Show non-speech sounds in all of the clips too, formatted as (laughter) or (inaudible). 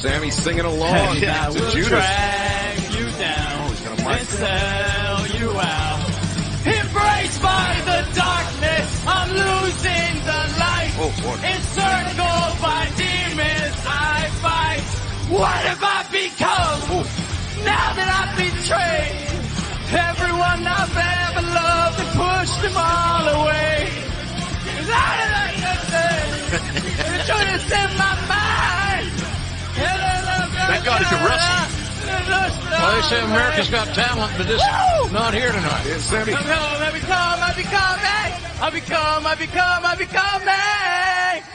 Sammy singing along (laughs) yeah, to we'll Judas. drag you down Oh, he's got a mic. and sell you out. Embraced by the darkness, I'm losing the light. Oh. Encircled by demons, I fight. What have I become? Now that I've betrayed everyone I've ever loved and pushed them all away. Cause I did like I said, the truth is in my mind. Thank God he can wrestle. Well, they say America's Got Talent, but this Woo! not here tonight. Yeah, Sammy. I become, I become, I become, I become, I become, I become,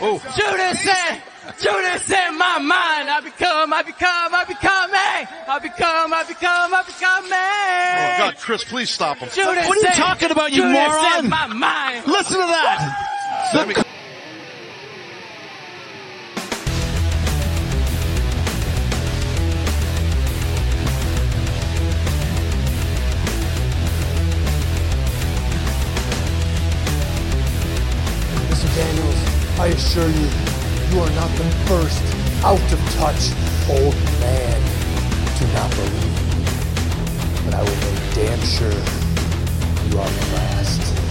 Oh. Judas in, Judas in my mind. I become, I become, I become, I become, I become, I become, Oh God, Chris, please stop him. Judas What are you in- talking about, you Judas moron? my mind. Listen to that. Sammy. Mr. Daniels, I assure you, you are not the first out of touch old man. Do not believe but I will make damn sure you are the last.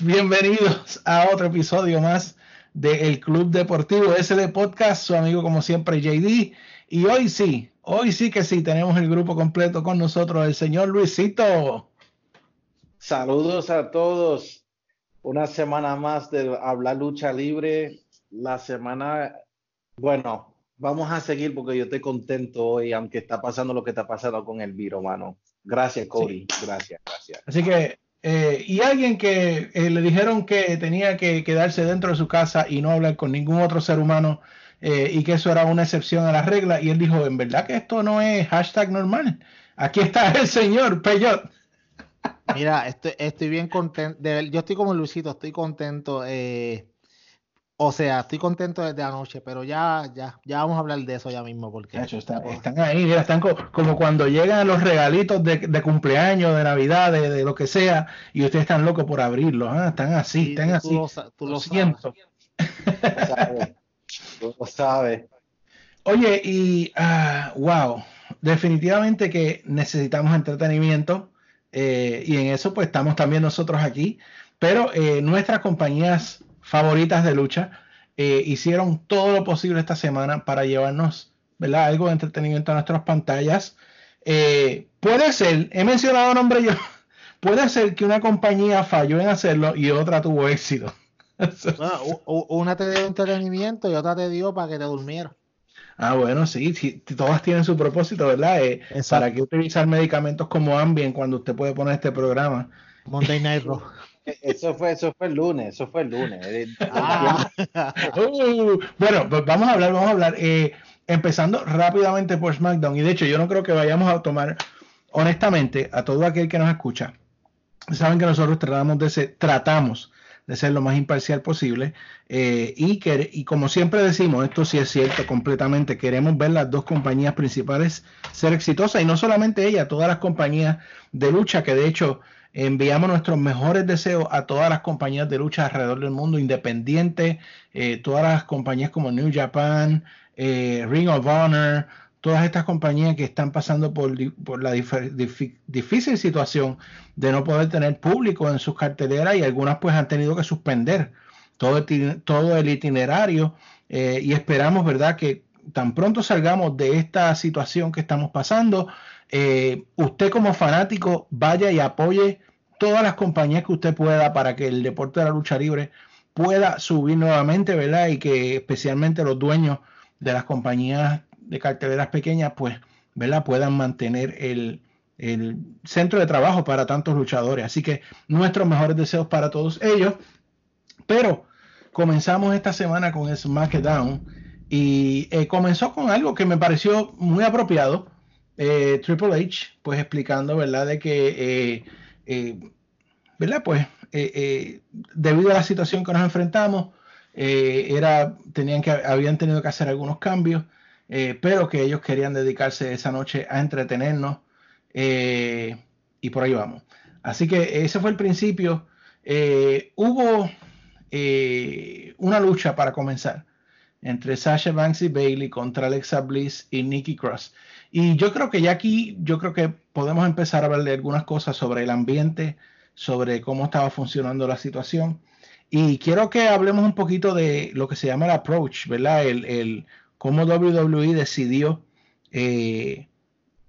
Amigos, bienvenidos a otro episodio más de El Club Deportivo SD Podcast, su amigo como siempre JD. Y hoy sí, hoy sí que sí, tenemos el grupo completo con nosotros, el señor Luisito. Saludos a todos. Una semana más de hablar lucha libre. La semana, bueno, vamos a seguir porque yo estoy contento hoy, aunque está pasando lo que está pasando con el virus, mano. Gracias, Cody. Gracias, gracias. Así que, eh, y alguien que eh, le dijeron que tenía que quedarse dentro de su casa y no hablar con ningún otro ser humano eh, y que eso era una excepción a la regla. Y él dijo, en verdad que esto no es hashtag normal. Aquí está (laughs) el señor Peyot. Mira, estoy, estoy bien contento. yo estoy como Luisito, estoy contento. eh, o sea, estoy contento desde anoche, pero ya, ya, ya vamos a hablar de eso ya mismo, porque está- están ahí, mira, están co- como cuando llegan los regalitos de, de cumpleaños, de Navidad, de, de lo que sea, y ustedes están locos por abrirlos. ¿ah? Están así, Sí, están tú así. lo tú Lo lo siento. ¿Sabes? (laughs) Tú lo sabes. Oye, y ah, wow, definitivamente que necesitamos entretenimiento eh, y en eso pues estamos también nosotros aquí, pero eh, nuestras compañías favoritas de lucha eh, hicieron todo lo posible esta semana para llevarnos, ¿verdad? Algo de entretenimiento a nuestras pantallas. Eh, puede ser, he mencionado nombre yo, (laughs) puede ser que una compañía falló en hacerlo y otra tuvo éxito. (laughs) Bueno, una te dio entretenimiento y otra te dio para que te durmiera. Ah, bueno, sí, sí, todas tienen su propósito, ¿verdad? Eh. ¿Para qué utilizar medicamentos como Ambien cuando usted puede poner este programa? Monday Night Raw. (laughs) E- Eso fue, eso fue el lunes, eso fue el lunes. Eh, Ah, Uh, bueno, pues vamos a hablar, vamos a hablar. eh, empezando rápidamente por SmackDown, y de hecho yo no creo que vayamos a tomar, honestamente, a todo aquel que nos escucha, saben que nosotros tratamos de ser, tratamos de ser lo más imparcial posible eh, y, que, y como siempre decimos, esto sí es cierto completamente, queremos ver las dos compañías principales ser exitosas y no solamente ella, todas las compañías de lucha que de hecho enviamos nuestros mejores deseos a todas las compañías de lucha alrededor del mundo, independientes, eh, todas las compañías como New Japan, eh, Ring of Honor, todas estas compañías que están pasando por, por la dif- dif- difícil situación de no poder tener público en sus carteleras y algunas pues han tenido que suspender todo el, todo el itinerario eh, y esperamos, ¿verdad?, que tan pronto salgamos de esta situación que estamos pasando, eh, usted como fanático vaya y apoye todas las compañías que usted pueda para que el deporte de la lucha libre pueda subir nuevamente, ¿verdad? Y que especialmente los dueños de las compañías de carteleras pequeñas, pues, ¿verdad? Puedan mantener el, el centro de trabajo para tantos luchadores. Así que nuestros mejores deseos para todos ellos. Pero comenzamos esta semana con SmackDown y eh, comenzó con algo que me pareció muy apropiado. Eh, Triple H, pues explicando, ¿verdad? De que, eh, ¿verdad? Pues debido a la situación que nos enfrentamos, era, tenían que, habían tenido que hacer algunos cambios, pero que ellos querían dedicarse esa noche a entretenernos y por ahí vamos. Así que ese fue el principio. hubo una lucha para comenzar entre Sasha Banks y Bailey contra Alexa Bliss y Nikki Cross. Y yo creo que ya aquí, yo creo que podemos empezar a hablar de algunas cosas sobre el ambiente, sobre cómo estaba funcionando la situación. Y quiero que hablemos un poquito de lo que se llama el approach, ¿verdad? El, el cómo WWE decidió eh,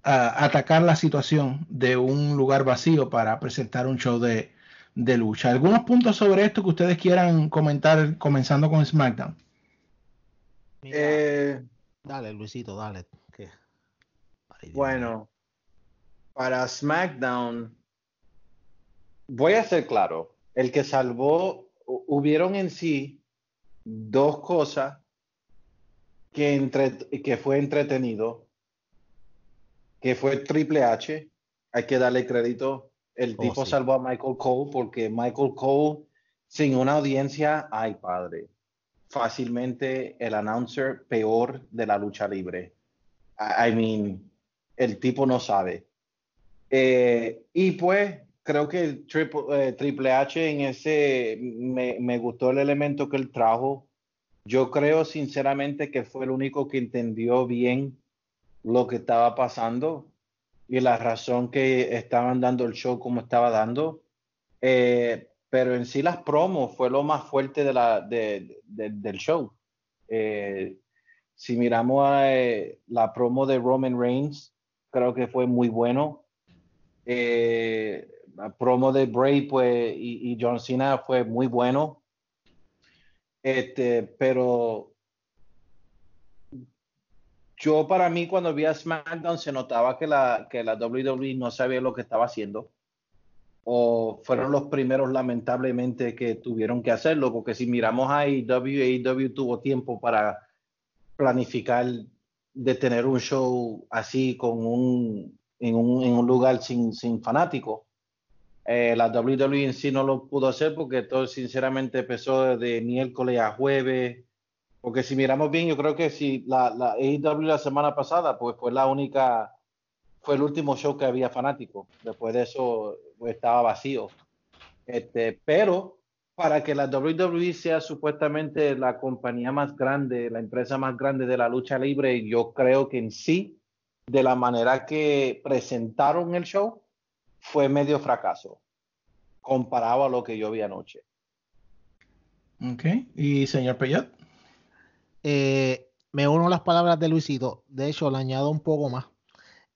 atacar la situación de un lugar vacío para presentar un show de, de lucha. ¿Algunos puntos sobre esto que ustedes quieran comentar comenzando con SmackDown? Eh, dale, Luisito, dale. Bueno, para SmackDown, voy a ser claro, el que salvó, hubieron en sí dos cosas que, entre, que fue entretenido, que fue Triple H, hay que darle crédito, el oh, tipo salvó a Michael Cole porque Michael Cole sin una audiencia, ay padre, fácilmente el announcer peor de la lucha libre. I, mean, el tipo no sabe. Eh, y pues creo que eh, triple H en ese me, me, gustó el elemento que él trajo. Yo creo sinceramente que fue el único que entendió bien lo que estaba pasando y la razón que estaban dando el show como estaba dando. Eh, pero en sí las promos fue lo más fuerte de la, de, del show. Si miramos a, la promo de Roman Reigns, creo que fue muy bueno. Eh, la promo de Bray pues, y, y, John Cena fue muy bueno. Este, pero yo para mí cuando vi a SmackDown se notaba que la, que la WWE no sabía lo que estaba haciendo o fueron los primeros lamentablemente que tuvieron que hacerlo, porque si miramos a AEW, AEW tuvo tiempo para planificar de tener un show así con un, en, un, en un lugar sin, sin fanáticos. Eh, la WWE en sí no lo pudo hacer porque todo sinceramente empezó de miércoles a jueves. Porque si miramos bien, yo creo que si la, la AEW la semana pasada, pues fue la única fue el último show que había fanático. Después de eso pues, estaba vacío. Este, pero para que la WWE sea supuestamente la compañía más grande, la empresa más grande de la lucha libre, yo creo que en sí, de la manera que presentaron el show, fue medio fracaso comparado a lo que yo vi anoche. Ok, y señor Peyot. Eh, me uno a las palabras de Luisito, de hecho le añado un poco más.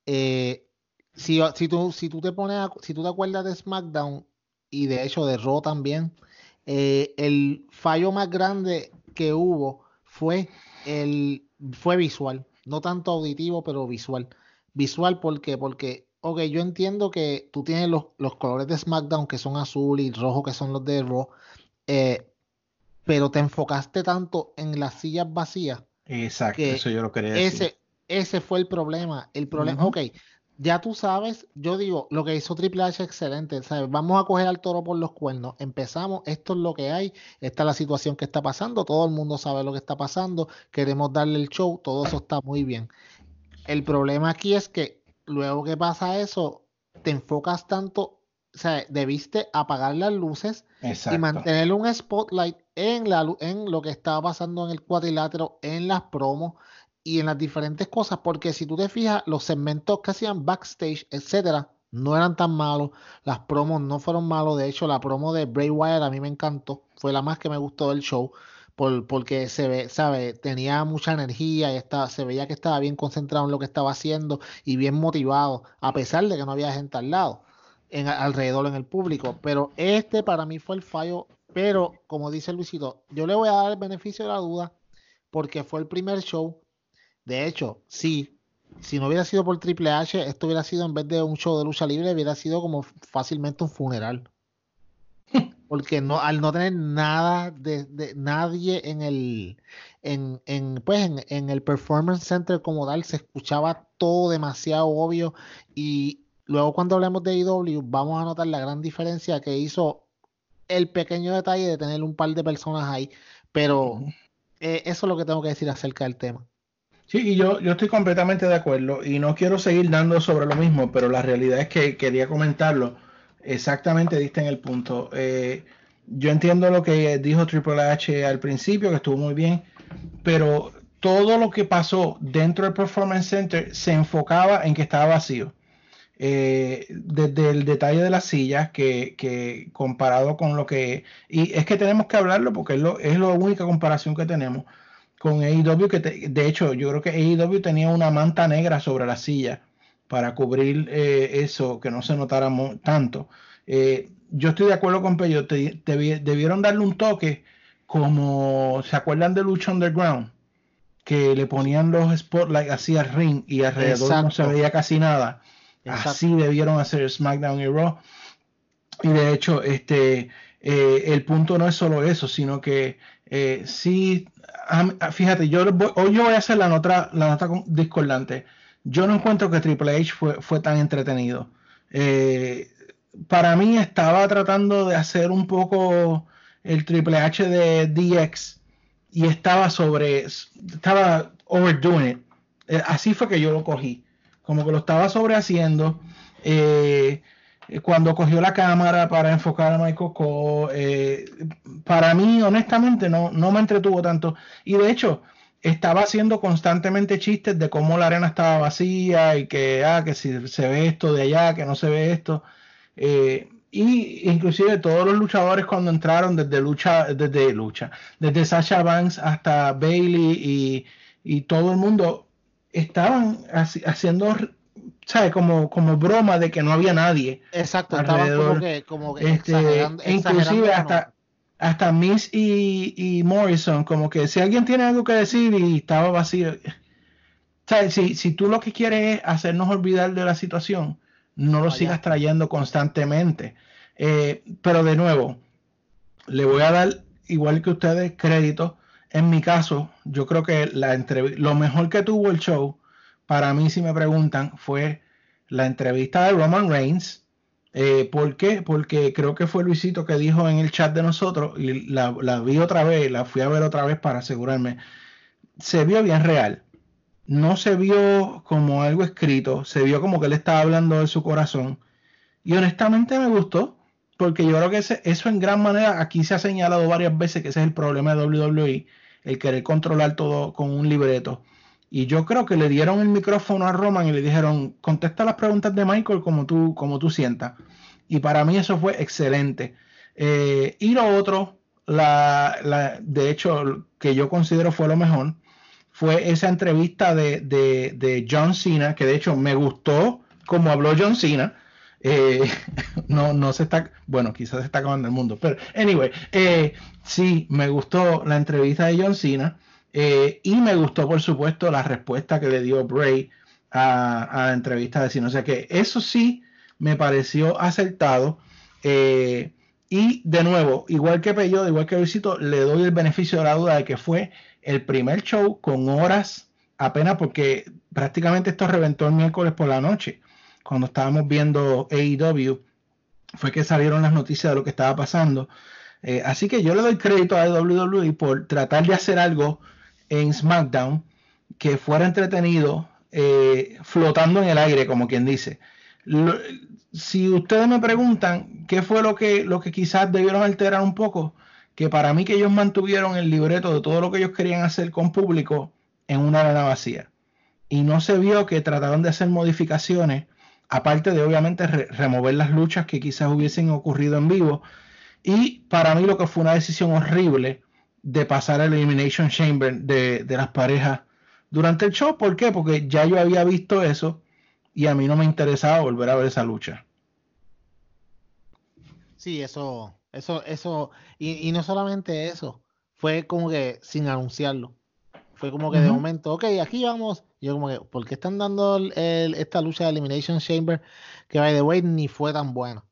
Eh, si, si, tú, si tú te pones, si tú te acuerdas de SmackDown y de hecho de Raw también, eh, el fallo más grande que hubo fue el fue visual, no tanto auditivo, pero visual. Visual porque porque ok, yo entiendo que tú tienes los, los colores de SmackDown que son azul y rojo que son los de Raw, eh, pero te enfocaste tanto en las sillas vacías. Exacto, eso yo lo quería decir ese fue el problema. El problema, ok, ya tú sabes, yo digo, lo que hizo Triple H excelente, ¿sabes? Vamos a coger al toro por los cuernos. Empezamos, esto es lo que hay, esta es la situación que está pasando, todo el mundo sabe lo que está pasando, queremos darle el show, todo eso está muy bien. El problema aquí es que luego que pasa eso, te enfocas tanto, o sea, debiste apagar las luces y mantener un spotlight en, la, en lo que estaba pasando en el cuadrilátero, en las promos y en las diferentes cosas, porque si tú te fijas, los segmentos que hacían backstage, etcétera, no eran tan malos, las promos no fueron malos, de hecho la promo de Bray Wyatt a mí me encantó, fue la más que me gustó del show, por, porque se ve, sabe, tenía mucha energía y estaba, se veía que estaba bien concentrado en lo que estaba haciendo y bien motivado, a pesar de que no había gente al lado, en, alrededor en el público, pero este para mí fue el fallo Pero, como dice Luisito, yo le voy a dar el beneficio de la duda porque fue el primer show. De hecho, sí, si no hubiera sido por Triple H, esto hubiera sido en vez de un show de lucha libre, hubiera sido como fácilmente un funeral. (laughs) Porque no, al no tener nada de, de nadie en el en, en pues en, en, el performance center como tal, se escuchaba todo demasiado obvio. Y luego cuando hablemos de IW, vamos a notar la gran diferencia que hizo el pequeño detalle de tener un par de personas ahí. Pero eh, eso es lo que tengo que decir acerca del tema. Sí, y yo, yo estoy completamente de acuerdo y no quiero seguir dando sobre lo mismo, pero la realidad es que quería comentarlo. Exactamente diste en el punto. Eh, yo entiendo lo que dijo Triple H al principio, que estuvo muy bien, pero todo lo que pasó dentro del Performance Center se enfocaba en que estaba vacío. Eh, desde el detalle de las sillas, que, que, comparado con lo que... Y es que tenemos que hablarlo porque es, lo, es la única comparación que tenemos con AEW, que de hecho yo creo que AEW tenía una manta negra sobre la silla para cubrir eh, eso, que no se notara tanto. Eh, yo estoy de acuerdo con Pello, te, debieron darle un toque como, ¿se acuerdan de Lucha Underground? Que le ponían los spotlights así al ring y alrededor no se veía casi nada. Así debieron hacer SmackDown y Raw. Y de hecho, este, eh, el punto no es solo eso, sino que eh, sí fíjate, yo hoy yo voy a hacer la nota, la nota discordante. Yo no encuentro que Triple H fue, fue tan entretenido. Eh, para mí estaba tratando de hacer un poco el Triple H de DX y estaba sobre, estaba overdoing it. Eh, así fue que yo lo cogí. Como que lo estaba sobrehaciendo. Eh, eh, cuando cogió la cámara para enfocar a Michael Cole, eh, para mí, honestamente, no, no me entretuvo tanto. Y de hecho, estaba haciendo constantemente chistes de cómo la arena estaba vacía y que, ah, que si se ve esto de allá, que no se ve esto. Eh, y inclusive todos los luchadores cuando entraron desde lucha, desde lucha, desde Sasha Banks hasta Bailey y, y todo el mundo estaban haciendo ¿sabes? Como, como broma de que no había nadie. Exacto, alrededor. como que, como que este, inclusive hasta, hasta Miss y, y, Morrison, como que si alguien tiene algo que decir y estaba vacío. ¿Sabes? Si, si tú lo que quieres es hacernos olvidar de la situación, no lo sigas trayendo constantemente. Eh, pero de nuevo, le voy a dar, igual que ustedes, crédito. En mi caso, yo creo que la lo mejor que tuvo el show para mí, si me preguntan, fue la entrevista de Roman Reigns. Eh, ¿Por qué? Porque creo que fue Luisito que dijo en el chat de nosotros, y la, vi otra vez, la fui a ver otra vez para asegurarme. Se vio bien real. No se vio como algo escrito, se vio como que él estaba hablando de su corazón. Y honestamente me gustó, porque yo creo que eso en gran manera, aquí se ha señalado varias veces que ese es el problema de WWE, el querer controlar todo con un libreto. Y yo creo que le dieron el micrófono a Roman y le dijeron, contesta las preguntas de Michael como tú, como tú sientas. Y para mí eso fue excelente. Eh, y lo otro, la, de hecho, que yo considero fue lo mejor, fue esa entrevista de, de, John Cena, que de hecho me gustó como habló John Cena. Eh, (laughs) no, no se está, bueno, quizás se está acabando el mundo, pero anyway, eh, sí, me gustó la entrevista de John Cena. Eh, y me gustó, por supuesto, la respuesta que le dio Bray a, la entrevista de Cine. O sea que eso sí me pareció acertado. Eh, y de nuevo, igual que Peyo, igual que Luisito, le doy el beneficio de la duda de que fue el primer show con horas apenas porque prácticamente esto reventó el miércoles por la noche. Cuando estábamos viendo AEW, fue que salieron las noticias de lo que estaba pasando. Eh, así que yo le doy crédito a WWE por tratar de hacer algo en SmackDown que fuera entretenido eh, flotando en el aire, como quien dice. si ustedes me preguntan qué fue lo que, lo que quizás debieron alterar un poco, que para mí que ellos mantuvieron el libreto de todo lo que ellos querían hacer con público en una arena vacía. Y no se vio que trataron de hacer modificaciones, aparte de obviamente remover las luchas que quizás hubiesen ocurrido en vivo. Y para mí lo que fue una decisión horrible de pasar el Elimination Chamber de, las parejas durante el show. ¿Por qué? Porque ya yo había visto eso y a mí no me interesaba volver a ver esa lucha. Sí, eso, Eso, eso, y, y no solamente eso, fue como que sin anunciarlo. Fue como que de momento, ok, aquí vamos. Yo como que, ¿por qué están dando el- el- esta lucha de Elimination Chamber? Que by the way ni fue tan buena.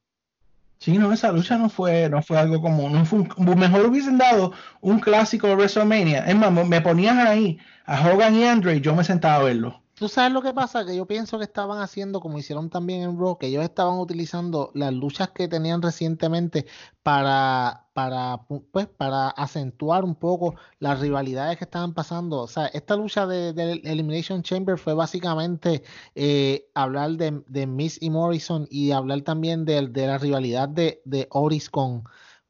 Sí, no, esa lucha no fue, no fue algo común. No fue mejor hubiesen dado un clásico de WrestleMania. Es más, me ponías ahí a Hogan y Andre y yo me sentaba a verlo. ¿Tú sabes lo que pasa? Que yo pienso que estaban haciendo, como hicieron también en Raw, que ellos estaban utilizando las luchas que tenían recientemente para, para, pu- pues, para acentuar un poco las rivalidades que estaban pasando. O sea, esta lucha de, de Elimination Chamber fue básicamente eh, hablar de, de Miss y Morrison y hablar también de, de la rivalidad de, de Oris con,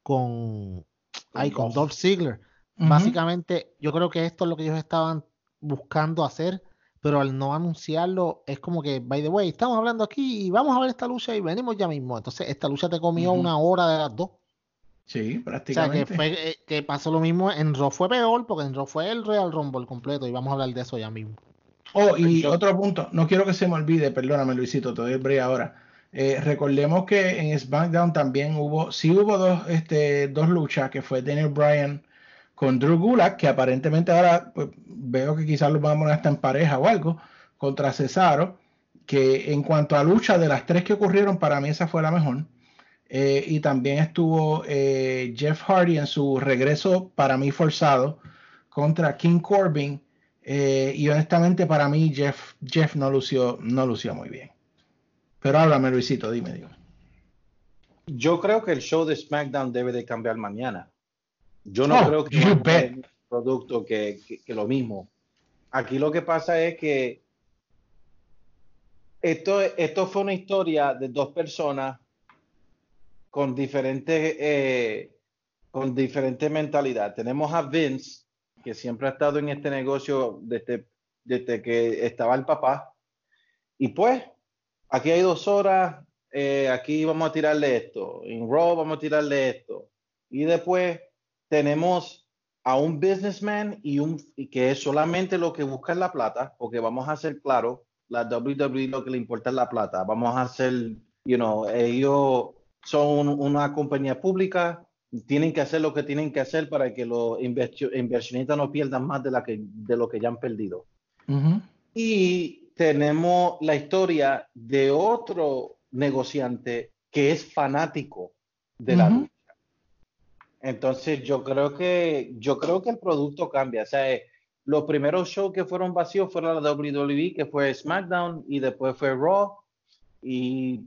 con, ay, con Dolph Ziggler. Básicamente, yo creo que esto es lo que ellos estaban buscando hacer, pero al no anunciarlo, es como que, by the way, estamos hablando aquí y vamos a ver esta lucha y venimos ya mismo. Entonces, esta lucha te comió una hora de las dos. Sí, O sea, que, prácticamente. fue, eh, que pasó lo mismo en Raw, fue peor, porque en Raw fue el Royal Rumble completo y vamos a hablar de eso ya mismo. Oh, y otro punto, no quiero que se me olvide, perdóname Luisito, te doy el break ahora. Eh, recordemos que en SmackDown también hubo, sí hubo dos, este, dos luchas, que fue Daniel Bryan con Drew Gulak, que aparentemente ahora pues, veo que quizás los van a poner hasta en pareja o algo, contra Cesaro, que en cuanto a lucha de las tres que ocurrieron, para mí esa fue la mejor. Eh, y también estuvo eh, Jeff Hardy en su regreso para mí forzado contra King Corbin. eh, y honestamente para mí Jeff, Jeff no, lució, no lució muy bien. Pero háblame Luisito, dime, dime. Yo creo que el show de SmackDown debe de cambiar mañana. Yo no Oh, creo que you va a ser bet. el producto que, que- que lo mismo. Aquí lo que pasa es que esto, esto fue una historia de dos personas con diferentes eh, con diferente mentalidad. Tenemos a Vince, que siempre ha estado en este negocio desde, desde que estaba el papá. Y pues, aquí hay dos horas, eh, aquí vamos a tirarle esto, en Raw vamos a tirarle esto. Y después tenemos a un businessman y un y que es solamente lo que busca es la plata, porque vamos a ser claros, la WWE lo que le importa es la plata. Vamos a hacer, you know, ellos son un- una compañía pública, tienen que hacer lo que tienen que hacer para que los inversio- inversionistas no pierdan más de, la que, de lo que ya han perdido. Y tenemos la historia de otro negociante que es fanático de la. Entonces yo creo que yo creo que el producto cambia. O sea, eh, los primeros shows que fueron vacíos fueron la WWE, que fue SmackDown y después fue Raw. Y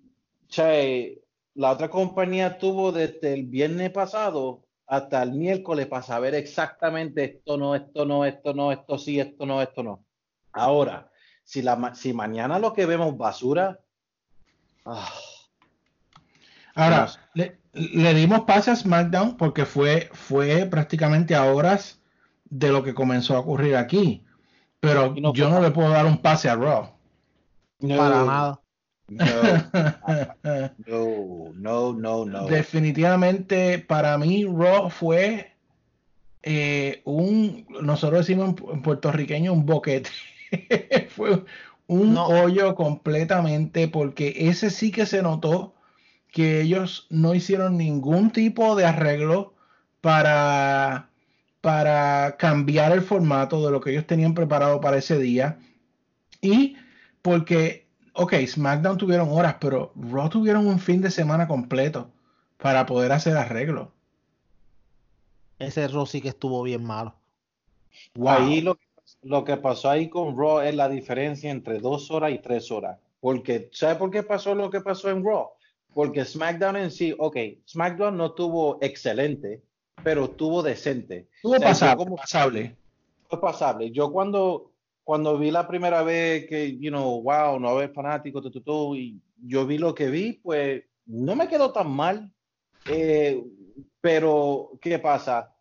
o sea, eh, la otra compañía tuvo desde el viernes pasado hasta el miércoles para saber exactamente esto no, esto no, esto no, esto sí, esto no, esto no. Ahora, si, la, si mañana lo que vemos basura, ah, Ahora, le, le dimos pase a SmackDown porque fue, fue prácticamente a horas de lo que comenzó a ocurrir aquí. Pero no yo no le puedo dar un pase a Raw. no, Para nada. (laughs) no, no, no, no. Definitivamente para mí Raw fue eh, un, nosotros decimos en puertorriqueño un boquete. (laughs) fue un No. hoyo completamente porque ese sí que se notó que ellos no hicieron ningún tipo de arreglo para, para cambiar el formato de lo que ellos tenían preparado para ese día. Y porque, ok, SmackDown tuvieron horas, pero Raw tuvieron un fin de semana completo para poder hacer arreglos. Ese Raw sí que estuvo bien malo. Ahí lo, lo que pasó ahí con Raw es la diferencia entre dos horas y tres horas. Porque, ¿sabe por qué pasó lo que pasó en Raw? Porque SmackDown en sí, ok, SmackDown no tuvo excelente, pero tuvo decente. Estuvo O sea, yo pasable, como- pasable. fue pasable. Yo cuando, cuando vi la primera vez que, you know, wow, no haber fanáticos, tu, tu, tu, y yo vi lo que vi, pues no me quedó tan mal. Eh, pero, ¿qué pasa?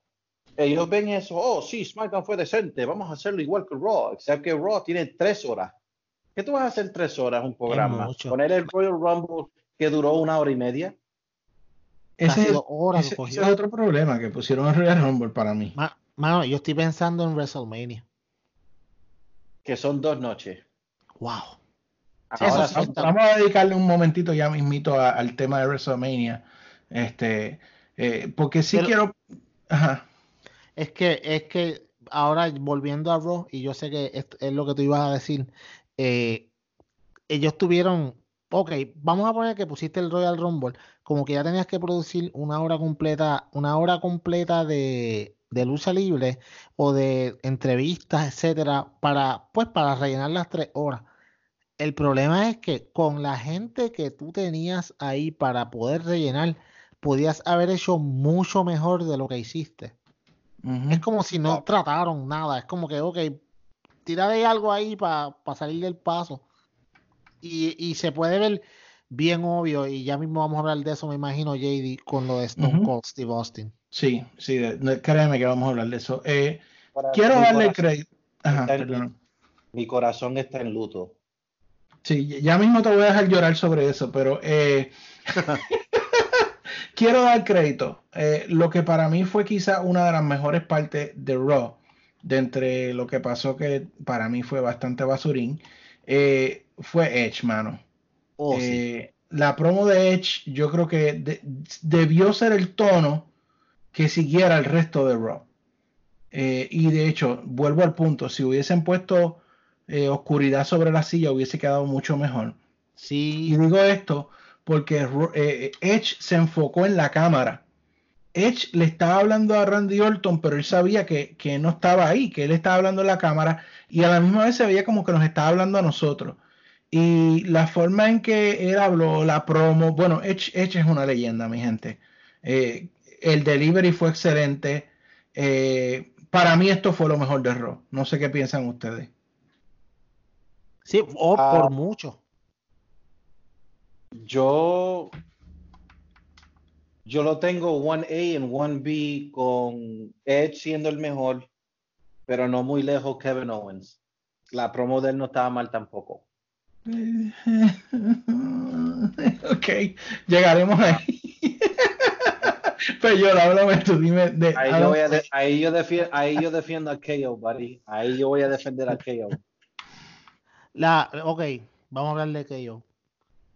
Ellos ven eso, oh, sí, SmackDown fue decente, vamos a hacerlo igual que Raw, excepto que Raw tiene tres horas. ¿Qué tú vas a hacer tres horas un programa? Poner el Royal Rumble que duró una hora y media. Ese, es- dos horas ese- lo ese cogió. es otro problema que pusieron en Royal Rumble para mí. Ma- Mano, yo estoy pensando en WrestleMania. que son dos noches. Wow. Ahora Eso. Vamos, vamos a dedicarle un momentito ya mismito a- al tema de WrestleMania. Este, Eh, porque sí Pero- quiero. Ajá. Es que, es que ahora volviendo a Raw, y yo sé que es, es lo que tú ibas a decir, eh, ellos tuvieron, ok, vamos a poner que pusiste el Royal Rumble, como que ya tenías que producir una hora completa, una hora completa de, de lucha libre o de entrevistas, etcétera, para, pues, para rellenar las tres horas. El problema es que con la gente que tú tenías ahí para poder rellenar, podías haber hecho mucho mejor de lo que hiciste. Es como si no trataron nada. Es como que, ok, tira de algo ahí para salir del paso. Y, y se puede ver bien obvio, y ya mismo vamos a hablar de eso, me imagino, JD, con lo de Stone Ujú. Cold Steve Austin. Sí, sí, de- créeme que vamos a hablar de eso. Eh, quiero darle crédito. Mi corazón está en luto. Sí, ya mismo te voy a dejar llorar sobre eso, pero eh, (laughs) quiero dar crédito. Eh, lo que para mí fue quizá una de las mejores partes de Raw, de entre lo que pasó que para mí fue bastante basurín, eh, fue Edge, mano. Oh, sí. Eh, La promo de Edge yo creo que de- debió ser el tono que siguiera el resto de Raw. Eh, y de hecho, vuelvo al punto, si hubiesen puesto eh, oscuridad sobre la silla hubiese quedado mucho mejor. Y Sí, digo esto porque Edge se enfocó en la cámara. Edge le estaba hablando a Randy Orton, pero él sabía que, que no estaba ahí, que él estaba hablando en la cámara y a la misma vez se veía como que nos estaba hablando a nosotros. Y la forma en que él habló, la promo, bueno, Edge, Edge es una leyenda, mi gente. Eh, el delivery fue excelente. Eh, para mí esto fue lo mejor de Raw. No sé qué piensan ustedes. sí, o Ah. por mucho. Yo, yo lo tengo 1A en 1B con Edge siendo el mejor, pero no muy lejos Kevin Owens. La promo de él no estaba mal tampoco. (laughs) ok, llegaremos ahí. Pero yo háblame tú, dime. De, Ahí yo, voy a de- ahí, yo defiendo, ahí yo defiendo a KO, buddy. Ahí yo voy a defender a KO. La, ok, vamos a hablar de KO.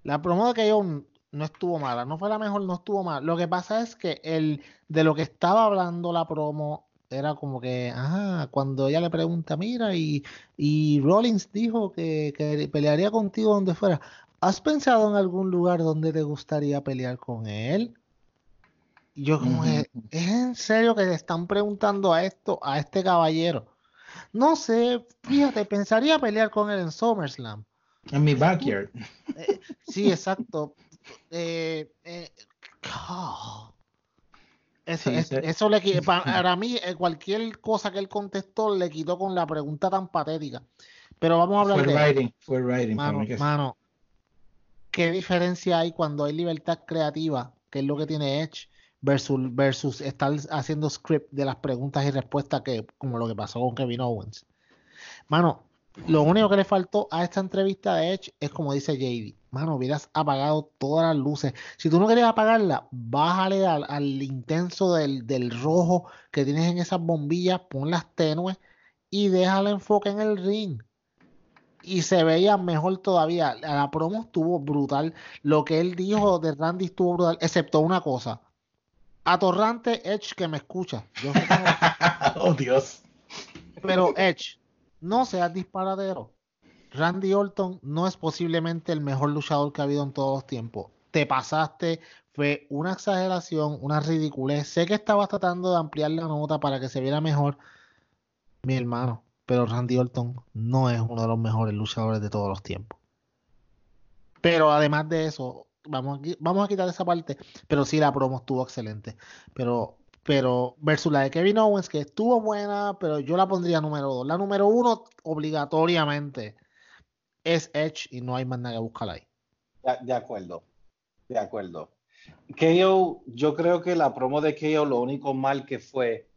La promo de KO no estuvo mala, no fue la mejor, no estuvo mal. Lo que pasa es que el de lo que estaba hablando la promo era como que, ajá, cuando ella le pregunta, mira, y, y Rollins dijo que, que pelearía contigo donde fuera. ¿Has pensado en algún lugar donde te gustaría pelear con él? Y yo como que, ¿es en serio que le están preguntando a esto, a este caballero? No sé, fíjate, pensaría pelear con él en SummerSlam. En mi backyard. Sí, exacto. Eh, eh. Eso, Sí, es- eso le (laughs) para mí, eh, cualquier cosa que él contestó le quitó con la pregunta tan patética. Pero vamos a hablar Fue de writing, fue writing. mano, ¿qué diferencia hay cuando hay libertad creativa, que es lo que tiene Edge, versus, versus estar haciendo script de las preguntas y respuestas que, como lo que pasó con Kevin Owens? Mano, lo único que le faltó a esta entrevista de Edge es como dice JD. Mano, hubieras apagado todas las luces. Si tú no querías apagarla, bájale al, al intenso del, del rojo que tienes en esas bombillas, ponlas tenues y déjala enfoque en el ring. Y se veía mejor todavía. La promo estuvo brutal. Lo que él dijo de Randy estuvo brutal, excepto una cosa. Atorrante Edge que me escucha. Yo no- (laughs) oh, Dios. pero Edge, no seas disparadero. Randy Orton no es posiblemente el mejor luchador que ha habido en todos los tiempos. Te pasaste, fue una exageración, una ridiculez. Sé que estabas tratando de ampliar la nota para que se viera mejor, mi hermano, pero Randy Orton no es uno de los mejores luchadores de todos los tiempos. Pero además de eso, vamos a, quitar esa parte, pero sí la promo estuvo excelente. Pero, pero versus la de Kevin Owens, que estuvo buena, pero yo la pondría número dos. La número uno, obligatoriamente, es Edge y no hay más nada que buscar ahí. De, acuerdo, de acuerdo. KO, yo creo que la promo de KO lo único mal que fue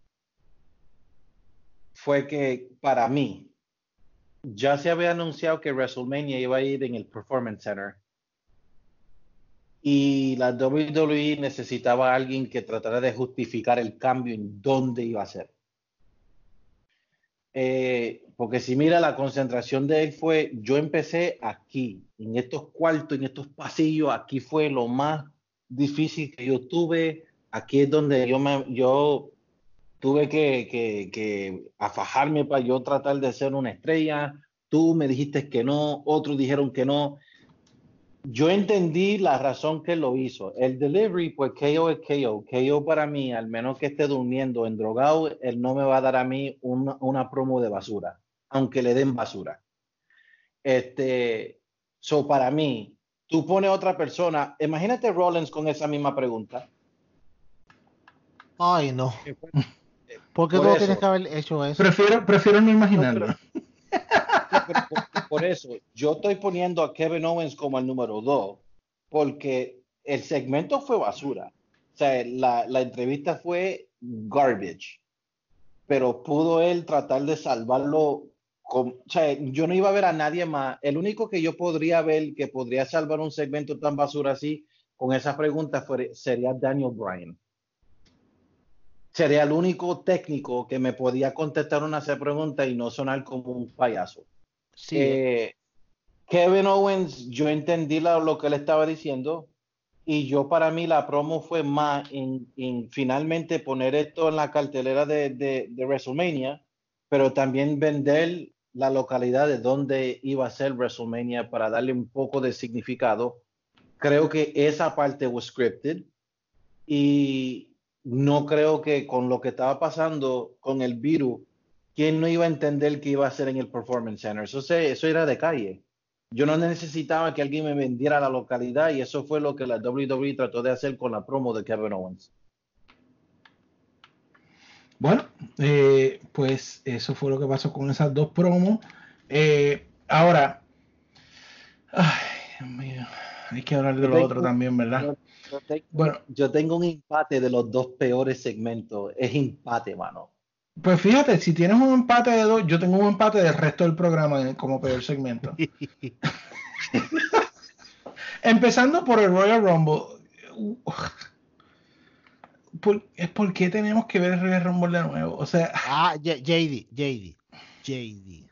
fue que para mí ya se había anunciado que WrestleMania iba a ir en el Performance Center y la WWE necesitaba a alguien que tratara de justificar el cambio en dónde iba a ser. Eh, porque si mira, la concentración de él fue, yo empecé aquí, en estos cuartos, en estos pasillos, aquí fue lo más difícil que yo tuve aquí es donde yo me, yo tuve que, que, que afajarme para yo tratar de ser una estrella. Tú me dijiste que no, otros dijeron que no. Yo entendí la razón que lo hizo. El delivery, pues KO es KO. KO para mí, al menos que esté durmiendo en drogado, él no me va a dar a mí una, una promo de basura, aunque le den basura. Este, so para mí, tú pones otra persona, imagínate Rollins con esa misma pregunta. Ay, no. ¿Por qué Por tú eso. tienes que haber hecho eso? Prefiero, prefiero no imaginarlo. Pero por, eso, yo estoy poniendo a Kevin Owens como el número dos, porque el segmento fue basura. O sea, la, entrevista fue garbage. Pero pudo él tratar de salvarlo. O sea, yo no iba a ver a nadie más. El único que yo podría ver que podría salvar un segmento tan basura así con esa pregunta sería Daniel Bryan. Sería el único técnico que me podía contestar una pregunta y no sonar como un payaso. Sí, Eh, Kevin Owens, yo entendí la- lo que él estaba diciendo y yo para mí la promo fue más en, en finalmente poner esto en la cartelera de, de- de WrestleMania, pero también vender la localidad de donde iba a ser WrestleMania para darle un poco de significado. Creo que esa parte was scripted y no creo que con lo que estaba pasando con el virus ¿quién no iba a entender que iba a ser en el Performance Center? Eso, se- eso era de calle. Yo no necesitaba que alguien me vendiera la localidad y eso fue lo que la WWE trató de hacer con la promo de Kevin Owens. Bueno, eh, pues eso fue lo que pasó con esas dos promos. Eh, ahora, ay, Dios mío, hay que hablar de lo otro también, ¿verdad? Yo, yo tengo, Bueno, yo tengo un empate de los dos peores segmentos. Es empate, mano. pues fíjate, si tienes un empate de dos, yo tengo un empate del resto del programa como peor segmento. (laughs) Empezando por el Royal Rumble. ¿Por, es por qué tenemos que ver el Royal Rumble de nuevo? O sea, Ah, J- JD, JD, JD.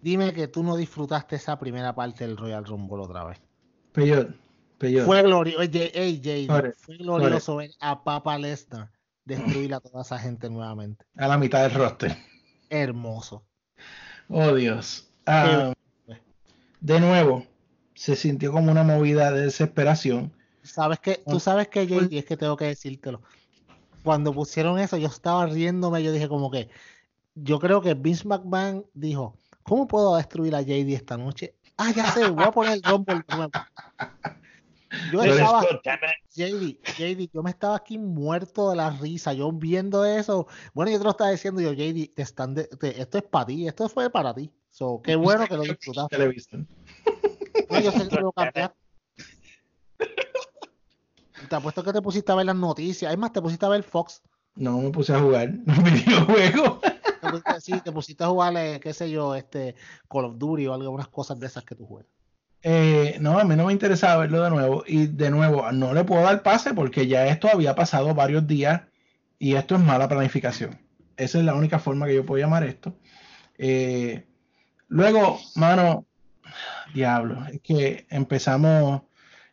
Dime que tú no disfrutaste esa primera parte del Royal Rumble otra vez. peor, peor. Fue glorioso, fue ver a Papa Lesnar destruir a toda esa gente nuevamente. A la mitad del roster. Hermoso. Oh Dios. Ah, de nuevo, se sintió como una movida de desesperación. ¿Sabes que Tú sabes que JD, es que tengo que decírtelo. Cuando pusieron eso, yo estaba riéndome, yo dije como que, yo creo que Vince McMahon dijo, ¿cómo puedo destruir a JD esta noche? Ah, ya sé, voy a poner el Rumble. (laughs) Yo estaba, JD, JD, yo me estaba aquí muerto de la risa, yo viendo eso. Bueno, yo te lo estaba diciendo, yo, JD, te están de- te- esto es para ti, esto fue para ti. So, qué (laughs) bueno que lo disfrutaste. No, yo sé que lo (laughs) cambiaste. Te apuesto que te pusiste a ver las noticias. Es más, te pusiste a ver Fox. No me puse a jugar (laughs) un videojuego. Te pusiste, sí, te pusiste a jugar, eh, qué sé yo, este Call of Duty o algunas cosas de esas que tú juegas. Eh, no, a mí no me interesaba verlo de nuevo. Y de nuevo, no le puedo dar pase porque ya esto había pasado varios días y esto es mala planificación. Esa es la única forma que yo puedo llamar esto. Eh, luego, mano, diablo, es que empezamos,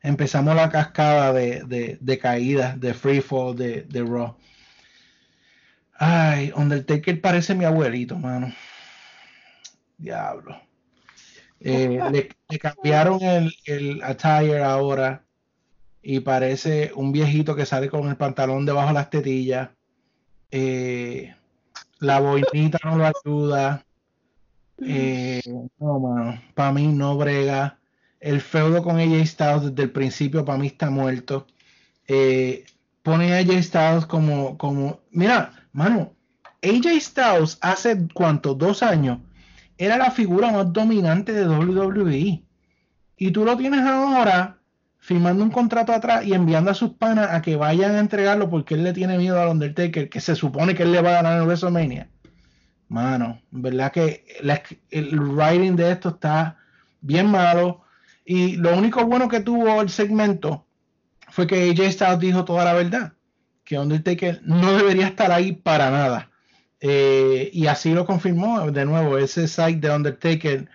empezamos la cascada de, de, de caídas, de freefall, de, de Raw. Ay, Undertaker parece mi abuelito, mano. Diablo. Eh, le, cambiaron el, el attire ahora y parece un viejito que sale con el pantalón debajo de las tetillas. Eh, la boinita no lo ayuda. Eh, no, mano, para mí no brega. El feudo con AJ Styles desde el principio para mí está muerto. Pone a AJ Styles como, como, mira, mano, AJ Styles hace cuánto, dos años, era la figura más dominante de WWE. Y tú lo tienes ahora firmando un contrato atrás y enviando a sus panas a que vayan a entregarlo porque él le tiene miedo al Undertaker, que se supone que él le va a ganar en WrestleMania. Mano, verdad que el writing de esto está bien malo. Y lo único bueno que tuvo el segmento fue que AJ Styles dijo toda la verdad, que Undertaker no debería estar ahí para nada. Eh, y así lo confirmó de nuevo ese site de Undertaker,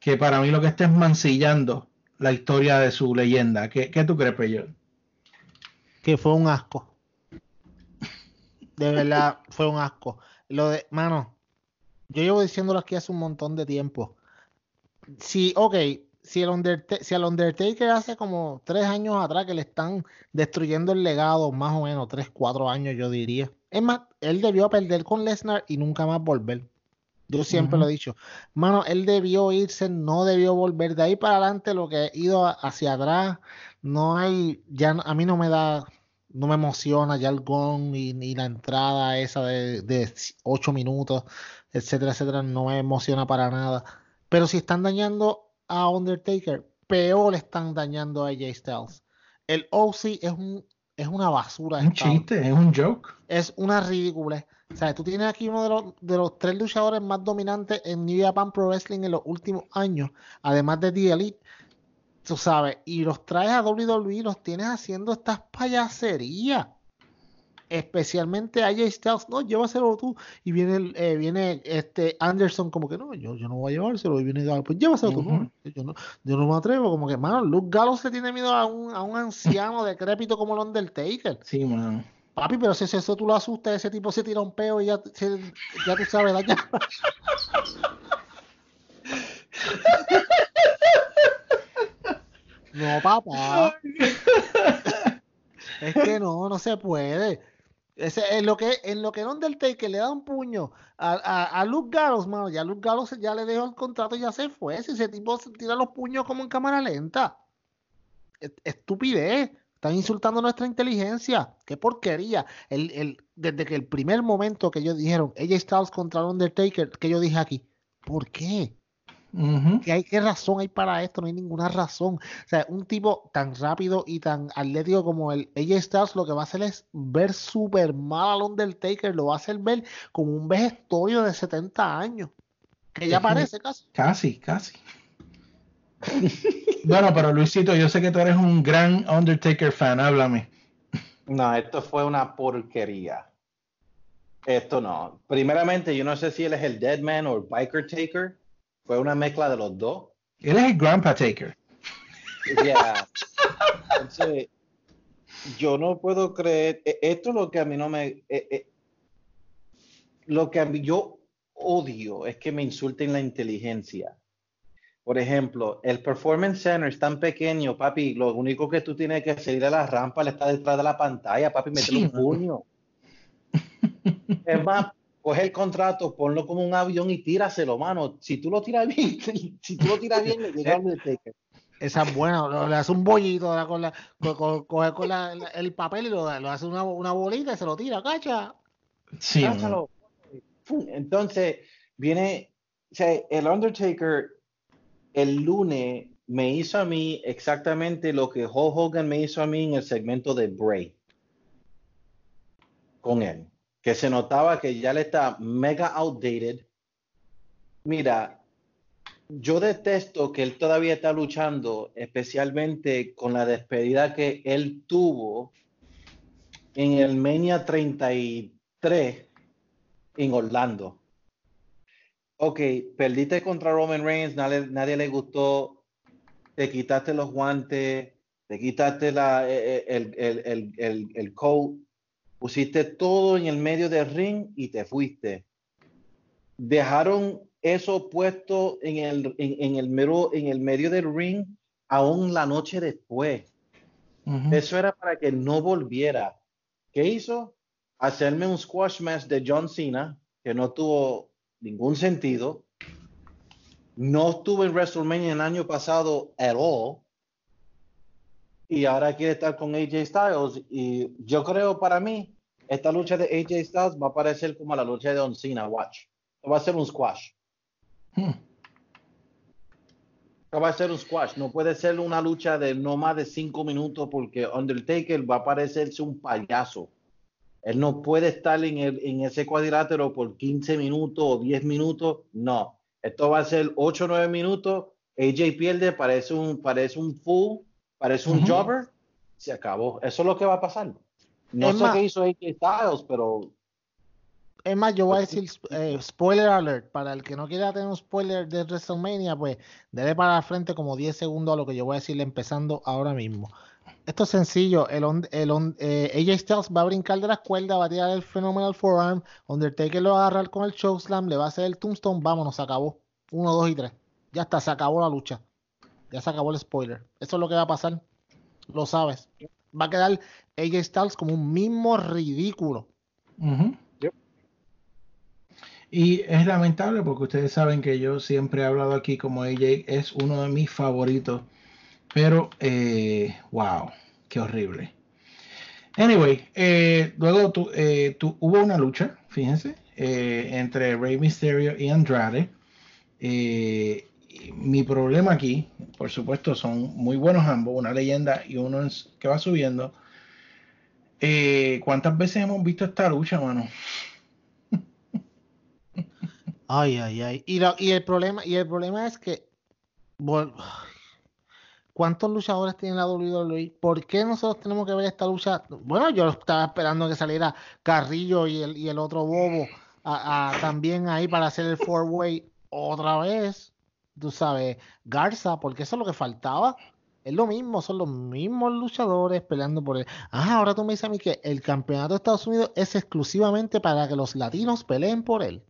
que para mí lo que está es mancillando la historia de su leyenda. ¿Qué, qué tú crees, Peyo? que fue un asco. De verdad, fue un asco. Lo de, mano, yo llevo diciéndolo aquí hace un montón de tiempo. Si, ok, si, el si al Undertaker hace como tres años atrás que le están destruyendo el legado, más o menos tres, cuatro años, yo diría. Es más, él debió perder con Lesnar y nunca más volver. Yo siempre lo he dicho. Mano, él debió irse, no debió volver. De ahí para adelante, lo que ha ido hacia atrás, no hay, ya a mí no me da, no me emociona ya el gong ni la entrada esa de, de 8 minutos, etcétera, etcétera, no me emociona para nada. Pero si están dañando a Undertaker, peor están dañando a AJ Styles. El OC es un es una basura. Un chiste, es un joke. Es una ridícula. O sea, tú tienes aquí uno de los, de los tres luchadores más dominantes en New Japan Pro Wrestling en los últimos años, además de The Elite, tú sabes, y los traes a WWE, los tienes haciendo estas payaserías especialmente a Jay Styles, no, llévaselo tú. Y viene eh, viene este Anderson como que no, yo, yo no voy a llevárselo. Y viene pues llévaselo tú. No, yo, no, yo no me atrevo. Como que, mano, Luke Gallows le tiene miedo a un, a un anciano (laughs) decrépito como el Undertaker. Sí, mano. Papi, pero si eso tú lo asustas, ese tipo se tira un peo y ya, ya tú sabes, daña. (laughs) no, papá. (laughs) es que no, no se puede. Ese, en lo que en lo que Undertaker le da un puño a, a, a Luke Gallows, mano, ya Luke Gallows ya le dejó el contrato y ya se fue. Si ese tipo se tira los puños como en cámara lenta. Estupidez. Están insultando nuestra inteligencia. Qué porquería. El, el, desde que el primer momento que ellos dijeron, ella Styles contra Undertaker, que yo dije aquí, ¿por qué? Uh ¿Qué, hay, ¿Qué razón hay para esto? No hay ninguna razón. O sea, un tipo tan rápido y tan atlético como el AJ Styles lo que va a hacer es ver súper mal al Undertaker, lo va a hacer ver como un vejestorio de 70 años. Que ya parece casi. Casi, casi. bueno, pero Luisito, yo sé que tú eres un gran Undertaker fan, háblame. No, esto fue una porquería. Esto no. Primeramente, yo no sé si él es el Deadman o el Biker Taker fue una mezcla de los dos. Él es el Grandpa Taker. Yeah. Entonces, yo no puedo creer. E, esto es lo que a mí no me. Eh, eh, lo que a mí yo odio es que me insulten la inteligencia. Por ejemplo, el Performance Center es tan pequeño, papi. Lo único que tú tienes que seguir a la rampa, le está detrás de la pantalla, papi, meterle sí, un puño. es más, coge el contrato, ponlo como un avión y tíraselo, mano. Si tú lo tiras bien, (laughs) si tú lo tiras bien, le llega al taker. Esa es buena, le hace un bollito con la, con, coge con la, el papel y lo, lo hace una, una, bolita y se lo tira, cacha. Sí. Cáchalo. Entonces, viene, o sea, el Undertaker el lunes me hizo a mí exactamente lo que Hulk Hogan me hizo a mí en el segmento de Bray. Con él que se notaba que ya le está mega outdated. Mira, yo detesto que él todavía está luchando, especialmente con la despedida que él tuvo en el Mania 33 en Orlando. Ok, perdiste contra Roman Reigns, nadie, nadie le gustó, te quitaste los guantes, te quitaste la, eh, eh, el, el, el, el, el coat, pusiste todo en el medio del ring y te fuiste. Dejaron eso puesto en el, en, en el, mero, en el medio del ring aún la noche después. Uh -huh. Eso era para que no volviera. ¿Qué hizo? Hacerme un squash match de John Cena, que no tuvo ningún sentido. No estuvo en WrestleMania el año pasado at all y ahora quiere estar con AJ Styles. Y yo creo para mí, esta lucha de AJ Styles va a parecer como la lucha de Don Cena, watch. Va a ser un squash. Hmm. Va a ser un squash. No puede ser una lucha de no más de cinco minutos porque Undertaker va a parecerse un payaso. Él no puede estar en, el, en ese cuadrilátero por 15 minutos o 10 minutos. No. Esto va a ser 8 o 9 minutos. AJ pierde, parece un, parece un full parece un uh -huh. jobber, se acabó. Eso es lo que va a pasar. No es sé más, qué hizo AJ Styles, pero. Es más, yo voy a decir eh, spoiler alert. Para el que no quiera tener un spoiler de WrestleMania, pues debe para al frente como 10 segundos a lo que yo voy a decir empezando ahora mismo. Esto es sencillo. El, on- el on- eh, AJ Styles va a brincar de la cuerda, va a tirar el Phenomenal Forearm. Undertaker lo va a agarrar con el Chokeslam, le va a hacer el Tombstone. Vámonos, se acabó. Uno, dos y tres. Ya está, se acabó la lucha. Ya se acabó el spoiler. Eso es lo que va a pasar. Lo sabes. Va a quedar AJ Styles como un mismo ridículo. Yep. Y es lamentable porque ustedes saben que yo siempre he hablado aquí como AJ es uno de mis favoritos. Pero, eh, wow, qué horrible. Anyway, eh, luego tu- eh, tu- hubo una lucha, fíjense, eh, entre Rey Mysterio y Andrade. Eh, mi problema aquí, por supuesto, son muy buenos ambos, una leyenda y uno que va subiendo. Eh, ¿Cuántas veces hemos visto esta lucha, mano? (laughs) Ay, ay, ay. Y, la- y el problema, y el problema es que ¿cuántos luchadores tiene la WWE? ¿Por qué nosotros tenemos que ver esta lucha? Bueno, yo estaba esperando que saliera Carrillo y el, y el otro bobo a- también ahí para hacer el four way otra vez. Tú sabes, Garza, porque eso es lo que faltaba. Es lo mismo, son los mismos luchadores peleando por él. Ah, ahora tú me dices a mí que el campeonato de Estados Unidos es exclusivamente para que los latinos peleen por él.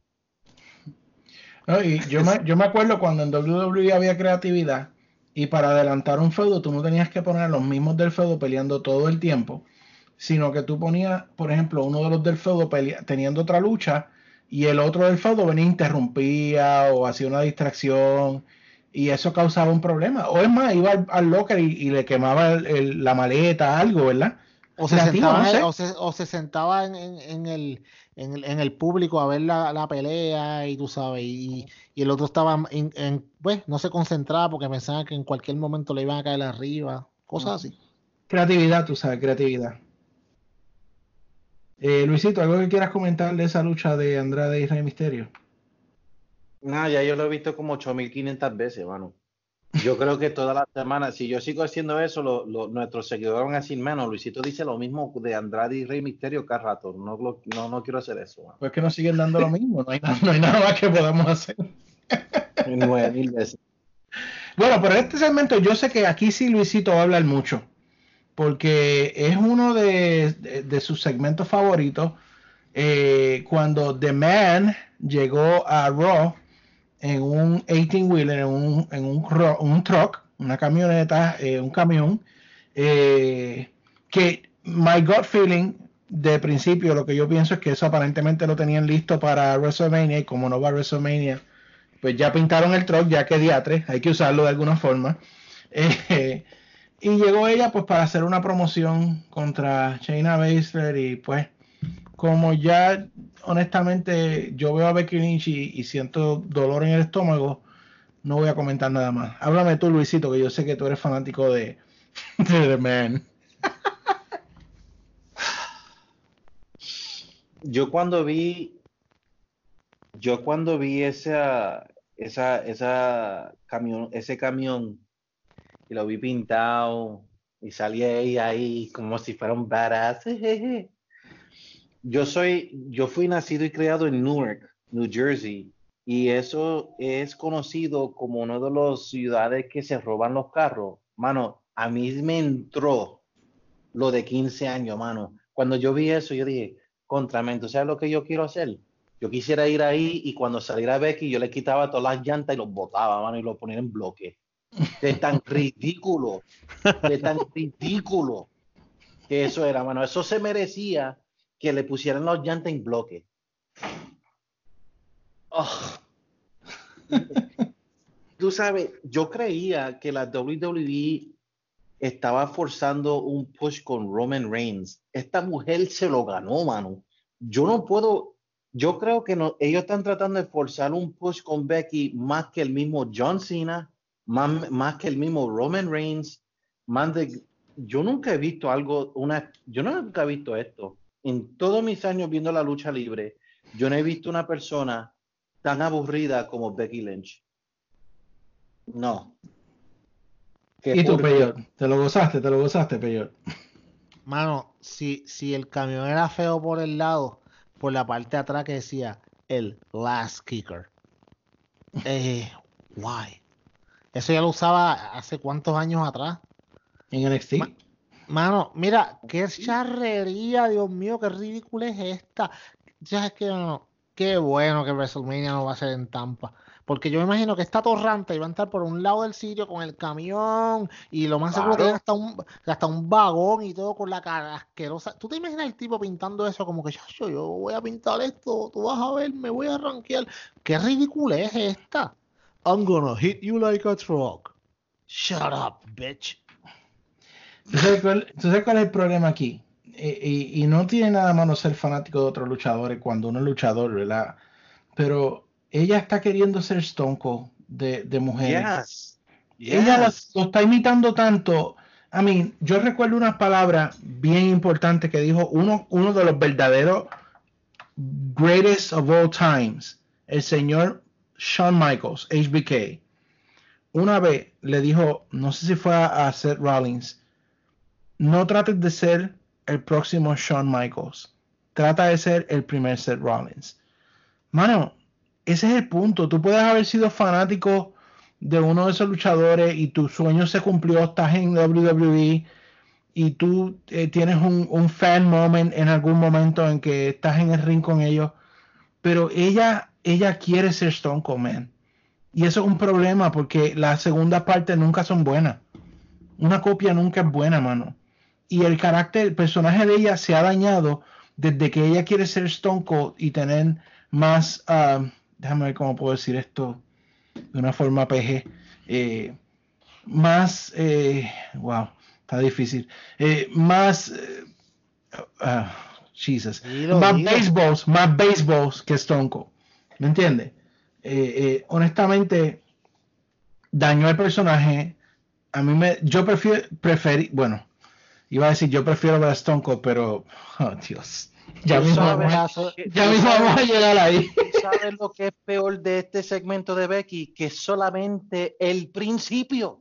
Y yo me, yo me acuerdo cuando en WWE había creatividad y para adelantar un feudo tú no tenías que poner a los mismos del feudo peleando todo el tiempo, sino que tú ponías, por ejemplo, uno de los del feudo pelea- teniendo otra lucha y el otro del feudo venía interrumpía o hacía una distracción y eso causaba un problema. O es más, iba al, al locker y, y le quemaba el- el- la maleta, algo, ¿verdad? O se, Creativo, sentaba, no en- sé. o, se, o se sentaba en, en- en el, en, público a ver la, la pelea y tú sabes, y, y el otro estaba en, en- pues, no se concentraba porque pensaba que en cualquier momento le iban a caer arriba, cosas así. Creatividad, tú sabes, creatividad. Eh, Luisito, ¿algo que quieras comentar de esa lucha de Andrade y Rey Misterio? Nada, ya yo lo he visto como 8500 veces, mano. Yo creo que todas las semanas, si yo sigo haciendo eso, lo- lo- nuestros seguidores van a decir menos. Luisito dice lo mismo de Andrade y Rey Misterio cada rato. No, lo- no, no quiero hacer eso, mano. Pues que nos siguen dando lo mismo, no hay, nada- no hay nada más que podamos hacer. Nueve mil veces. Bueno, pero este segmento yo sé que aquí sí Luisito va a hablar mucho, porque es uno de, sus segmentos favoritos. eh, cuando The Man llegó a Raw en un 18-wheeler, en un, en un, truck, una camioneta, eh, un camión, eh, que my gut feeling de principio, lo que yo pienso es que eso aparentemente lo tenían listo para WrestleMania y como no va a WrestleMania, pues ya pintaron el truck, ya que diatre, hay que usarlo de alguna forma. (laughs) y llegó ella pues para hacer una promoción contra Shayna Baszler y pues como ya honestamente yo veo a Becky Lynch y, siento dolor en el estómago, no voy a comentar nada más. Háblame tú, Luisito, que yo sé que tú eres fanático de, (laughs) de The Man. Yo cuando vi, yo cuando vi esa, esa, esa camión, ese camión y lo vi pintado y salía ella ahí como si fuera un badass. (laughs) Yo soy, yo fui nacido y criado en Newark, New Jersey, y eso es conocido como una de las ciudades que se roban los carros. Mano, a mí me entró lo de 15 años, mano. Cuando yo vi eso, yo dije, contramento, ¿sabes lo que yo quiero hacer? Yo quisiera ir ahí y cuando saliera Becky, yo le quitaba todas las llantas y los botaba, mano, y los ponía en bloque. De tan ridículo, de tan ridículo que eso era, mano. Eso se merecía que le pusieran las llantas en bloque. Oh. (laughs) Tú sabes, yo creía que la WWE estaba forzando un push con Roman Reigns. Esta mujer se lo ganó, mano. Yo no puedo, yo creo que no, ellos están tratando de forzar un push con Becky más que el mismo John Cena, más, más que el mismo Roman Reigns, más de, yo nunca he visto algo, una, yo nunca he visto esto. En todos mis años viendo la lucha libre, yo no he visto una persona tan aburrida como Becky Lynch. No. ¿Y tú, Peyot? ¿Te lo gozaste? ¿Te lo gozaste, Peyot? Mano, si, si el camión era feo por el lado, por la parte de atrás que decía el last kicker. Eh, why? Eso ya lo usaba hace cuántos años atrás. En NXT. Ma- Mano, mira, qué charrería, Dios mío, qué ridícula es esta. Ya es que no, qué bueno que WrestleMania no va a ser en Tampa. Porque yo me imagino que esta torranta iba a estar por un lado del sitio con el camión y lo más seguro tiene hasta un, hasta un vagón y todo con la cara asquerosa. ¿Tú te imaginas el tipo pintando eso como que "Chacho, yo voy a pintar esto, tú vas a ver, me voy a rankear? ¿Qué ridícula es esta? I'm gonna hit you like a truck. Shut up, bitch. ¿Tú sabes cuál, tú sabes cuál es el problema aquí? Y, y no tiene nada malo ser fanático de otros luchadores cuando uno es luchador, ¿verdad? Pero ella está queriendo ser Stone Cold de, de mujeres. Yes. Ella las- lo está imitando tanto. I mean, yo recuerdo unas palabras bien importantes que dijo uno, uno de los verdaderos greatest of all times, el señor Shawn Michaels, HBK. Una vez le dijo, no sé si fue a, Seth Rollins, no trates de ser el próximo Shawn Michaels, trata de ser el primer Seth Rollins. Mano, ese es el punto. Tú puedes haber sido fanático de uno de esos luchadores y tu sueño se cumplió, estás en WWE y tú eh, tienes un, un fan moment en algún momento en que estás en el ring con ellos, pero ella, ella quiere ser Stone Cold Man. Y eso es un problema porque las segundas partes nunca son buenas. Una copia nunca es buena, mano. Y el carácter, el personaje de ella se ha dañado desde que ella quiere ser Stone Cold y tener más, ah, déjame ver cómo puedo decir esto de una forma PG, eh, más, eh, wow, está difícil, eh, más, ah, Jesus, más baseballs, más baseballs que Stone Cold, ¿me entiendes? Eh, eh, honestamente, dañó el personaje, a mí me, yo prefiero, preferí, bueno, iba a decir yo prefiero ver a Stone Cold, pero, oh Dios, ya mismo, sabes- vamos a- ¿Qué- ya mismo sabes- vamos a llegar ahí. ¿Sabes lo que es peor de este segmento de Becky? Que solamente el principio.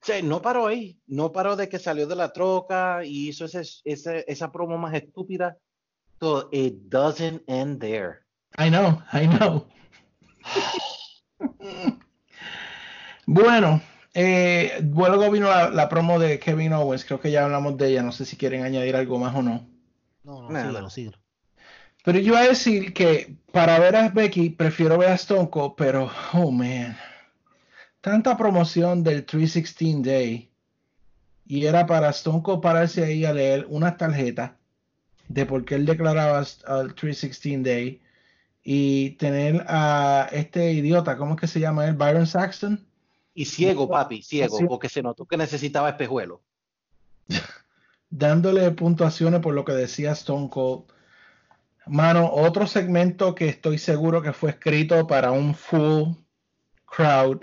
O sea, no paró ahí. No paró de que salió de la troca y hizo ese, ese- esa promo más estúpida. So it doesn't end there. I know, I know. bueno, eh, luego vino la, la promo de Kevin Owens, creo que ya hablamos de ella, no sé si quieren añadir algo más o no. No, no, síguelo, síguelo. Pero yo iba a decir que para ver a Becky prefiero ver a Stone Cold, pero, oh man, tanta promoción del 316 Day y era para Stone Cold pararse ahí a leer una tarjeta de por qué él declaraba al 316 Day y tener a este idiota, ¿cómo es que se llama él? Byron Saxton. Y ciego, papi, ciego, porque se notó que necesitaba espejuelo. (laughs) dándole puntuaciones por lo que decía Stone Cold. Mano, otro segmento que estoy seguro que fue escrito para un full crowd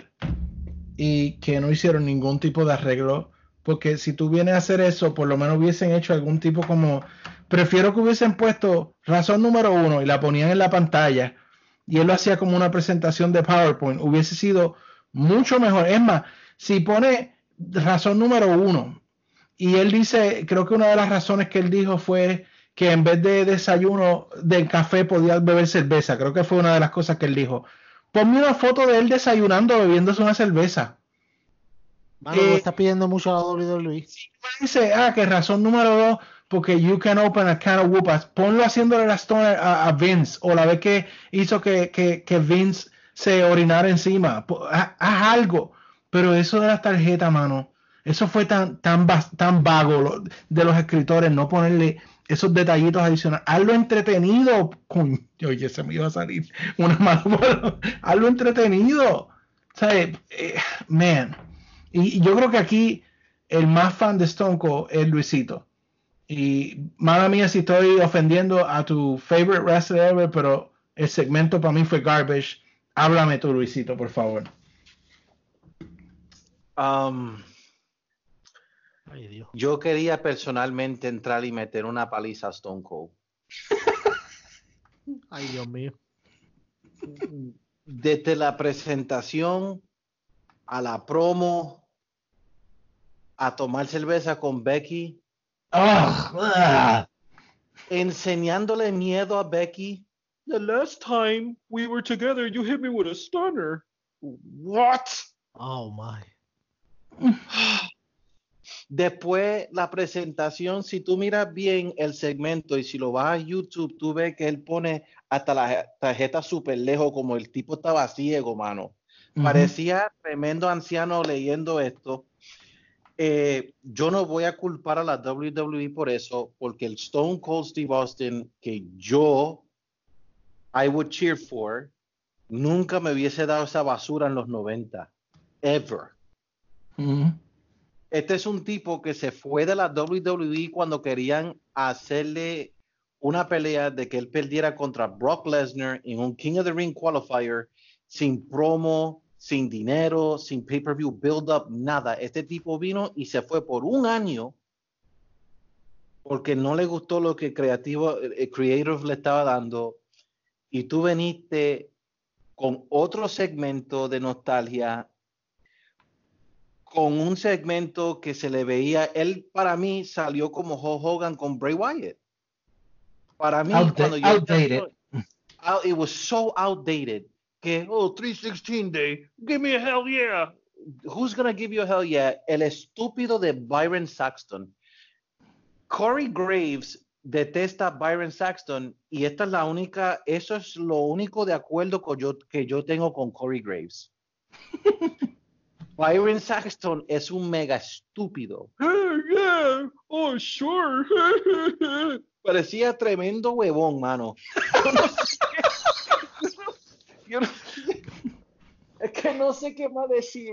y que no hicieron ningún tipo de arreglo. Porque si tú vienes a hacer eso, por lo menos hubiesen hecho algún tipo como. Prefiero que hubiesen puesto razón número uno y la ponían en la pantalla y él lo hacía como una presentación de PowerPoint. Hubiese sido mucho mejor. Es más, si pone razón número uno y él dice, creo que una de las razones que él dijo fue que en vez de desayuno del café podía beber cerveza. Creo que fue una de las cosas que él dijo. Ponme una foto de él desayunando, bebiéndose una cerveza. Mano, Eh, lo estás pidiendo mucho a la WWE. Dice, ah, que razón número dos, porque you can open a can of whoopas. Ponlo haciéndole la stoner a, a Vince, o la vez que hizo que, que, que Vince se orinara encima. Haz, algo. Pero eso de las tarjetas, mano, eso fue tan, tan, tan vago de los escritores, no ponerle esos detallitos adicionales. Hazlo entretenido. Oye, se me iba a salir una (laughs) mano. Hazlo entretenido. Sea, eh, man. Y, y yo creo que aquí el más fan de Stone Cold es Luisito. Y mala mía si estoy ofendiendo a tu favorite wrestler ever, pero el segmento para mí fue garbage. Háblame tú, Luisito, por favor. Um, Ay, Dios. yo quería personalmente entrar y meter una paliza a Stone Cold. (laughs) Ay, Dios mío. Desde la presentación a la promo, a tomar cerveza con Becky, Enseñándole miedo a Becky. The last time we were together, you hit me with a stunner. What? Oh, my. (sighs) Después la presentación, si tú miras bien el segmento y si lo vas a YouTube, tú ves que él pone hasta la tarjeta súper lejos, como el tipo estaba ciego, mano. Parecía tremendo anciano leyendo esto. Eh, yo no voy a culpar a la WWE por eso, porque el Stone Cold Steve Austin que yo, I would cheer for, nunca me hubiese dado esa basura en los 90. Ever. Ujú. Este es un tipo que se fue de la WWE cuando querían hacerle una pelea de que él perdiera contra Brock Lesnar en un King of the Ring qualifier sin promo, sin dinero, sin pay-per-view build-up, nada. Este tipo vino y se fue por un año porque no le gustó lo que creativo, eh, Creative le estaba dando y tú veniste con otro segmento de nostalgia con un segmento que se le veía, él para mí salió como Hulk Hogan con Bray Wyatt. Para mí, Outda- cuando yo outdated. Out- it was so outdated que, oh, 316 day, give me a hell yeah. Who's gonna give you a hell yeah? El estúpido de Byron Saxton. Corey Graves detesta a Byron Saxton y esta es la única, eso es lo único de acuerdo que yo, que yo tengo con Corey Graves. (laughs) Byron Saxton es un mega estúpido. yeah, oh, sure. (laughs) Parecía tremendo huevón, mano. (laughs) Yo no es que no sé qué más decir.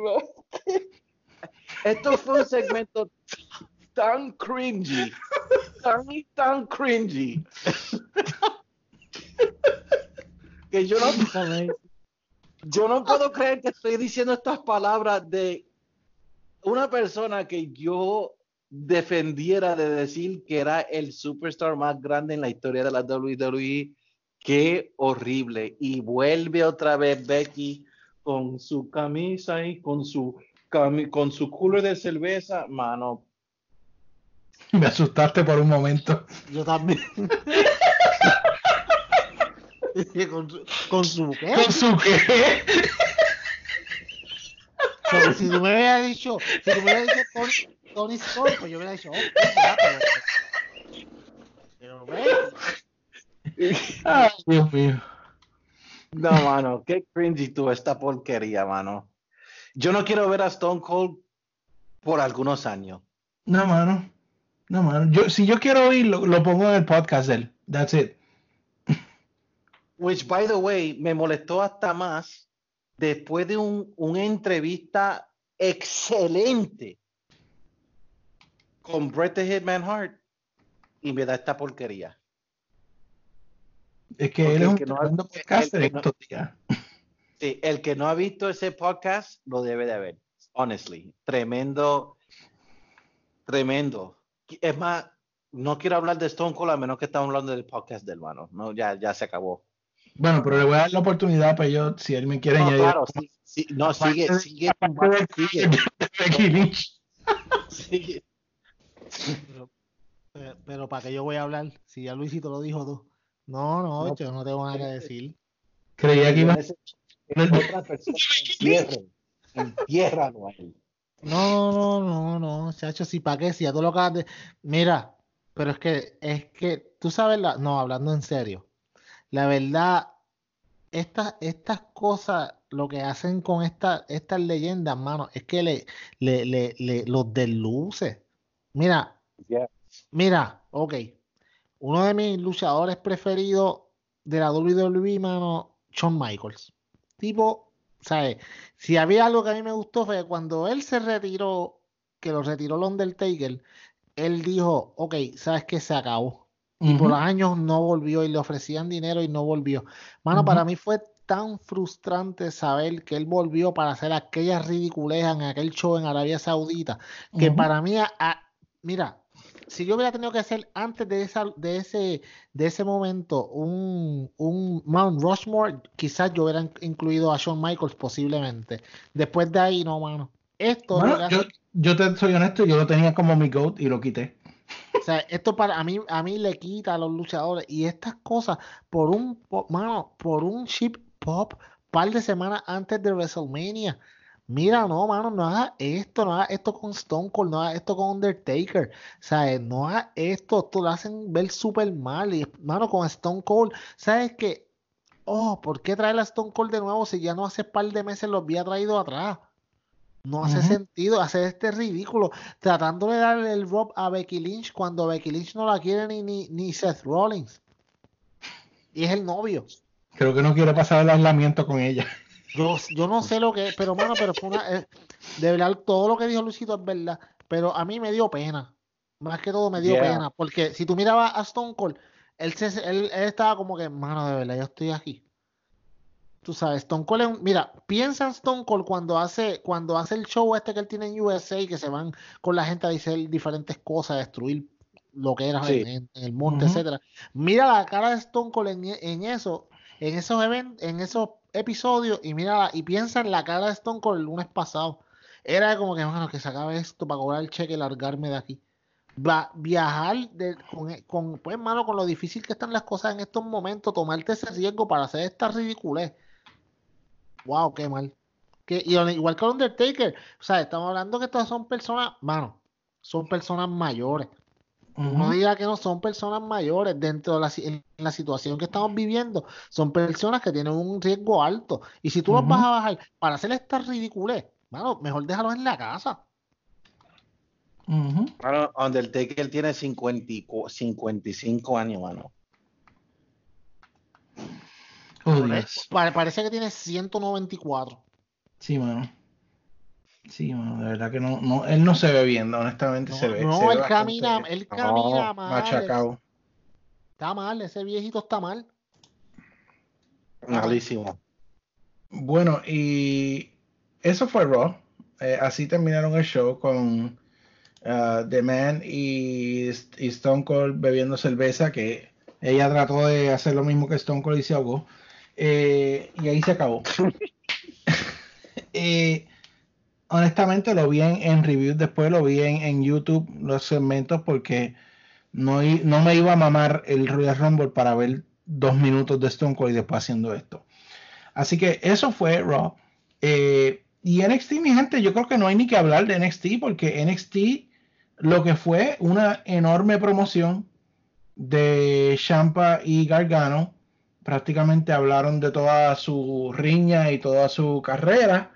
Esto fue un segmento tan cringy, tan y tan cringy, que yo no, yo no puedo creer que estoy diciendo estas palabras de una persona que yo defendiera de decir que era el superstar más grande en la historia de la WWE. Qué horrible. Y vuelve otra vez Becky con su camisa y con su cami- con su cooler de cerveza, mano. Me asustaste por un momento. Yo también. (laughs) con, su, con su qué? ¿Con su qué? Pero si tú me hubieras dicho, si tú me hubieras dicho Tony, Tony Storm, pues yo hubiera dicho, oh, pues, ya, pero, pero Ay, Dios mío. No, mano, qué cringy tú esta porquería, mano. Yo no quiero ver a Stone Cold por algunos años. No, mano. No, mano. Yo, si yo quiero oír, lo, lo pongo en el podcast de él. That's it. Which, by the way, me molestó hasta más después de un, una entrevista excelente con Bret the Hitman Hart y me da esta porquería. Es que Porque él es el un que no ha- tremendo podcaster el que no- estos días. Sí, el que no ha visto ese podcast lo debe de ver. Honestly, tremendo, tremendo. Es más, no quiero hablar de Stone Cold a menos que estamos hablando del podcast del hermano. No, ya, ya se acabó. Bueno, pero le voy a dar la oportunidad para yo, si él me quiere No, añadir. claro, sí, sí, no, sigue, de- sigue, sigue, sigue. pero, pero, pero ¿para qué yo voy a hablar? Si ya Luisito lo dijo tú. No, no, yo no tengo nada que decir. Creía que iba a Ese- (laughs) Otra persona entierren, entiérralo a él. No, no, no, no, chacho, si para qué, si ya tú lo acabas de. Mira, pero es que, es que, tú sabes la. No, hablando en serio. La verdad, estas, estas cosas, lo que hacen con esta, estas leyendas, mano, es que le, le, le, le- los desluce. Mira, Yeah. mira, ok. Uno de mis luchadores preferidos de la WWE, mano, Shawn Michaels. Tipo, ¿sabes? Si había algo que a mí me gustó fue cuando él se retiró, que lo retiró el Undertaker, él dijo, ok, ¿sabes qué? Se acabó. Y por Ujú. años no volvió y le ofrecían dinero y no volvió. Mano, para mí fue tan frustrante saber que él volvió para hacer aquellas ridiculejas en aquel show en Arabia Saudita, que para mí, a- a- mira, si yo hubiera tenido que hacer antes de, esa, de, ese, de ese momento un, un Mount Rushmore, quizás yo hubiera in- incluido a Shawn Michaels posiblemente. Después de ahí, no, mano. Esto, Bueno, yo, hace- yo te soy honesto, yo lo tenía como mi GOAT y lo quité. o sea, esto para a mí, a mí le quita a los luchadores y estas cosas por un, mano, por un chip pop par de semanas antes de WrestleMania. Mira, no, mano, no hagas esto, no hagas esto con Stone Cold, no hagas esto con Undertaker, ¿sabes? No hagas esto, esto lo hacen ver súper mal. Y, mano, con Stone Cold, ¿sabes qué? Oh, ¿por qué traer a Stone Cold de nuevo si ya no hace par de meses lo había traído atrás? No hace sentido hacer este ridículo, tratando de darle el rob a Becky Lynch cuando Becky Lynch no la quiere ni, ni, ni Seth Rollins. Y es el novio. Creo que no quiere pasar el aislamiento con ella. Yo, yo no sé lo que es, pero mano, pero fue una. eh, de verdad, todo lo que dijo Luisito es verdad. Pero a mí me dio pena. Más que todo me dio Yeah. pena. Porque si tú mirabas a Stone Cold, él, se, él, él estaba como que, mano, de verdad, yo estoy aquí. Tú sabes, Stone Cold es un- Mira, piensa en Stone Cold cuando hace, cuando hace el show este que él tiene en USA, que se van con la gente a decir diferentes cosas, a destruir lo que era Sí. en, en- el monte, Ujú. etcétera. Mira la cara de Stone Cold en, en eso, en esos eventos, en esos episodios, y mira y piensa en la cara de Stone Cold el lunes pasado. Era como que, mano, que se acabe esto para cobrar el cheque y largarme de aquí. Va, viajar de- con, con, pues, mano, con lo difícil que están las cosas en estos momentos, tomarte ese riesgo para hacer esta ridiculez. Wow, qué mal. Que, y igual que Undertaker, o sea, estamos hablando que estas son personas, mano, son personas mayores. No diga que no son personas mayores dentro de la, si- en la situación que estamos viviendo. Son personas que tienen un riesgo alto. Y si tú los vas a bajar para hacer esta ridiculez, mano, mejor déjalos en la casa. Ujú. Mano, Undertaker tiene 50 y cu- 55 años, mano. Oh, Por Dios. eso, pare- parece que tiene 194. Sí, mano. Sí, mano, de verdad que no, no, él no se ve bien, honestamente No, se ve. no, se ve él camina, él camina mal. machacado. Está mal, ese viejito está mal. Malísimo. Bueno, y eso fue Raw. Eh, así terminaron el show con ah, The Man y, y Stone Cold bebiendo cerveza, que ella trató de hacer lo mismo que Stone Cold y se ahogó. Eh, y ahí se acabó. (laughs) (laughs) Eh, honestamente lo vi en, en reviews después, lo vi en, en YouTube, los segmentos, porque no, no me iba a mamar el Royal Rumble para ver dos minutos de Stone Cold y después haciendo esto. Así que eso fue Raw. Eh, y NXT, mi gente, yo creo que no hay ni que hablar de NXT porque NXT lo que fue una enorme promoción de Champa y Gargano. Prácticamente hablaron de toda su riña y toda su carrera.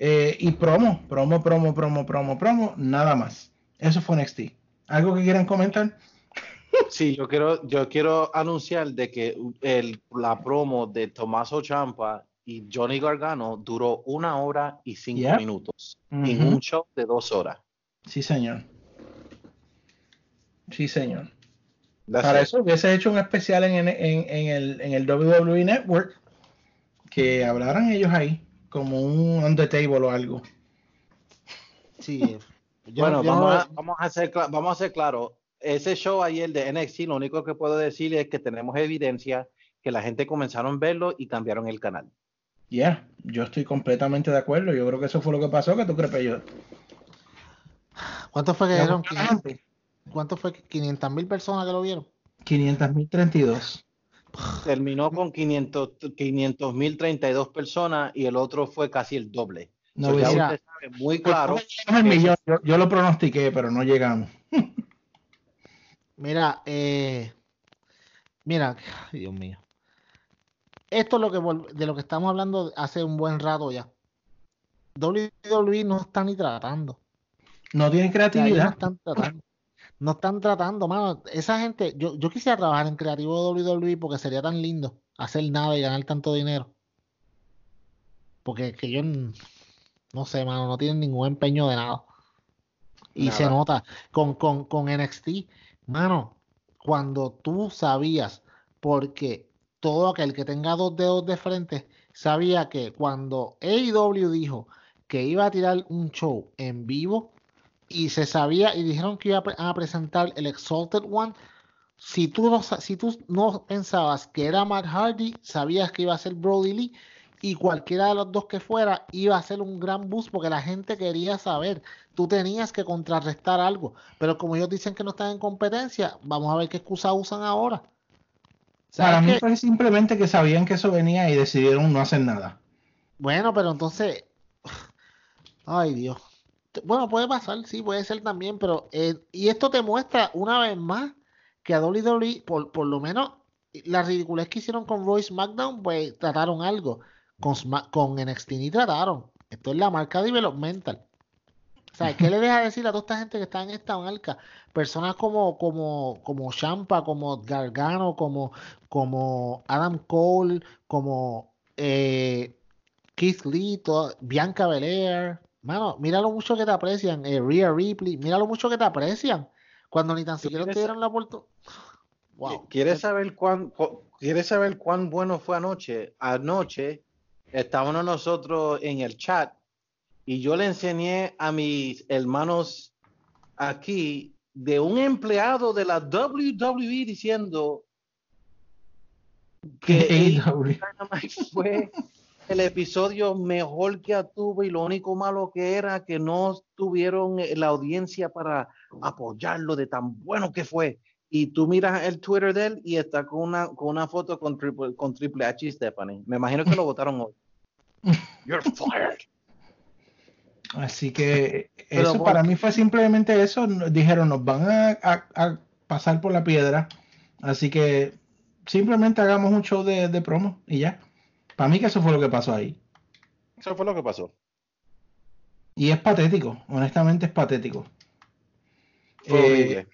Eh, y promo, promo, promo, promo, promo, promo, nada más. Eso fue NXT. ¿Algo que quieran comentar? (laughs) Sí, yo quiero, yo quiero anunciar de que el, la promo de Tomaso Champa y Johnny Gargano duró una hora y cinco minutos en Ujú. un show de dos horas. Sí, señor. Sí, señor. That's Para it. eso hubiese hecho un especial en, en- en el, en el WWE Network que hablaran ellos ahí, como un on the table o algo. Sí. yo- Bueno, yo vamos, no- a, vamos, a hacer, cla- vamos a hacer claro. Ese show ayer de NXT, lo único que puedo decir es que tenemos evidencia que la gente comenzaron a verlo y cambiaron el canal. Ya, yo estoy completamente de acuerdo. Yo creo que eso fue lo que pasó. ¿Qué tú crees, Peyo? ¿Cuánto fue que dieron? ¿Cuánto fue? ¿500 mil personas que lo vieron? 500.032. Terminó con 500 mil 32 personas y el otro fue casi el doble. No, So, ya mira. usted sabe muy claro. Al millón. Yo, yo lo pronostiqué, pero no llegamos. (laughs) Mira, eh, mira, Dios mío. Esto es lo que de lo que estamos hablando hace un buen rato ya. WWE no está ni tratando. No tienen ellos no creatividad. están tratando. No están tratando, mano. Esa gente, yo, yo quisiera trabajar en creativo de WWE porque sería tan lindo hacer nada y ganar tanto dinero. Porque es que yo no sé, mano, no tienen ningún empeño de nada. Y Nada. se nota con, con, con NXT, mano, cuando tú sabías, porque todo aquel que tenga dos dedos de frente sabía que cuando AEW dijo que iba a tirar un show en vivo y se sabía y dijeron que iba a, pre- a presentar el Exalted One, si tú, no, si tú no pensabas que era Matt Hardy, sabías que iba a ser Brody Lee y cualquiera de los dos que fuera iba a ser un gran boost porque la gente quería saber. Tú tenías que contrarrestar algo, pero como ellos dicen que no están en competencia, vamos a ver qué excusa usan ahora. Para ¿Sabes mí fue simplemente que sabían que eso venía y decidieron no hacer nada. Bueno, pero entonces, (sighs) Ay, Dios. Bueno, puede pasar, sí, puede ser también, pero. eh, y esto te muestra una vez más que a WWE, por, por lo menos, la ridiculez que hicieron con Roy SmackDown, pues trataron algo. Con, con NXT ni trataron. Esto es la marca developmental. O sea, ¿qué (laughs) le deja decir a toda esta gente que está en esta marca? Personas como, como, como Champa, como Gargano, como, como Adam Cole, como eh, Keith Lee, todo- Bianca Belair. Mano, mira lo mucho que te aprecian. eh, Rhea Ripley, mira lo mucho que te aprecian. Cuando ni tan siquiera te dieron la oportunidad. Wow. ¿Quieres saber cuán, cu- ¿Quieres saber cuán bueno fue anoche? Anoche estábamos nosotros en el chat y yo le enseñé a mis hermanos aquí de un empleado de la WWE diciendo que (laughs) fue el episodio mejor que tuvo y lo único malo que era que no tuvieron eh, la audiencia para apoyarlo de tan bueno que fue. Y tú miras el Twitter de él y está con una, con una foto con Triple, con Triple H y Stephanie. Me imagino que lo (laughs) votaron hoy. You're fired. Así que (laughs) eso para mí fue simplemente eso. Nos Dijeron, nos van a, a- a pasar por la piedra. Así que simplemente hagamos un show de, de promo y ya. Para mí que eso fue lo que pasó ahí. Eso fue lo que pasó. Y es patético, honestamente es patético. Eh,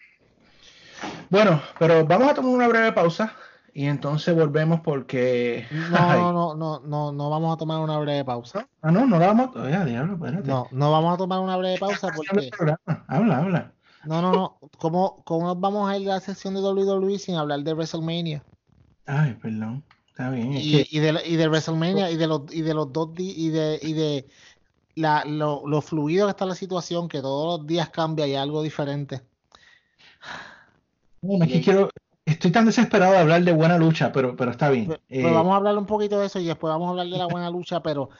bueno, pero vamos a tomar una breve pausa y entonces volvemos porque... No, (laughs) no, no, no, no, no vamos a tomar una breve pausa. Ah, no, no la vamos a... Oiga, diablo, espérate. No, no vamos a tomar una breve pausa Habla porque. Habla, habla. No, no, no. ¿Cómo, cómo nos vamos a ir a la sección de WWE sin hablar de WrestleMania? Ay, perdón. Está bien. es Y, que- y de, y de WrestleMania y de los, y de los dos días y de, y de la, lo, lo fluido que está la situación, que todos los días cambia y algo diferente. No, es que quiero, estoy tan desesperado de hablar de buena lucha, pero, pero está bien. Pues, Eh, vamos a hablar un poquito de eso y después vamos a hablar de la buena lucha, pero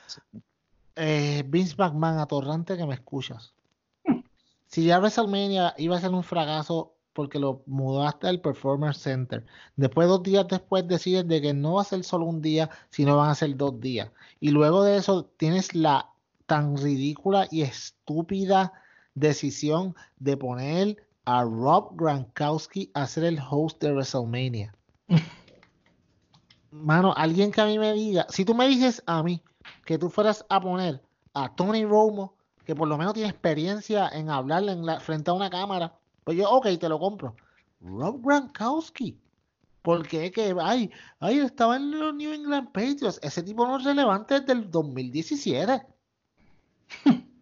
(laughs) eh, Vince McMahon, atorrante que me escuchas. Si ya WrestleMania iba a ser un fracaso porque lo mudaste al Performance Center, después dos días después decides de que no va a ser solo un día, sino van a ser dos días. Y luego de eso tienes la tan ridícula y estúpida decisión de poner a Rob Gronkowski a ser el host de WrestleMania. (laughs) Mano, alguien que a mí me diga, si tú me dices a mí que tú fueras a poner a Tony Romo, que por lo menos tiene experiencia en hablar en la, frente a una cámara, pues yo, ok, te lo compro. Rob Gronkowski. Porque es que, ay, ay, estaba en los New England Patriots. Ese tipo no es relevante desde el 2017. (laughs)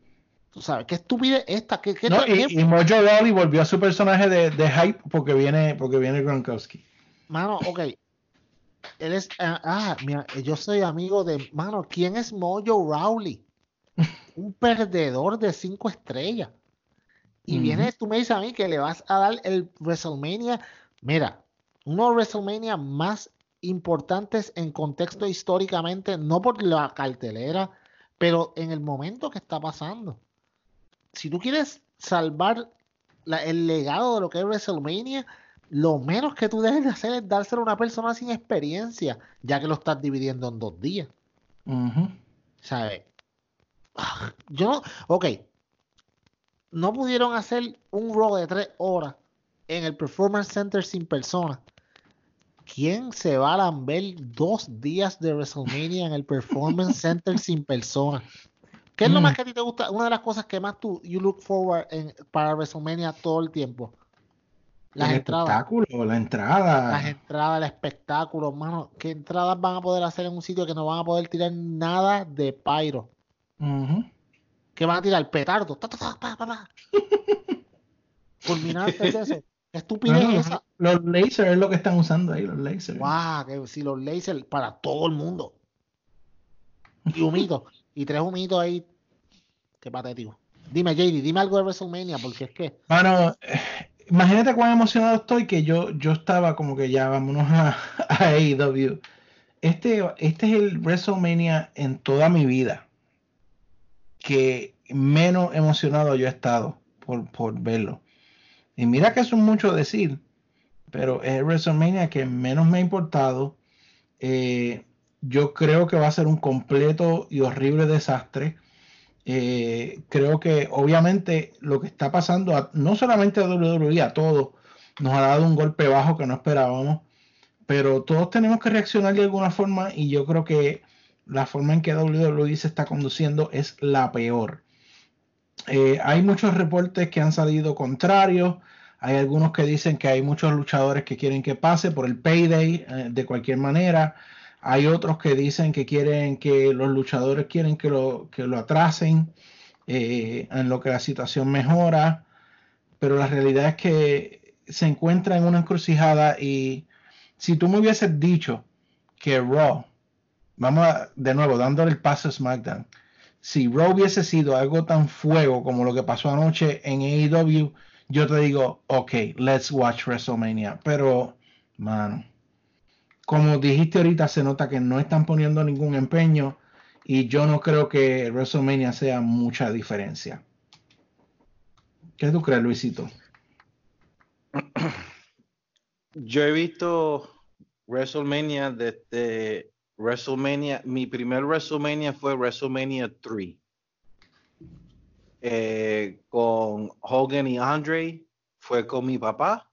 Tú sabes, qué estupidez esta. ¿Qué, qué, no, y, y Mojo Rawley volvió a su personaje de, de hype porque viene, porque viene Gronkowski. Mano, ok. Él es. ah, ah, mira, yo soy amigo de. Mano, ¿quién es Mojo Rawley? (laughs) Un perdedor de cinco estrellas. Y vienes, tú me dices a mí que le vas a dar el WrestleMania. Mira, uno de los WrestleMania más importantes en contexto históricamente, no por la cartelera, pero en el momento que está pasando. Si tú quieres salvar la- el legado de lo que es WrestleMania, lo menos que tú debes de hacer es dárselo a una persona sin experiencia, ya que lo estás dividiendo en dos días. Ujú. ¿Sabes? Ah, Yo no, ok. No pudieron hacer un Raw de tres horas en el Performance Center sin personas. ¿Quién se va a lamber dos días de WrestleMania en el Performance (laughs) Center sin personas? ¿Qué es lo Mm. más que a ti te gusta? Una de las cosas que más tú you look forward en, para WrestleMania todo el tiempo. Las el entradas. espectáculo, la entrada. Las entradas, el espectáculo, mano. ¿Qué entradas van a poder hacer en un sitio que no van a poder tirar nada de pyro? Ujú. Que van a tirar petardo. Ta, ta, ta, pa, pa, pa. (laughs) Fulminantes de eso. ¿Qué estupidez no, es no, esa? los lasers es lo que están usando ahí, los lasers. Guau, que si los lasers para todo el mundo. Y (laughs) humitos. y tres humitos ahí. Qué patético. Dime, JD, dime algo de WrestleMania, porque es que. Mano, eh, imagínate cuán emocionado estoy que yo, yo estaba como que ya vámonos a, (laughs) a AEW. Este, este es el WrestleMania en toda mi vida que menos emocionado yo he estado por, por verlo. Y mira que eso es mucho decir, pero es WrestleMania que menos me ha importado. Eh, yo creo que va a ser un completo y horrible desastre. Eh, creo que obviamente lo que está pasando, no solamente a WWE, a todos, nos ha dado un golpe bajo que no esperábamos, pero todos tenemos que reaccionar de alguna forma y yo creo que la forma en que WWE se está conduciendo es la peor. Eh, hay muchos reportes que han salido contrarios, hay algunos que dicen que hay muchos luchadores que quieren que pase por el payday eh, de cualquier manera. Hay otros que dicen que quieren que los luchadores quieren que lo, que lo atrasen eh, en lo que la situación mejora. Pero la realidad es que se encuentra en una encrucijada y si tú me hubieses dicho que Raw, vamos a, de nuevo dándole el paso a SmackDown, si Raw hubiese sido algo tan fuego como lo que pasó anoche en AEW, yo te digo, ok, let's watch WrestleMania. Pero, mano, como dijiste ahorita, se nota que no están poniendo ningún empeño y yo no creo que WrestleMania sea mucha diferencia. ¿Qué tú crees, Luisito? Yo he visto WrestleMania desde WrestleMania. Mi primer WrestleMania fue WrestleMania 3. Eh, con Hogan y Andre. Fue con mi papá.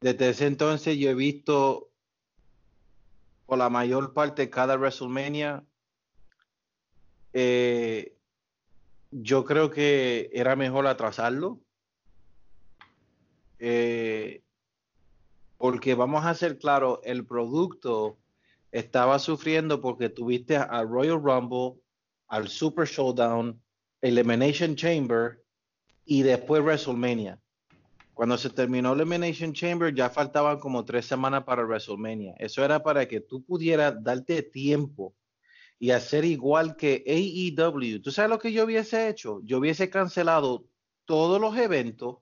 Desde ese entonces yo he visto por la mayor parte cada WrestleMania. Eh, yo creo que era mejor atrasarlo. Eh, porque vamos a ser claros, el producto estaba sufriendo porque tuviste al Royal Rumble, al Super Showdown, Elimination Chamber y después WrestleMania. Cuando se terminó Elimination Chamber ya faltaban como tres semanas para WrestleMania. Eso era para que tú pudieras darte tiempo y hacer igual que AEW. ¿Tú sabes lo que yo hubiese hecho? Yo hubiese cancelado todos los eventos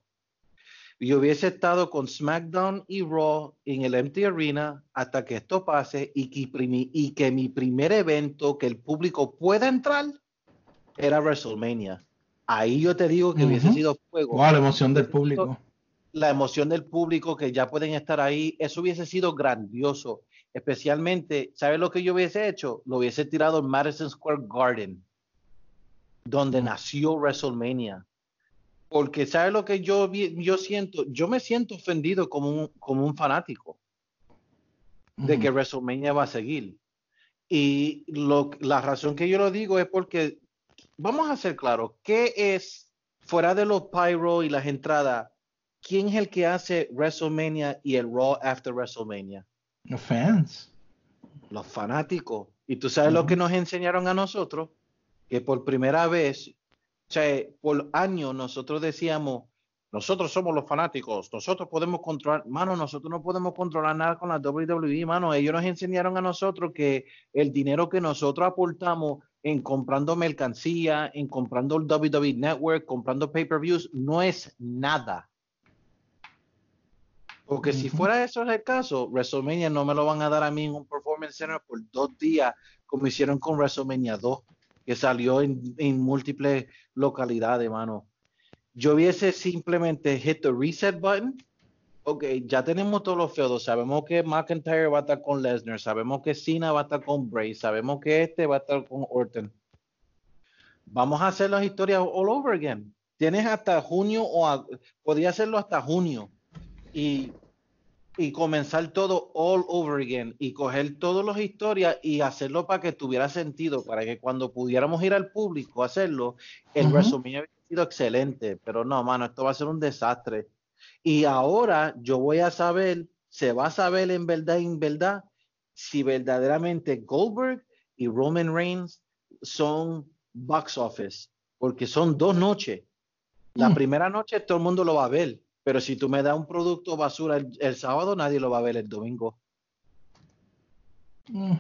yo hubiese estado con SmackDown y Raw en el Empty Arena hasta que esto pase y que, y mi primer evento que el público pueda entrar era WrestleMania. Ahí yo te digo que hubiese sido fuego. Wow, la emoción del público. La emoción del público que ya pueden estar ahí, eso hubiese sido grandioso. Especialmente, ¿sabes lo que yo hubiese hecho? Lo hubiese tirado en Madison Square Garden, donde nació WrestleMania. Porque ¿sabes lo que yo, yo siento? Yo me siento ofendido como un, como un fanático de que WrestleMania va a seguir. Y lo, la razón que yo lo digo es porque, vamos a ser claros, ¿qué es, fuera de los pyro y las entradas, quién es el que hace WrestleMania y el Raw after WrestleMania? Los fans. Los fanáticos. Y tú sabes lo que nos enseñaron a nosotros, que por primera vez, o sea, por años nosotros decíamos, nosotros somos los fanáticos, nosotros podemos controlar, mano, nosotros no podemos controlar nada con la WWE, mano, ellos nos enseñaron a nosotros que el dinero que nosotros aportamos en comprando mercancía, en comprando el WWE Network, comprando pay-per-views, no es nada. Porque si fuera eso el caso, WrestleMania no me lo van a dar a mí en un Performance Center por dos días, como hicieron con WrestleMania 2, que salió en, en múltiples localidades, mano. Yo hubiese simplemente hit the reset button. Ok, ya tenemos todos los feudos. Sabemos que McIntyre va a estar con Lesnar. Sabemos que Cena va a estar con Bray. Sabemos que este va a estar con Orton. Vamos a hacer las historias all over again. Tienes hasta junio o a- podría hacerlo hasta junio y, y comenzar todo all over again y coger todas las historias y hacerlo para que tuviera sentido, para que cuando pudiéramos ir al público a hacerlo, el. WrestleMania hubiera sido excelente, pero no, mano, esto va a ser un desastre. Y ahora yo voy a saber, se va a saber en verdad, en verdad, si verdaderamente Goldberg y Roman Reigns son box office, porque son dos noches. La Mm. primera noche todo el mundo lo va a ver, pero si tú me das un producto basura el, el sábado, nadie lo va a ver el domingo. Mm.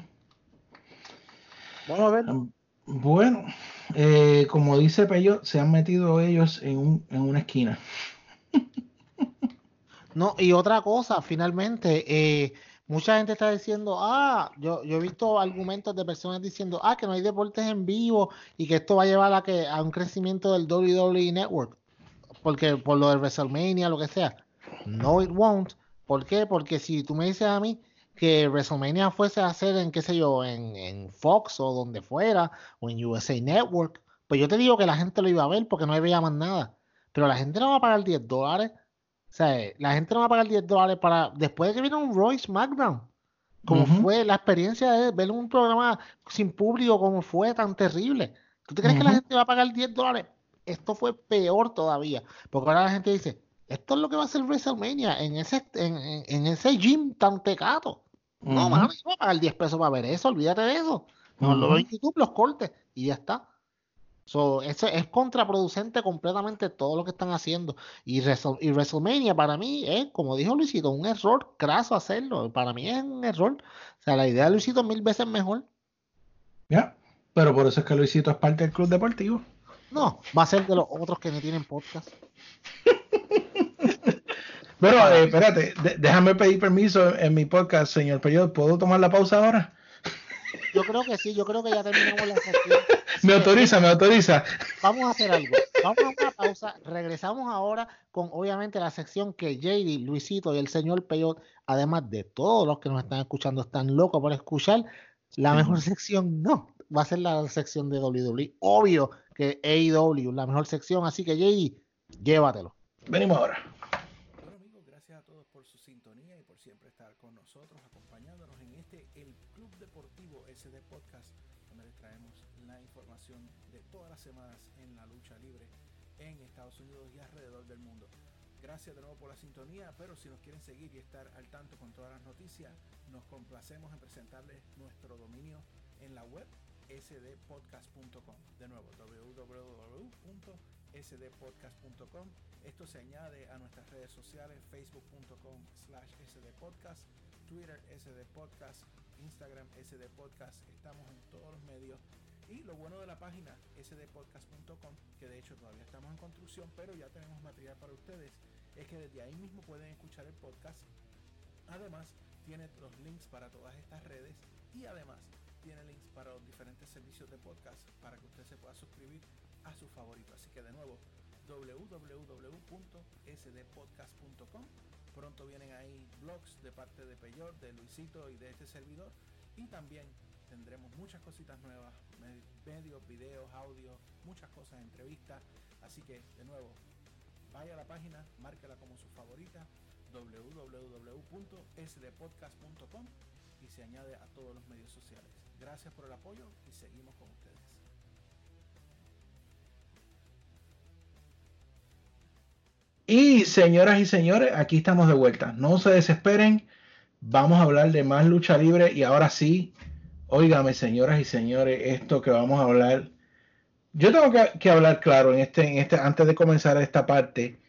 Vamos a ver. Bueno, eh, como dice Pello, se han metido ellos en, un- en una esquina. (laughs) No, y otra cosa, finalmente, eh, mucha gente está diciendo, ah, yo, yo he visto argumentos de personas diciendo, ah, que no hay deportes en vivo y que esto va a llevar a que a un crecimiento del WWE Network, porque por lo de WrestleMania, lo que sea. No, it won't. ¿Por qué? Porque si tú me dices a mí que WrestleMania fuese a hacer en, qué sé yo, en, en Fox o donde fuera, o en USA Network, pues yo te digo que la gente lo iba a ver porque no veía más nada. Pero la gente no va a pagar 10 dólares. O sea, la gente no va a pagar 10 dólares para. Después de que vino un Royce SmackDown. Como fue la experiencia de ver un programa sin público, como fue tan terrible. ¿Tú te crees que la gente va a pagar 10 dólares? Esto fue peor todavía. Porque ahora la gente dice, esto es lo que va a ser WrestleMania en ese, en, ese gym tan tecato. No, mami, no va a pagar 10 pesos para ver eso, olvídate de eso. No, lo en YouTube, los cortes y ya está. So, eso es contraproducente completamente todo lo que están haciendo. Y, y, WrestleMania para mí es, como dijo Luisito, un error craso hacerlo. Para mí es un error. O sea, la idea de Luisito es mil veces mejor. Ya, pero por eso es que Luisito es parte del club deportivo. No, va a ser de los otros que no tienen podcast. (laughs) pero eh, espérate, déjame pedir permiso en, mi podcast, señor Periodo. ¿Puedo tomar la pausa ahora? Yo creo que sí, yo creo que ya terminamos la sesión. (laughs) Me autoriza, me autoriza. Vamos a hacer algo. Vamos a una pausa. Regresamos ahora con obviamente la sección que JD, Luisito y el señor Peyot, además de todos los que nos están escuchando, están locos por escuchar. La mejor sección no, va a ser la sección de WWE. Obvio que AEW, la mejor sección. Así que JD, llévatelo. Venimos ahora. Bueno amigos, gracias a todos por su sintonía y por siempre estar con nosotros, acompañándonos en este, el Club Deportivo SD Podcast información de todas las semanas en la lucha libre en Estados Unidos y alrededor del mundo. Gracias de nuevo por la sintonía, pero si nos quieren seguir y estar al tanto con todas las noticias, nos complacemos en presentarles nuestro dominio en la web sdpodcast.com. De nuevo, www.sdpodcast.com. Esto se añade a nuestras redes sociales, facebook.com slash sdpodcast, Twitter sdpodcast, Instagram sdpodcast. Estamos en todos los medios y lo bueno de la página sdpodcast.com, que de hecho todavía estamos en construcción, pero ya tenemos material para ustedes, es que desde ahí mismo pueden escuchar el podcast. Además, tiene los links para todas estas redes y además tiene links para los diferentes servicios de podcast para que usted se pueda suscribir a su favorito. Así que de nuevo, www.sdpodcast.com. Pronto vienen ahí blogs de parte de Peyor, de Luisito y de este servidor. Y también tendremos muchas cositas nuevas, medios, videos, audios, muchas cosas, entrevistas. Así que, de nuevo, vaya a la página, márquela como su favorita, www.sdpodcast.com y se añade a todos los medios sociales. Gracias por el apoyo y seguimos con ustedes. Y señoras y señores, aquí estamos de vuelta. No se desesperen. Vamos a hablar de más lucha libre y ahora sí, Óigame, señoras y señores, esto que vamos a hablar. Yo tengo que, hablar claro en este, en este, antes de comenzar esta parte.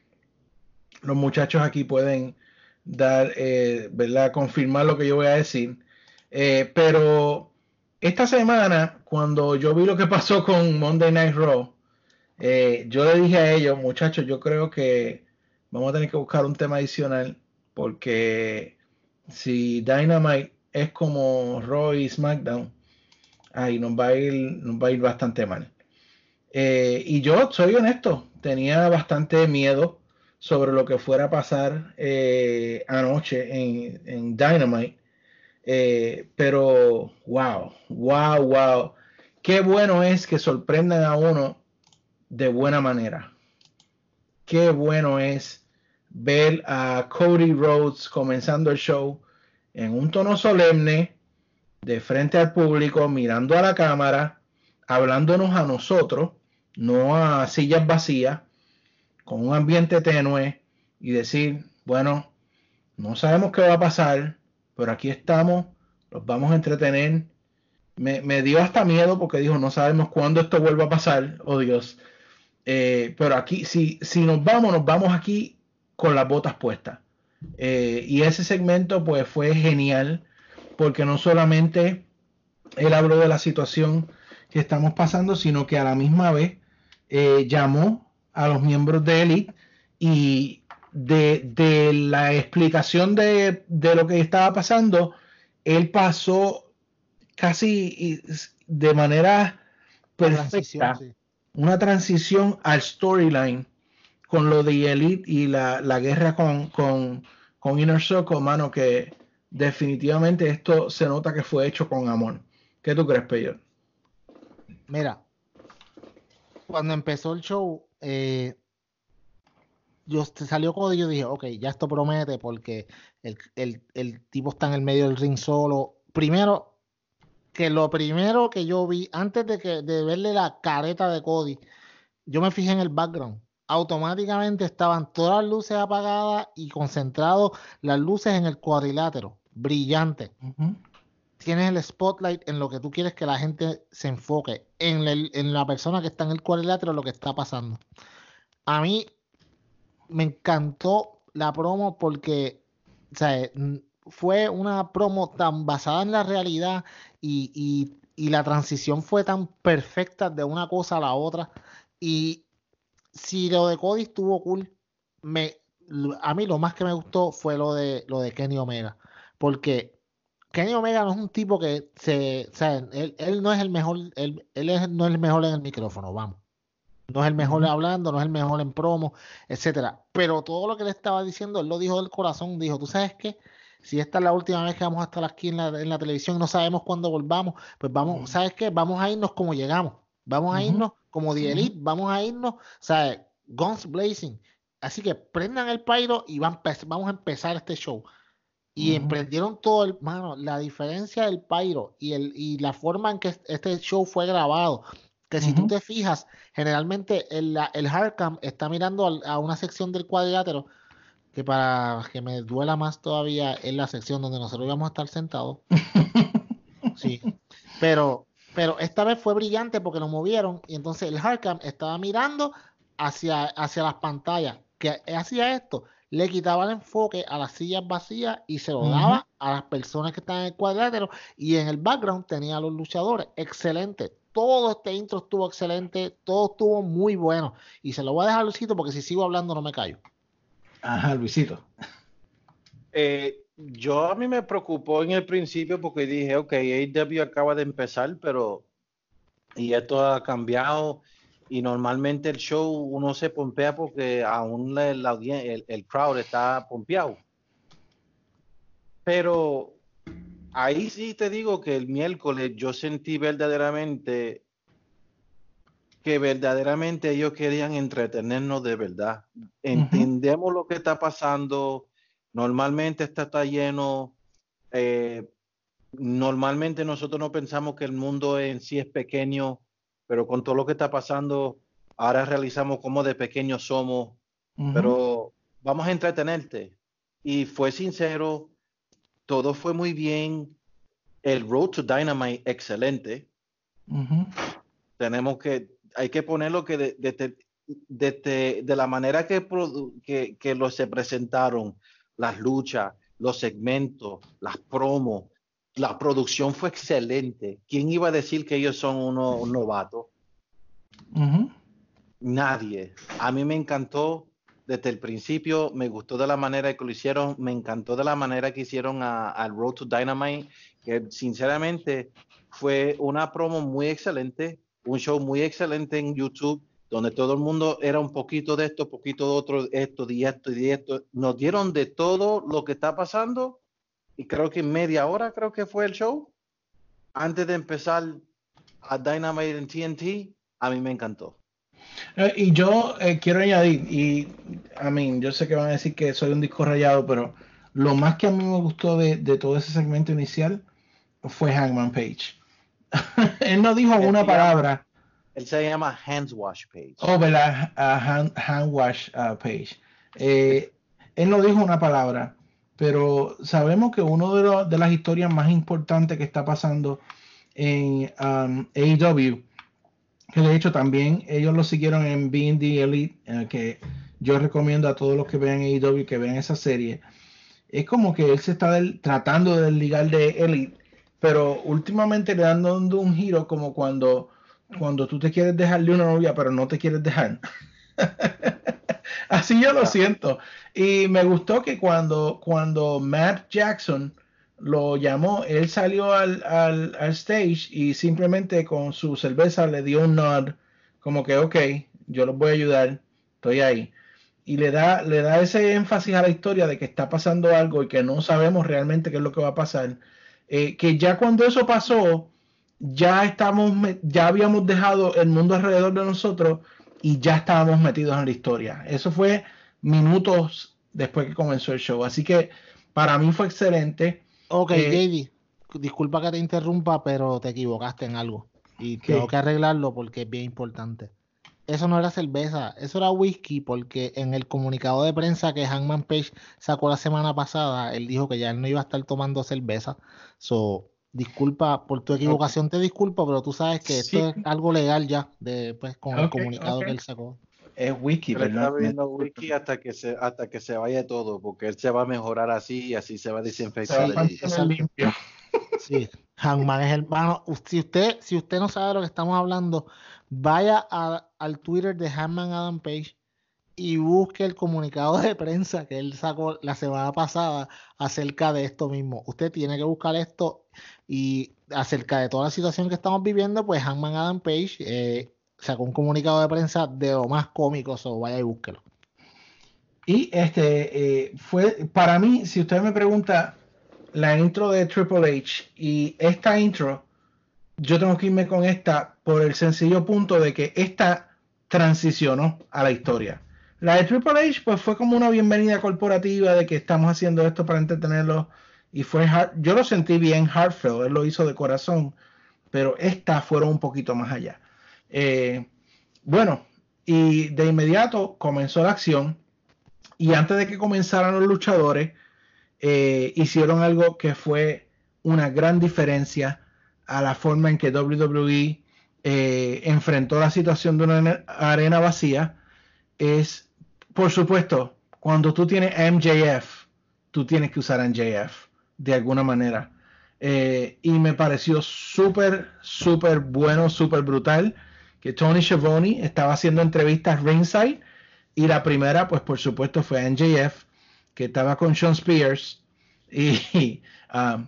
Los muchachos aquí pueden dar, eh, ¿verdad? Confirmar lo que yo voy a decir. Eh, pero esta semana, cuando yo vi lo que pasó con Monday Night Raw, eh, yo le dije a ellos, muchachos, yo creo que vamos a tener que buscar un tema adicional porque si Dynamite es como Roy y SmackDown, ahí nos va a ir, nos va a ir bastante mal. Eh, y yo soy honesto, tenía bastante miedo sobre lo que fuera a pasar eh, anoche en, Dynamite. Eh, pero, wow, wow, wow. Qué bueno es que sorprendan a uno de buena manera. Qué bueno es ver a Cody Rhodes comenzando el show en un tono solemne, de frente al público, mirando a la cámara, hablándonos a nosotros, no a sillas vacías, con un ambiente tenue y decir, bueno, no sabemos qué va a pasar, pero aquí estamos, los vamos a entretener. Me, dio hasta miedo porque dijo, no sabemos cuándo esto vuelva a pasar, oh Dios. Eh, pero aquí, si, si nos vamos, nos vamos aquí con las botas puestas. Eh, y ese segmento pues fue genial porque no solamente él habló de la situación que estamos pasando, sino que a la misma vez eh, llamó a los miembros de Elite y de, la explicación de, lo que estaba pasando, él pasó casi de manera perfecta una transición al storyline con lo de Elite y la, guerra con, con, con, Inner Circle, mano, que definitivamente esto se nota que fue hecho con amor. ¿Qué tú crees, Peyor? Mira, cuando empezó el show, eh, yo salió Cody y yo dije, ok, ya esto promete porque el, el, el tipo está en el medio del ring solo. Primero, que lo primero que yo vi, antes de, que, de verle la careta de Cody, yo me fijé en el background. Automáticamente estaban todas las luces apagadas y concentrados las luces en el cuadrilátero, brillante. Tienes el spotlight en lo que tú quieres que la gente se enfoque, en, el- en la persona que está en el cuadrilátero, lo que está pasando. A mí me encantó la promo porque n- fue una promo tan basada en la realidad y, la transición fue tan perfecta de una cosa a la otra. Y si lo de Cody estuvo cool, me, a mí lo más que me gustó fue lo de, lo de Kenny Omega. Porque Kenny Omega no es un tipo que se, o él, no es el mejor, él, no es el mejor en el micrófono, vamos. No es el mejor hablando, no es el mejor en promo, etcétera. Pero todo lo que le estaba diciendo, él lo dijo del corazón, dijo, ¿tú sabes qué? Si esta es la última vez que vamos a estar aquí en la, en la televisión, no sabemos cuándo volvamos, pues vamos, ¿sabes qué? Vamos a irnos como llegamos. Vamos a irnos como The Elite, vamos a irnos, sea, guns blazing. Así que prendan el pyro y va a empe- vamos a empezar este show. Y emprendieron todo el, mano, la diferencia del pyro y, el, y la forma en que este show fue grabado. Que si tú te fijas, generalmente el, el hardcam está mirando al- a una sección del cuadrilátero que para que me duela más todavía es la sección donde nosotros íbamos a estar sentados. (laughs) Sí, pero, pero esta vez fue brillante porque lo movieron y entonces el hardcam estaba mirando hacia, hacia las pantallas. que hacía esto? Le quitaba el enfoque a las sillas vacías y se lo daba a las personas que estaban en el cuadrilátero y en el background tenía a los luchadores. Excelente. Todo este intro estuvo excelente, todo estuvo muy bueno. Y se lo voy a dejar a Luisito porque si sigo hablando no me callo. Ajá, Luisito. Eh, yo a mí me preocupó en el principio porque dije, ok, AEW acaba de empezar, pero y esto ha cambiado y normalmente el show uno se pompea porque aún la, la audien- el, el crowd está pompeado. Pero ahí sí te digo que el miércoles yo sentí verdaderamente que verdaderamente ellos querían entretenernos de verdad. Entendemos lo que está pasando. Normalmente está, está lleno. eh, normalmente nosotros no pensamos que el mundo en sí es pequeño, pero con todo lo que está pasando, ahora realizamos cómo de pequeños somos. Pero vamos a entretenerte. Y fue sincero, todo fue muy bien. El Road to Dynamite, excelente tenemos que, hay que ponerlo que de, de- de- de- de la manera que, que, que los se presentaron, las luchas, los segmentos, las promos, la producción fue excelente. ¿Quién iba a decir que ellos son unos un novatos? Nadie. A mí me encantó desde el principio, me gustó de la manera que lo hicieron, me encantó de la manera que hicieron al Road to Dynamite, que sinceramente fue una promo muy excelente, un show muy excelente en YouTube, donde todo el mundo era un poquito de esto, poquito de otro, esto, de esto y de esto. Nos dieron de todo lo que está pasando y creo que media hora creo que fue el show. Antes de empezar a Dynamite en TNT, a mí me encantó. Y yo eh, quiero añadir, y a mí, yo sé que van a decir que soy un disco rayado, pero lo más que a mí me gustó de, de todo ese segmento inicial fue Hangman Page. (laughs) Él no dijo Él una palabra. Él se llama Hands Wash Page. Oh, ¿verdad? Hand, hand wash uh, page. Eh, él no dijo una palabra, pero sabemos que una de, los- de las historias más importantes que está pasando en um, AEW, que de hecho también ellos lo siguieron en Being the Elite, eh, que yo recomiendo a todos los que vean AEW que vean esa serie, es como que él se está del- tratando de desligar de Elite, pero últimamente le dan dando un giro como cuando cuando tú te quieres dejar de una novia, pero no te quieres dejar. (laughs) Así yo lo siento. Y me gustó que cuando, cuando Matt Jackson lo llamó, él salió al, al, al stage y simplemente con su cerveza le dio un nod, como que, ok, yo los voy a ayudar, estoy ahí. Y le da, le da ese énfasis a la historia de que está pasando algo y que no sabemos realmente qué es lo que va a pasar. Eh, que ya cuando eso pasó, ya estamos, ya habíamos dejado el mundo alrededor de nosotros y ya estábamos metidos en la historia. Eso fue minutos después que comenzó el show. Así que para mí fue excelente. Ok, Eh, JD, disculpa que te interrumpa, pero te equivocaste en algo. Y ¿Qué? tengo que arreglarlo porque es bien importante. Eso no era cerveza, eso era whisky, porque en el comunicado de prensa que Hangman Page sacó la semana pasada, él dijo que ya él no iba a estar tomando cerveza. So, disculpa por tu equivocación, te disculpo, pero tú sabes que Sí. esto es algo legal ya, de, pues, con el comunicado que él sacó. Es whisky, Él está bebiendo whisky hasta que se hasta que se vaya todo, porque él se va a mejorar así y así se va a Se desinfectar. exacto. limpio. (laughs) Sí, Hangman es hermano. Si usted, si usted no sabe de lo que estamos hablando, vaya a- al Twitter de Hangman Adam Page y busque el comunicado de prensa que él sacó la semana pasada acerca de esto mismo. Usted tiene que buscar esto y acerca de toda la situación que estamos viviendo, pues Hangman Adam Page eh, sacó un comunicado de prensa de lo más cómico, so vaya y búsquelo. Y este eh, fue, para mí, si usted me pregunta, la intro de Triple H y esta intro, yo tengo que irme con esta por el sencillo punto de que esta transicionó a la historia. La de Triple H, pues fue como una bienvenida corporativa de que estamos haciendo esto para entretenerlo. Y fue, heart- yo lo sentí bien heartfelt, él lo hizo de corazón, pero esta fueron un poquito más allá. Eh, bueno, y de inmediato comenzó la acción. Y antes de que comenzaran los luchadores, eh, hicieron algo que fue una gran diferencia a la forma en que WWE eh, enfrentó la situación de una arena vacía. Es, por supuesto, cuando tú tienes MJF, tú tienes que usar MJF de alguna manera. Y me pareció súper, súper bueno, súper brutal que Tony Schiavone estaba haciendo entrevistas ringside y la primera, pues por supuesto, fue MJF, que estaba con Sean Spears. Y (laughs) um,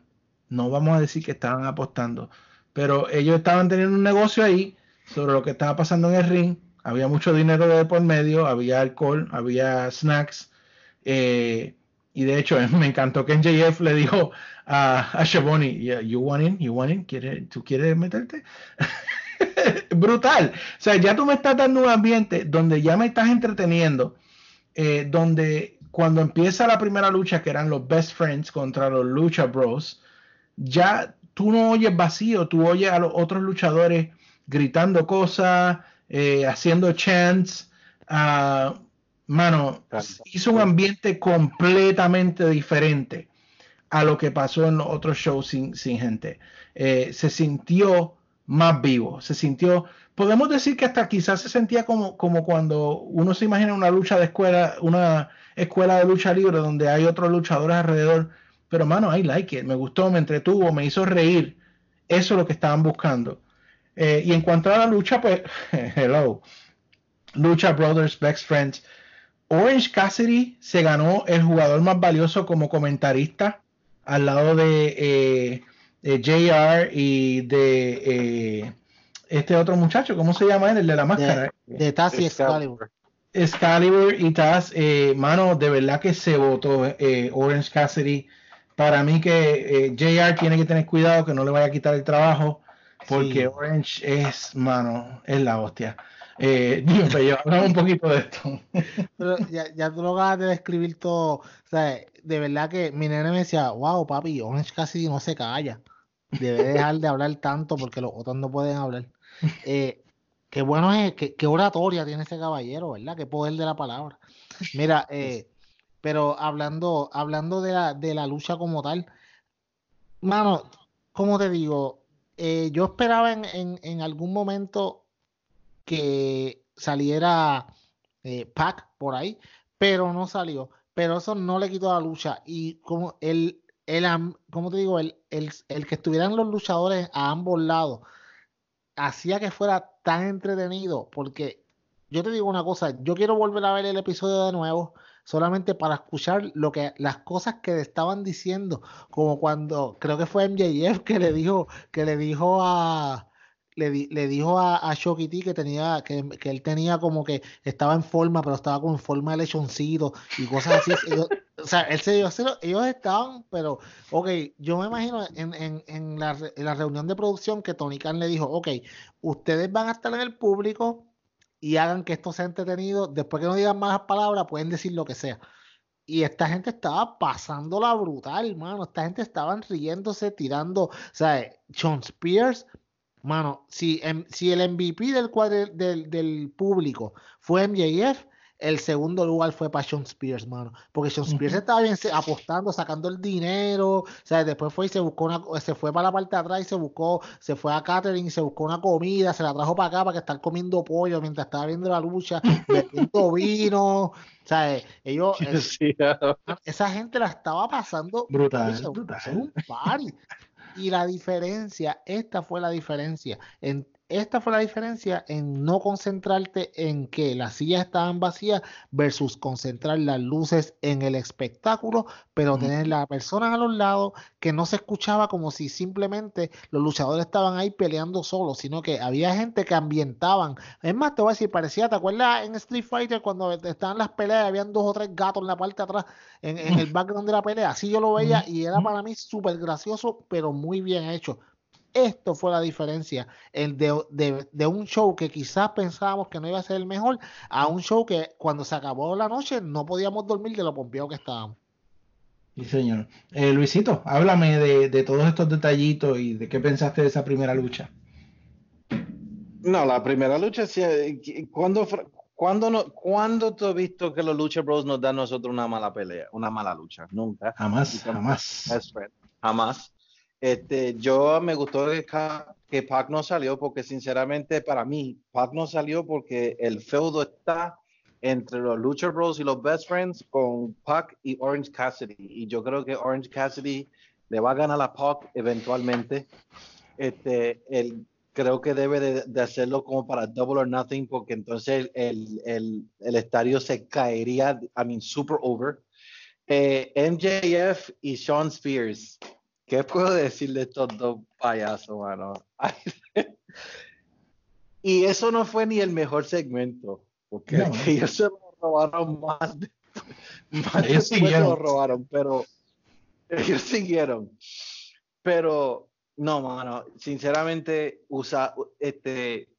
no vamos a decir que estaban apostando, pero ellos estaban teniendo un negocio ahí sobre lo que estaba pasando en el ring. Había mucho dinero de por medio, había alcohol, había snacks. eh, y de hecho, (laughs) me encantó que MJF le dijo a, a Schiavone, "Yeah, you want in, you want in, ¿Quiere- ¿tú quieres meterte? (laughs) (laughs) brutal. O sea, ya tú me estás dando un ambiente donde ya me estás entreteniendo, eh, donde cuando empieza la primera lucha, que eran los Best Friends contra los Lucha Bros, ya tú no oyes vacío, tú oyes a los otros luchadores gritando cosas, eh, haciendo chants. ah, mano, hizo un ambiente completamente diferente a lo que pasó en los otros shows sin, sin gente. Eh, se sintió más vivo, se sintió, podemos decir que hasta quizás se sentía como, como cuando uno se imagina una lucha de escuela, una escuela de lucha libre donde hay otros luchadores alrededor, pero mano, I like it, me gustó, me entretuvo, me hizo reír, eso es lo que estaban buscando. Eh, y en cuanto a la lucha, pues, (laughs) hello, Lucha Brothers, Best Friends, Orange Cassidy se ganó el jugador más valioso como comentarista al lado de, eh, de JR y de eh, este otro muchacho, ¿cómo se llama él? El de la máscara. De, de Taz y Excalibur. Excalibur y Taz, eh, mano, de verdad que se votó eh, Orange Cassidy. Para mí que eh, JR tiene que tener cuidado que no le vaya a quitar el trabajo porque Sí. Orange es, mano, es la hostia. Eh, (laughs) hablamos un poquito de esto. Pero ya, ya tú lo acabas de describir todo. O sea, de verdad que mi nene me decía, wow, papi, Orange casi no se calla. Debe dejar de hablar tanto porque los otros no pueden hablar. Eh, qué bueno es, qué, qué oratoria tiene ese caballero, ¿verdad? Qué poder de la palabra. Mira, (laughs) eh, pero hablando, hablando de la, de la lucha como tal, mano, como te digo, eh, yo esperaba en, en, en algún momento que saliera Pac por ahí, pero no salió. Pero eso no le quitó la lucha. Y como el, el ¿cómo te digo? El, el, el que estuvieran los luchadores a ambos lados hacía que fuera tan entretenido. Porque yo te digo una cosa, yo quiero volver a ver el episodio de nuevo solamente para escuchar lo que las cosas que estaban diciendo, como cuando creo que fue MJF que le dijo que le dijo a le, di- le dijo a, a Shoki T que tenía, que, que él tenía como que estaba en forma, pero estaba como en forma de lechoncito y cosas así. (laughs) Ellos- o sea, él se lo- ellos estaban, pero, ok, yo me imagino en, en, en la, en la reunión de producción que Tony Khan le dijo, ok, ustedes van a estar en el público y hagan que esto sea entretenido. Después que no digan malas palabras, pueden decir lo que sea. Y esta gente estaba pasándola brutal, mano. Esta gente estaban riéndose, tirando. O sea, Sean Spears, mano, si, em- si el MVP del, cuadre- del, del público fue MJF, el segundo lugar fue para Sean Spears, mano. Porque Sean Spears estaba bien apostando, sacando el dinero. O sea, después fue y se buscó una, se fue para la parte de atrás y se buscó, se fue a catering, se buscó una comida, se la trajo para acá para que estar comiendo pollo mientras estaba viendo la lucha, (laughs) bebiendo vino. O sea, eh, ellos, eh, esa gente la estaba pasando Brutal, es un party. Y la diferencia, esta fue la diferencia. En, esta fue la diferencia en no concentrarte en que las sillas estaban vacías versus concentrar las luces en el espectáculo, pero tener las personas a los lados que no se escuchaba como si simplemente los luchadores estaban ahí peleando solos, sino que había gente que ambientaban. Es más, te voy a decir, parecía, ¿te acuerdas en Street Fighter cuando estaban las peleas y habían dos o tres gatos en la parte de atrás, en, en el (laughs) background de la pelea? Así yo lo veía y era para mí súper gracioso, pero muy bien hecho. Esto fue la diferencia el de, de- de un show que quizás pensábamos que no iba a ser el mejor a un show que cuando se acabó la noche no podíamos dormir de lo pompeado que estábamos. Sí, señor. Eh, Luisito, háblame de, de todos estos detallitos y de qué pensaste de esa primera lucha. No, la primera lucha, sí, eh, ¿cuándo, fr- cuándo, no, ¿cuándo tú has visto que los Lucha Bros nos dan a nosotros una mala pelea, una mala lucha? Nunca. Jamás, jamás. Best friend, Jamás. Este, yo me gustó que, que Pac no salió porque sinceramente para mí Pac no salió porque el feudo está entre los Lucha Bros y los Best Friends con Pac y Orange Cassidy y yo creo que Orange Cassidy le va a ganar a Pac eventualmente. Este, el, creo que debe de, de hacerlo como para Double or Nothing porque entonces el, el, el estadio se caería, I mean, super over. Eh, MJF y Sean Spears. ¿Qué puedo decir de estos dos payasos, mano? Ay, (laughs) y eso no fue ni el mejor segmento, porque No. (laughs) ellos se lo robaron más, de- más Ellos siguieron. lo robaron, pero ellos siguieron. Pero no, mano, sinceramente, usa este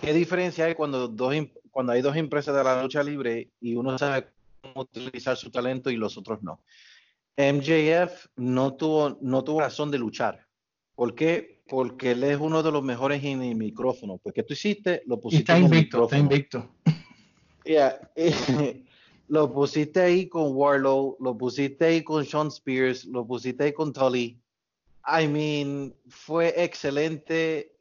¿qué diferencia hay cuando dos im- cuando hay dos empresas de la lucha libre y uno sabe cómo utilizar su talento y los otros no? MJF no tuvo, no tuvo razón de luchar. ¿Por qué? Porque él es uno de los mejores en el micrófono. Pues, ¿qué tú hiciste? Lo Y pusiste está en el invicto, está invicto. (laughs) Yeah, (laughs) lo pusiste ahí con Warlow, lo pusiste ahí con Sean Spears, lo pusiste ahí con Tully. I mean, fue excelente.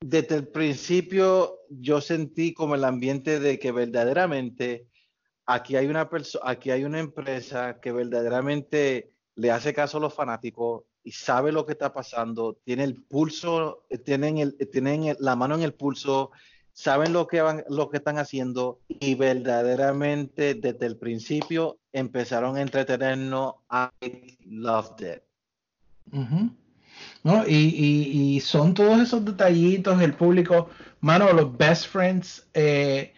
Desde el principio yo sentí como el ambiente de que verdaderamente aquí hay una persona, aquí hay una empresa que verdaderamente le hace caso a los fanáticos y sabe lo que está pasando, tiene el pulso, eh, tienen, el, eh, tienen la mano en el pulso, saben lo que van, lo que están haciendo y verdaderamente desde el principio empezaron a entretenernos. I loved it. Ujú. ¿No? Y, y- y son todos esos detallitos, el público, mano, los best friends. eh,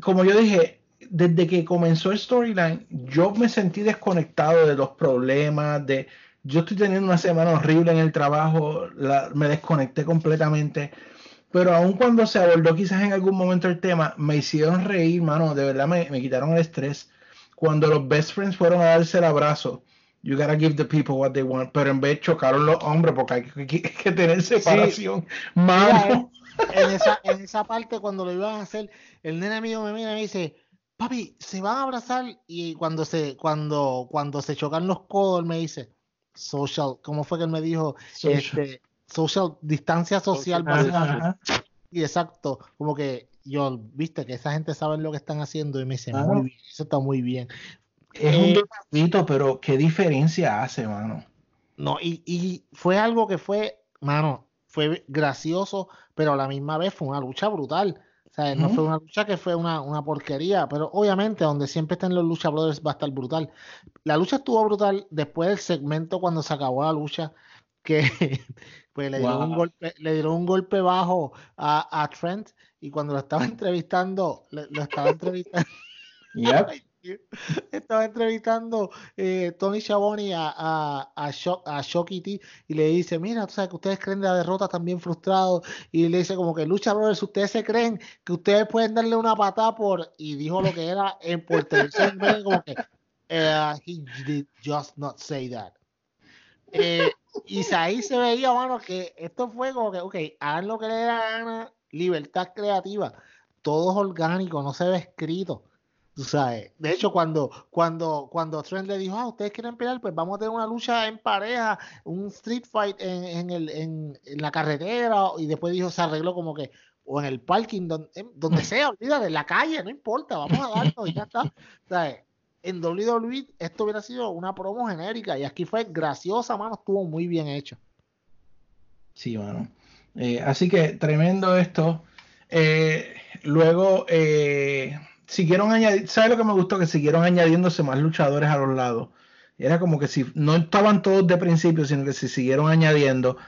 como yo dije, desde que comenzó el storyline, yo me sentí desconectado de los problemas, de yo estoy teniendo una semana horrible en el trabajo, la- me desconecté completamente. Pero aun cuando se abordó quizás en algún momento el tema, me hicieron reír, mano, de verdad me, me quitaron el estrés. Cuando los best friends fueron a darse el abrazo, you gotta give the people what they want, pero en vez chocaron los hombres porque hay que, hay que tener separación. Mano, en esa, en esa parte cuando lo iban a hacer, el nene mío me mira y me dice, papi, se van a abrazar y cuando se, cuando, cuando se chocan los codos, él me dice, social, ¿cómo fue que él me dijo? Social. Este, social, distancia social. Y exacto, como que yo, viste que esa gente sabe lo que están haciendo y me dice, Claro. muy bien, eso está muy bien. es un Eh, detallito, pero qué diferencia hace, mano. No, y, y fue algo que fue, mano, fue gracioso, pero a la misma vez fue una lucha brutal. Sea, no fue una lucha que fue una, una porquería, pero obviamente donde siempre están los Lucha Brothers va a estar brutal. La lucha estuvo brutal después del segmento cuando se acabó la lucha. que (laughs) pues le dieron, un Wow. golpe, le dieron un golpe bajo a, a Trent y cuando lo estaba (laughs) entrevistando, le- lo estaba entrevistando, Yep. (laughs) (laughs) estaba entrevistando eh, Tony Schiavone a, a, a, Sho- a Shocky T y le dice, mira, tú sabes que ustedes creen de la derrota también frustrados y le dice como que Lucha Brothers, ustedes se creen que ustedes pueden darle una patada por y dijo lo que era en televisión ¿verdad? como que eh, he did just not say that. Eh, y ahí se veía, mano, que esto fue como que, ok, hagan lo que les dé la gana, libertad creativa, todo es orgánico, no se ve escrito. Tú sabes, de hecho, cuando, cuando, cuando Trent le dijo, ah, ustedes quieren pelear, pues vamos a tener una lucha en pareja, un street fight en, en, el, en, en la carretera, y después dijo, se arregló como que, o en el parking, donde, donde (laughs) sea, olvídate, en la calle, no importa, vamos a darlo y ya está. (laughs) ¿Sabes? En WWE esto hubiera sido una promo genérica y aquí fue graciosa, mano, estuvo muy bien hecho. Sí, mano. Eh, así que tremendo esto. Eh, luego eh, siguieron añadiendo, ¿sabes lo que me gustó? Que siguieron añadiéndose más luchadores a los lados. Era como que si no estaban todos de principio, sino que se siguieron añadiendo.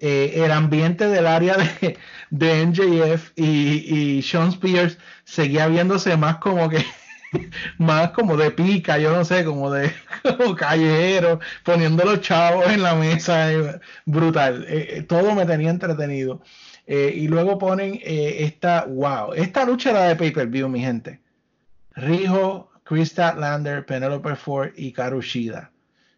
Eh, el ambiente del área de, de y, y Sean Spears seguía viéndose más como que (laughs) más como de pica, yo no sé, como de (laughs) como callejero, poniendo los chavos en la mesa, eh, brutal. Eh, todo me tenía entretenido. Y luego ponen esta, wow, esta lucha era de pay-per-view, mi gente. Rijo, Chris Statlander, Penelope Ford y Karushida.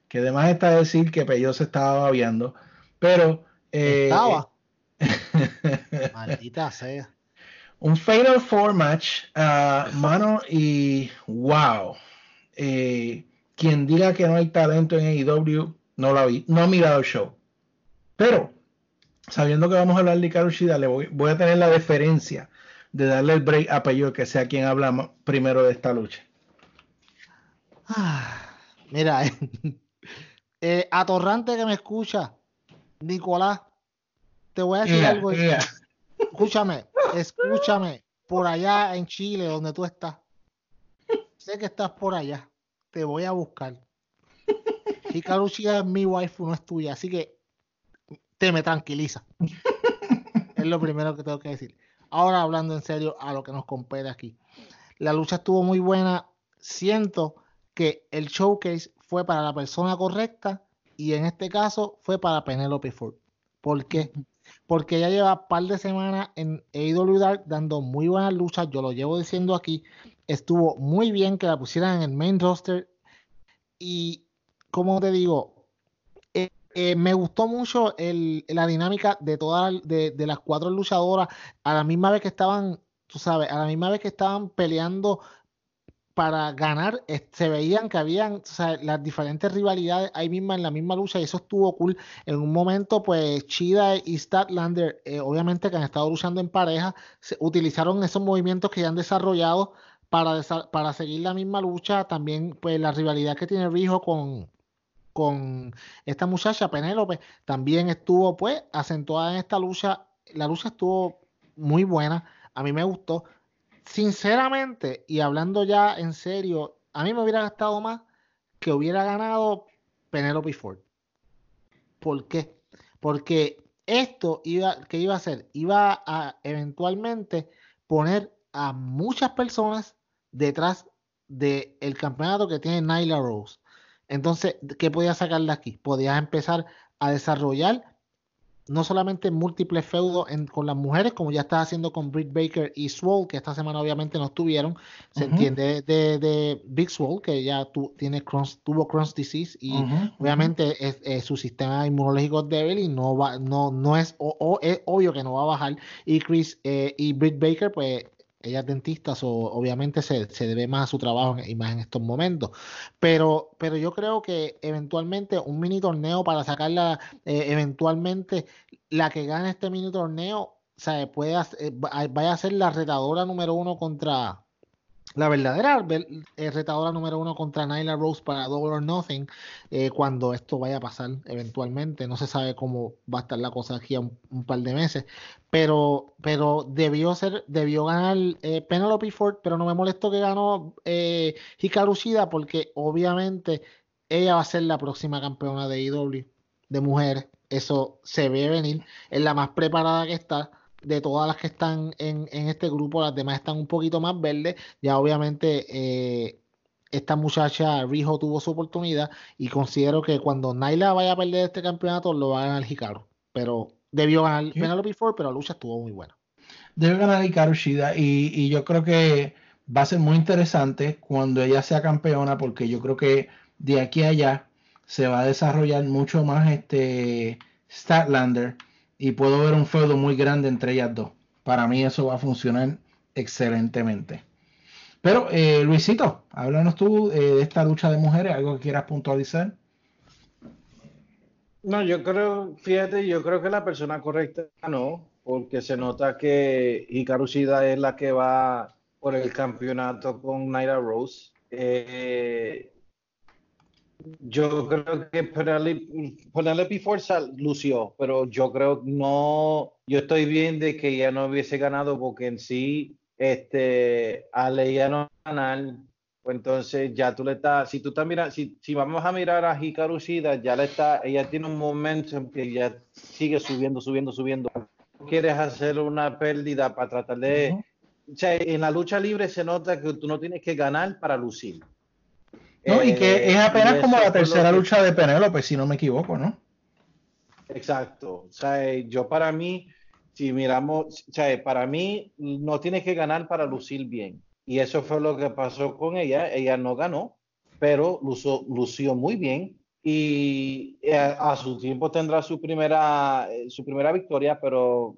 Que además está decir que Peyo se estaba babeando, pero eh, Estaba. (laughs) Maldita sea. un Fatal Four match, ah, (laughs) mano, y wow. Eh, quien diga que no hay talento en AEW, no lo vi, no ha mirado el show. Pero, sabiendo que vamos a hablar de Karushida, le voy, voy a tener la deferencia de darle el break a Peyo, que sea quien habla primero de esta lucha. Ah, Mira, (laughs) eh, atorrante que me escucha, Nicolás, te voy a decir algo. Escúchame, escúchame, por allá en Chile, donde tú estás. Sé que estás por allá. Te voy a buscar. Y Karushida es mi waifu, no es tuya. Así que te me tranquiliza. es lo primero que tengo que decir. Ahora hablando en serio a lo que nos compete aquí. La lucha estuvo muy buena. Siento que el showcase fue para la persona correcta y en este caso fue para Penelope Ford. ¿Por qué? Porque ella lleva un par de semanas en AEW Dark dando muy buenas luchas. Yo lo llevo diciendo aquí. Estuvo muy bien que la pusieran en el main roster. Y, como te digo, eh, me gustó mucho la dinámica de todas de, las cuatro luchadoras a la misma vez que estaban, tú sabes, a la misma vez que estaban peleando para ganar, eh, se veían que habían o sea, las diferentes rivalidades ahí misma en la misma lucha y eso estuvo cool. En un momento, pues Chida y Statlander, eh, obviamente que han estado luchando en pareja, se- utilizaron esos movimientos que ya han desarrollado para, para seguir la misma lucha. También, pues la rivalidad que tiene Rijo con, con esta muchacha Penélope también estuvo pues acentuada en esta lucha. La lucha estuvo muy buena, a mí me gustó. Sinceramente, y hablando ya en serio, a mí me hubiera gastado más que hubiera ganado Penélope Ford. ¿Por qué? Porque esto iba, ¿qué iba a hacer? Iba a eventualmente poner a muchas personas detrás del campeonato que tiene Nyla Rose. Entonces, ¿qué podías sacar de aquí? Podías empezar a desarrollar no solamente múltiples feudos en- con las mujeres, como ya estás haciendo con Britt Baker y Swole, que esta semana obviamente no estuvieron. Se entiende de, de Big Swole, que ya tu, tiene Crohn's- tuvo Crohn's disease y obviamente es, es su sistema inmunológico es débil y no va, no, no es, o, o- es obvio que no va a bajar. Y Chris eh, y Britt Baker, pues ella es dentista, so, obviamente se, se debe más a su trabajo y más en estos momentos. Pero, pero yo creo que eventualmente un mini torneo para sacarla, eh, eventualmente la que gane este mini torneo, sea, puede hacer- eh, va- vaya a ser la retadora número uno contra la verdadera ver- eh, retadora número uno contra Nyla Rose para Double or Nothing eh, cuando esto vaya a pasar eventualmente. No se sabe cómo va a estar la cosa aquí a un, par de meses, pero, pero debió ser, debió ganar eh, Penelope Ford, pero no me molestó que ganó eh, Hikaru Shida porque obviamente ella va a ser la próxima campeona de IW de mujeres. Eso se ve venir. Es la más preparada que está de todas las que están en, en este grupo. Las demás están un poquito más verdes. Ya obviamente eh, esta muchacha Rijo tuvo su oportunidad y considero que cuando Naila vaya a perder este campeonato lo va a ganar Hikaru. Pero debió ganar Penelope Ford, pero la lucha estuvo muy buena. Debe ganar Hikaru Shida y, y yo creo que va a ser muy interesante cuando ella sea campeona porque yo creo que de aquí a allá se va a desarrollar mucho más este Statlander y puedo ver un feudo muy grande entre ellas dos. Para mí eso va a funcionar excelentemente. Pero eh, Luisito, háblanos tú eh, de esta lucha de mujeres, algo que quieras puntualizar. No, yo creo, fíjate, yo creo que la persona correcta no, porque se nota que Hikaru es la que va por el campeonato con Naira Rose. Eh, yo creo que Penelope, Penelope Forza lució, pero yo creo no, yo estoy bien de que ella no hubiese ganado porque en sí, este, al ella no ganar, pues entonces ya tú le estás, si tú estás mirando, si, si vamos a mirar a Hikaru Shida, ya le está, ella tiene un momento en que ya sigue subiendo, subiendo, subiendo. Quieres hacer una pérdida para tratar de, o sea, en la lucha libre se nota que tú no tienes que ganar para lucir. No, y que Eh, es apenas como la tercera que- lucha de Penélope, si no me equivoco, ¿no? Exacto. O sea, yo para mí, si miramos, o sea, para mí no tienes que ganar para lucir bien. Y eso fue lo que pasó con ella. Ella no ganó, pero lució, lució muy bien. Y eh, a, su tiempo tendrá su primera, eh, su primera victoria, pero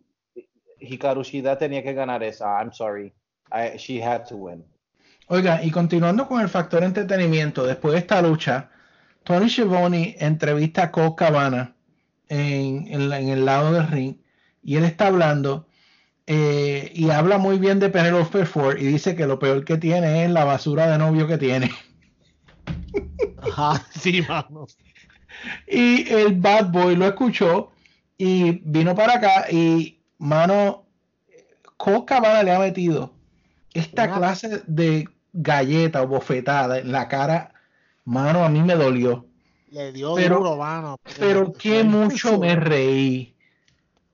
Hikaru Shida tenía que ganar esa. I'm sorry. I- she had to win. Oiga, y continuando con el factor entretenimiento, después de esta lucha, Tony Schiavone entrevista a Colt Cabana en, en la- en el lado del ring y él está hablando eh, y habla muy bien de Penelope Ford y dice que lo peor que tiene es la basura de novio que tiene. (laughs) Ajá, sí, mano. (laughs) Y el Bad Boy lo escuchó y vino para acá y, mano, Colt Cabana le ha metido esta clase de galleta o bofetada en la cara, mano, a mí me dolió. Le dio Pero- duro, mano. Pero qué mucho me reí.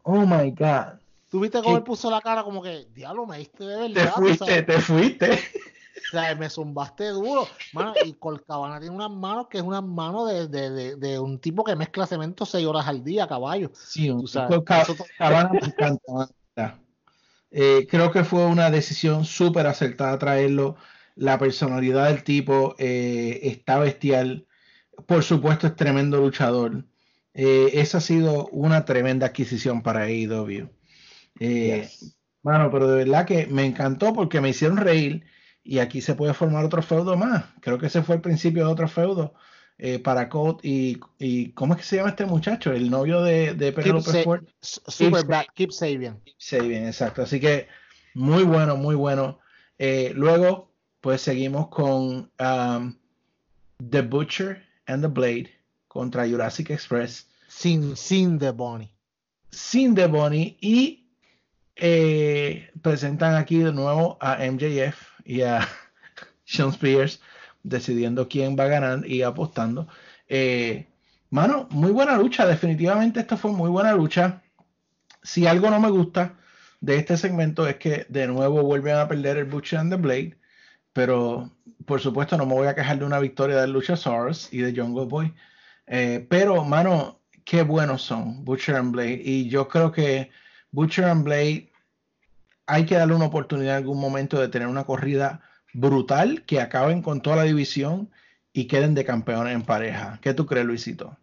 Oh my God. ¿Tú viste cómo él puso la cara como que, diablo, me diste de verdad? Te fuiste, sabes? te fuiste. O sea, me zumbaste duro. Mano, y Colcabana tiene unas manos que es unas manos de, de, de, de un tipo que mezcla cemento seis horas al día, caballo. Sí, un Tú sabes, Colt Ca- eso to- Cabana me encanta, me encanta. Eh, creo que fue una decisión súper acertada traerlo. La personalidad del tipo eh, está bestial. Por supuesto, es tremendo luchador. Eh, esa ha sido una tremenda adquisición para AEW. Yes. Mano, pero de verdad que me encantó porque me hicieron reír y aquí se puede formar otro feudo más. Creo que ese fue el principio de otro feudo eh, para Colt y, y ¿cómo es que se llama este muchacho? El novio de, de Penelope Ford. Super Keep keep Sabian. Sabian, exacto. Así que muy bueno, muy bueno. Eh, luego, pues seguimos con um, The Butcher and the Blade contra Jurassic Express Sin, sin The Bonnie. sin The Bunny y eh, presentan aquí de nuevo a MJF y a (laughs) Sean Spears decidiendo quién va a ganar y apostando. Eh, mano, muy buena lucha, definitivamente esto fue muy buena lucha. Si algo no me gusta de este segmento es que de nuevo vuelven a perder el Butcher and the Blade, pero por supuesto no me voy a quejar de una victoria de Luchasaurus y de Jungle Boy. Eh, pero, mano, qué buenos son Butcher and Blade. Y yo creo que Butcher and Blade hay que darle una oportunidad en algún momento de tener una corrida brutal que acaben con toda la división y queden de campeones en pareja. ¿Qué tú crees, Luisito?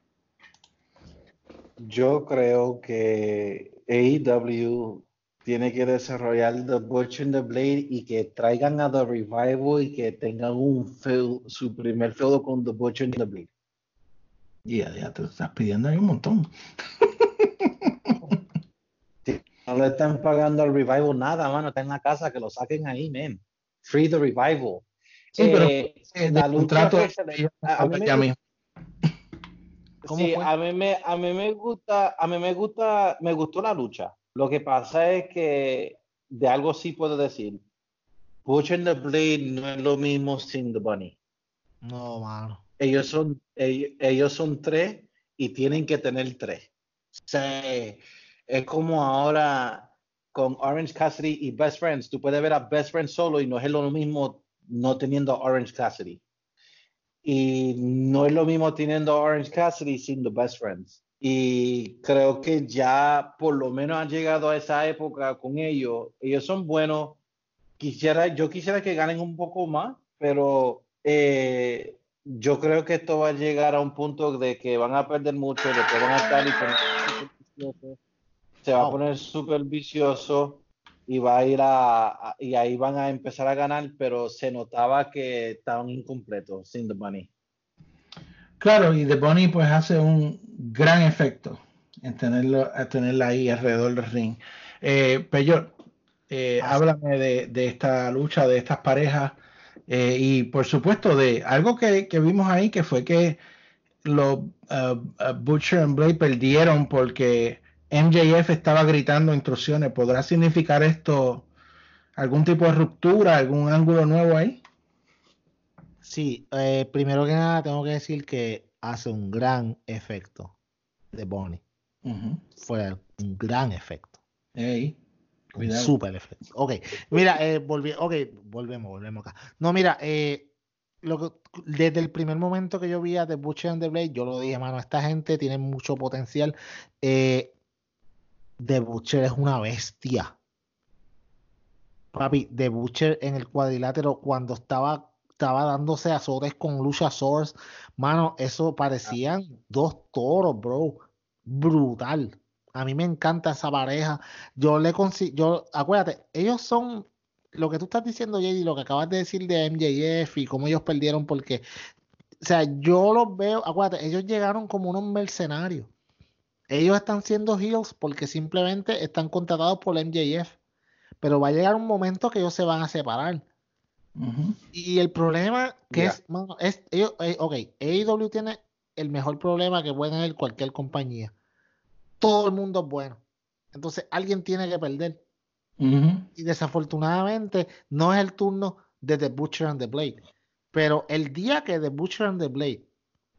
Yo creo que AEW tiene que desarrollar The Butcher and the Blade y que traigan a The Revival y que tengan un su primer feudo con The Butcher and the Blade. Ya, ya te estás pidiendo ahí un montón. (laughs) No le están pagando al Revival nada, mano. Está en la casa, que lo saquen ahí, man. Free the Revival. Sí, pero, Eh, la lucha. A- a mí me ya mismo. (laughs) ¿Cómo Sí, a mí me, a mí me gusta, a mí me gusta, me gustó la lucha. Lo que pasa es que de algo sí puedo decir. Butcher and the Blade no es lo mismo sin The Bunny. No, mano. Ellos son, ellos, ellos son tres y tienen que tener tres. Se, es como ahora con Orange Cassidy y Best Friends. Tú puedes ver a Best Friends solo y no es lo mismo no teniendo Orange Cassidy. Y no es lo mismo teniendo Orange Cassidy sin The Best Friends. Y creo que ya por lo menos han llegado a esa época con ellos. Ellos son buenos. Quisiera, yo quisiera que ganen un poco más, pero eh, yo creo que esto va a llegar a un punto de que van a perder mucho, después van a estar y se va a poner súper vicioso y va a ir a, y ahí van a empezar a ganar, pero se notaba que estaban incompletos sin The Bunny. Claro, y The Bunny pues hace un gran efecto en tenerlo, a tenerla ahí alrededor del ring. Eh, Peyor, eh, háblame de, de, esta lucha, de estas parejas, eh, y por supuesto de algo que, que, vimos ahí, que fue que los uh, uh, Butcher and Blade perdieron porque MJF estaba gritando instrucciones. ¿Podrá significar esto algún tipo de ruptura, algún ángulo nuevo ahí? Sí, eh, primero que nada tengo que decir que hace un gran efecto de Bonnie. Uh -huh. Fue un gran efecto. Hey, un super efecto. Ok, mira, eh, okay, volvemos, volvemos acá. No, mira, eh, lo que, desde el primer momento que yo vi a The Butcher and the Blade, yo lo dije, mano, esta gente tiene mucho potencial. Eh, The Butcher es una bestia. Papi, The Butcher en el cuadrilátero cuando estaba, estaba dándose azotes con Lucha Source, mano, eso parecían dos toros, bro. Brutal. A mí me encanta esa pareja. Yo le consigo, yo, acuérdate, ellos son lo que tú estás diciendo, JD, lo que acabas de decir de MJF y cómo ellos perdieron, porque, o sea, yo los veo, acuérdate, ellos llegaron como unos mercenarios. Ellos están siendo heels porque simplemente están contratados por MJF. Pero va a llegar un momento que ellos se van a separar. Uh -huh. Y el problema que yeah. es, mano, es ellos, eh, ok, AEW tiene el mejor problema que puede tener cualquier compañía. Todo el mundo es bueno. Entonces alguien tiene que perder. Uh -huh. Y desafortunadamente no es el turno de The Butcher and the Blade. Pero el día que The Butcher and the Blade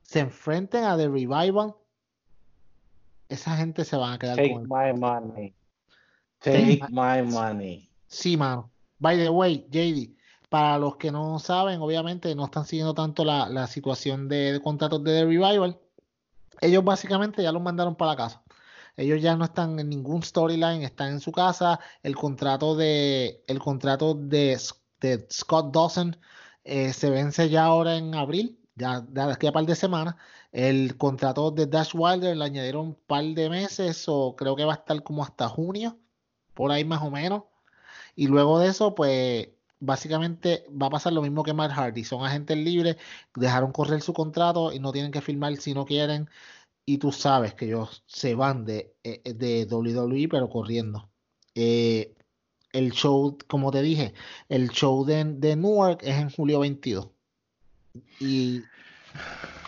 se enfrenten a The Revival, esa gente se van a quedar Take con el... my money. Take my money. Sí, mano. By the way, JD, para los que no saben, obviamente no están siguiendo tanto la, la situación de, de, contratos de The Revival, ellos básicamente ya los mandaron para la casa. Ellos ya no están en ningún storyline, están en su casa. El contrato de, el contrato de, de Scott Dawson eh, se vence ya ahora en abril, ya de aquí a par de semanas. El contrato de Dash Wilder le añadieron un par de meses, o creo que va a estar como hasta junio, por ahí más o menos. Y luego de eso, pues básicamente va a pasar lo mismo que Matt Hardy. Son agentes libres, dejaron correr su contrato y no tienen que firmar si no quieren. Y tú sabes que ellos se van de, eh, de WWE, pero corriendo. Eh, el show, como te dije, el show de, de Newark es en julio 22. Y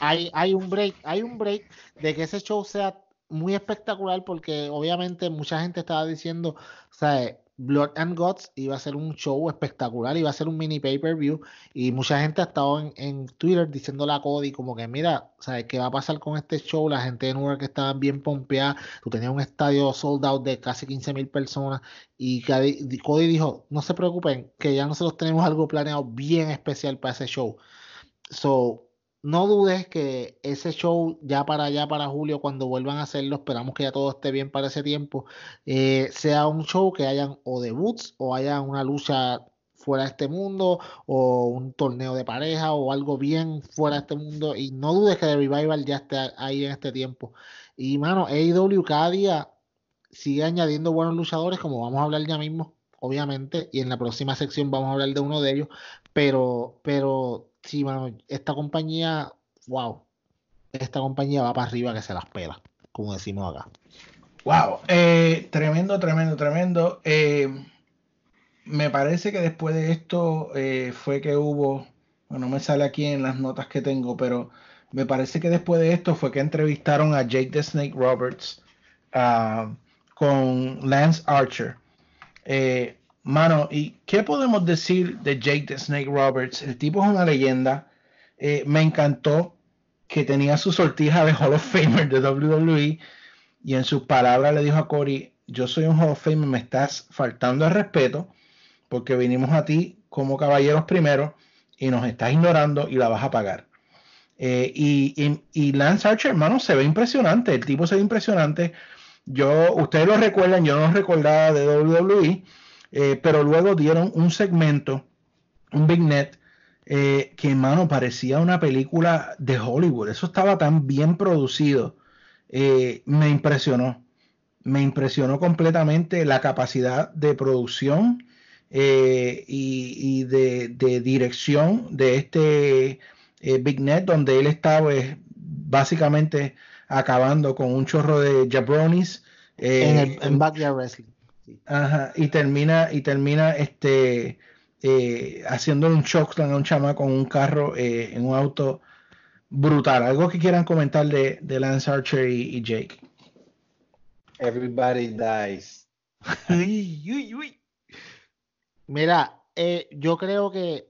hay, hay un break, hay un break de que ese show sea muy espectacular porque obviamente mucha gente estaba diciendo, sea, Blood and Guts iba a ser un show espectacular, iba a ser un mini pay-per-view y mucha gente ha estado en, en, Twitter diciéndole a Cody como que mira, ¿sabes qué va a pasar con este show? La gente de Newark estaba bien pompeada, tú tenías un estadio sold out de casi 15 mil personas y Cody dijo, no se preocupen, que ya nosotros tenemos algo planeado bien especial para ese show. So, no dudes que ese show ya para allá, para julio, cuando vuelvan a hacerlo, esperamos que ya todo esté bien para ese tiempo, eh, sea un show que hayan o debuts o haya una lucha fuera de este mundo o un torneo de pareja o algo bien fuera de este mundo y no dudes que The Revival ya esté ahí en este tiempo. Y mano, AEW cada día sigue añadiendo buenos luchadores como vamos a hablar ya mismo, obviamente, y en la próxima sección vamos a hablar de uno de ellos, pero, pero sí, mano, esta compañía, wow, esta compañía va para arriba que se las pela, como decimos acá. Wow, eh, tremendo, tremendo, tremendo. Eh, me parece que después de esto eh, fue que hubo, bueno, no me sale aquí en las notas que tengo, pero me parece que después de esto fue que entrevistaron a Jake the Snake Roberts uh, con Lance Archer. Mano, ¿y qué podemos decir de Jake the Snake Roberts? El tipo es una leyenda. Eh, me encantó que tenía su sortija de Hall of Famer de WWE y en sus palabras le dijo a Corey, yo soy un Hall of Fame, me estás faltando el respeto porque vinimos a ti como caballeros primero y nos estás ignorando y la vas a pagar. Eh, y, y, Lance Archer, hermano, se ve impresionante, el tipo se ve impresionante. Yo, ustedes lo recuerdan, yo no lo recordaba de WWE, eh, pero luego dieron un segmento, un Big Net, eh, que hermano parecía una película de Hollywood. Eso estaba tan bien producido. me impresionó. Me impresionó completamente la capacidad de producción y, de, de, dirección de este eh, Big Net, donde él estaba pues, básicamente acabando con un chorro de jabronis. Eh, en, Backyard Wrestling. Ajá, y termina, y termina este eh, haciendo un chokeslam a un chama con un carro en un auto brutal. Algo que quieran comentar de, de Lance Archer y, Jake. Everybody dies. (laughs) Mira, yo creo que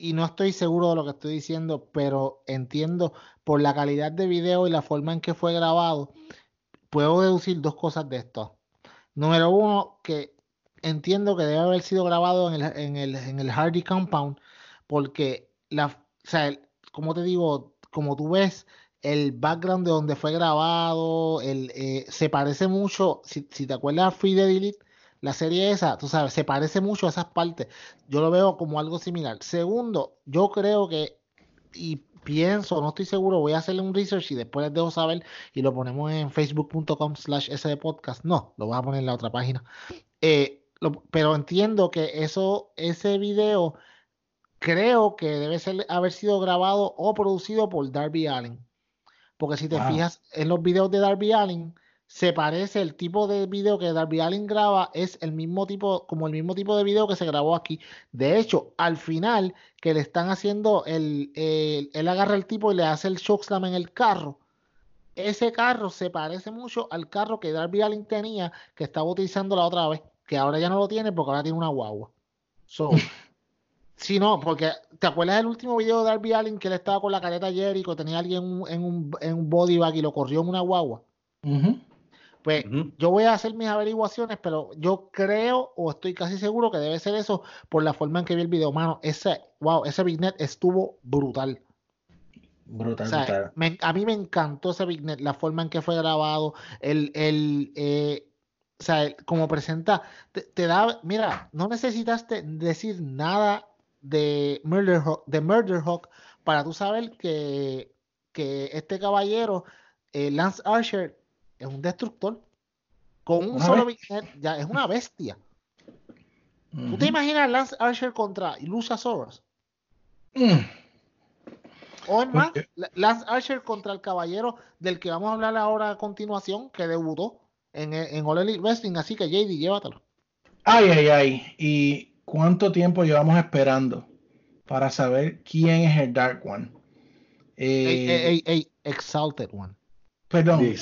y no estoy seguro de lo que estoy diciendo, pero entiendo por la calidad de video y la forma en que fue grabado, puedo deducir dos cosas de esto. Número uno, que entiendo que debe haber sido grabado en el, en el, en el Hardy Compound, porque la, o sea, como te digo, como tú ves, el background de donde fue grabado, el, eh, se parece mucho, si, si te acuerdas Free the Delete, la serie esa, tú sabes, se parece mucho a esas partes. Yo lo veo como algo similar. Segundo, yo creo que, y pienso, no estoy seguro, voy a hacerle un research y después les dejo saber y lo ponemos en facebook.com slash podcast. No, lo voy a poner en la otra página. Eh, pero entiendo que eso, ese video creo que debe ser, haber sido grabado o producido por Darby Allen. Porque si te fijas en los videos de Darby Allen, se parece, el tipo de video que Darby Allin graba es el mismo tipo, como el mismo tipo de video que se grabó aquí. De hecho, al final, que le están haciendo, el, él agarra el tipo y le hace el shockslam en el carro. Ese carro se parece mucho al carro que Darby Allin tenía, que estaba utilizando la otra vez, que ahora ya no lo tiene porque ahora tiene una guagua. So, (laughs) si no, porque ¿te acuerdas del último video de Darby Allin que él estaba con la careta Jericho, tenía alguien en un, en un body bag y lo corrió en una guagua? Pues yo voy a hacer mis averiguaciones, pero yo creo o estoy casi seguro que debe ser eso por la forma en que vi el video. Mano, ese, wow, ese Big estuvo brutal. Brutal, a mí me encantó ese Big la forma en que fue grabado, el, el eh, o sea, como presenta, te, da, mira, no necesitaste decir nada de Murder Hawk, de Murder Hawk para tú saber que, que este caballero, eh, Lance Archer, es un destructor. Con un solo ya es una bestia. ¿Tú te imaginas Lance Archer contra Soros? Mm. O es más, Lance Archer contra el caballero del que vamos a hablar ahora a continuación, que debutó en, en All Elite Wrestling. Así que, JD, llévatelo. Ay, ay, ay. ¿Y cuánto tiempo llevamos esperando para saber quién es el Dark One? Eh, Exalted One. Perdón.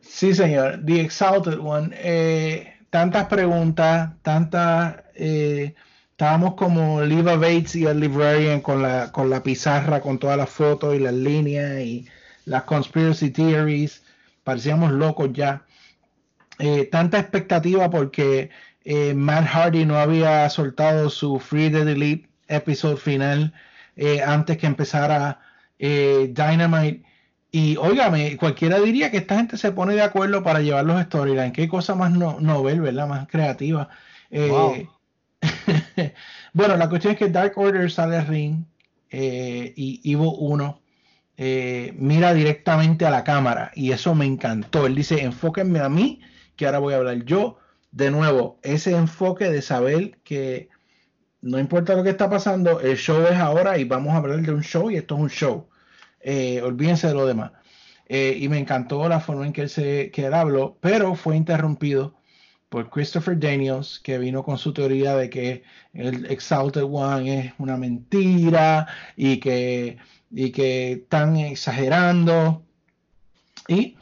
Sí, señor. The Exalted One. Eh, tantas preguntas, tantas. Eh, estábamos como Liva Bates y el Librarian con la, con la pizarra, con todas las fotos y las líneas y las conspiracy theories. Parecíamos locos ya. Eh, tanta expectativa porque Matt Hardy no había soltado su Free the Delete episodio final antes que empezara eh, Dynamite. Y óigame, cualquiera diría que esta gente se pone de acuerdo para llevar los storylines. Qué cosa más no, novel, ¿verdad? Más creativa. Eh, (laughs) bueno, la cuestión es que Dark Order sale al ring eh, y Ivo 1 mira directamente a la cámara y eso me encantó. Él dice, enfóquenme a mí, que ahora voy a hablar yo. De nuevo, ese enfoque de saber que no importa lo que está pasando, el show es ahora y vamos a hablar de un show y esto es un show. Eh, olvídense de lo demás. Eh, y me encantó la forma en que él, se, que habló, pero fue interrumpido por Christopher Daniels, que vino con su teoría de que el Exalted One es una mentira y que, y que están exagerando. Y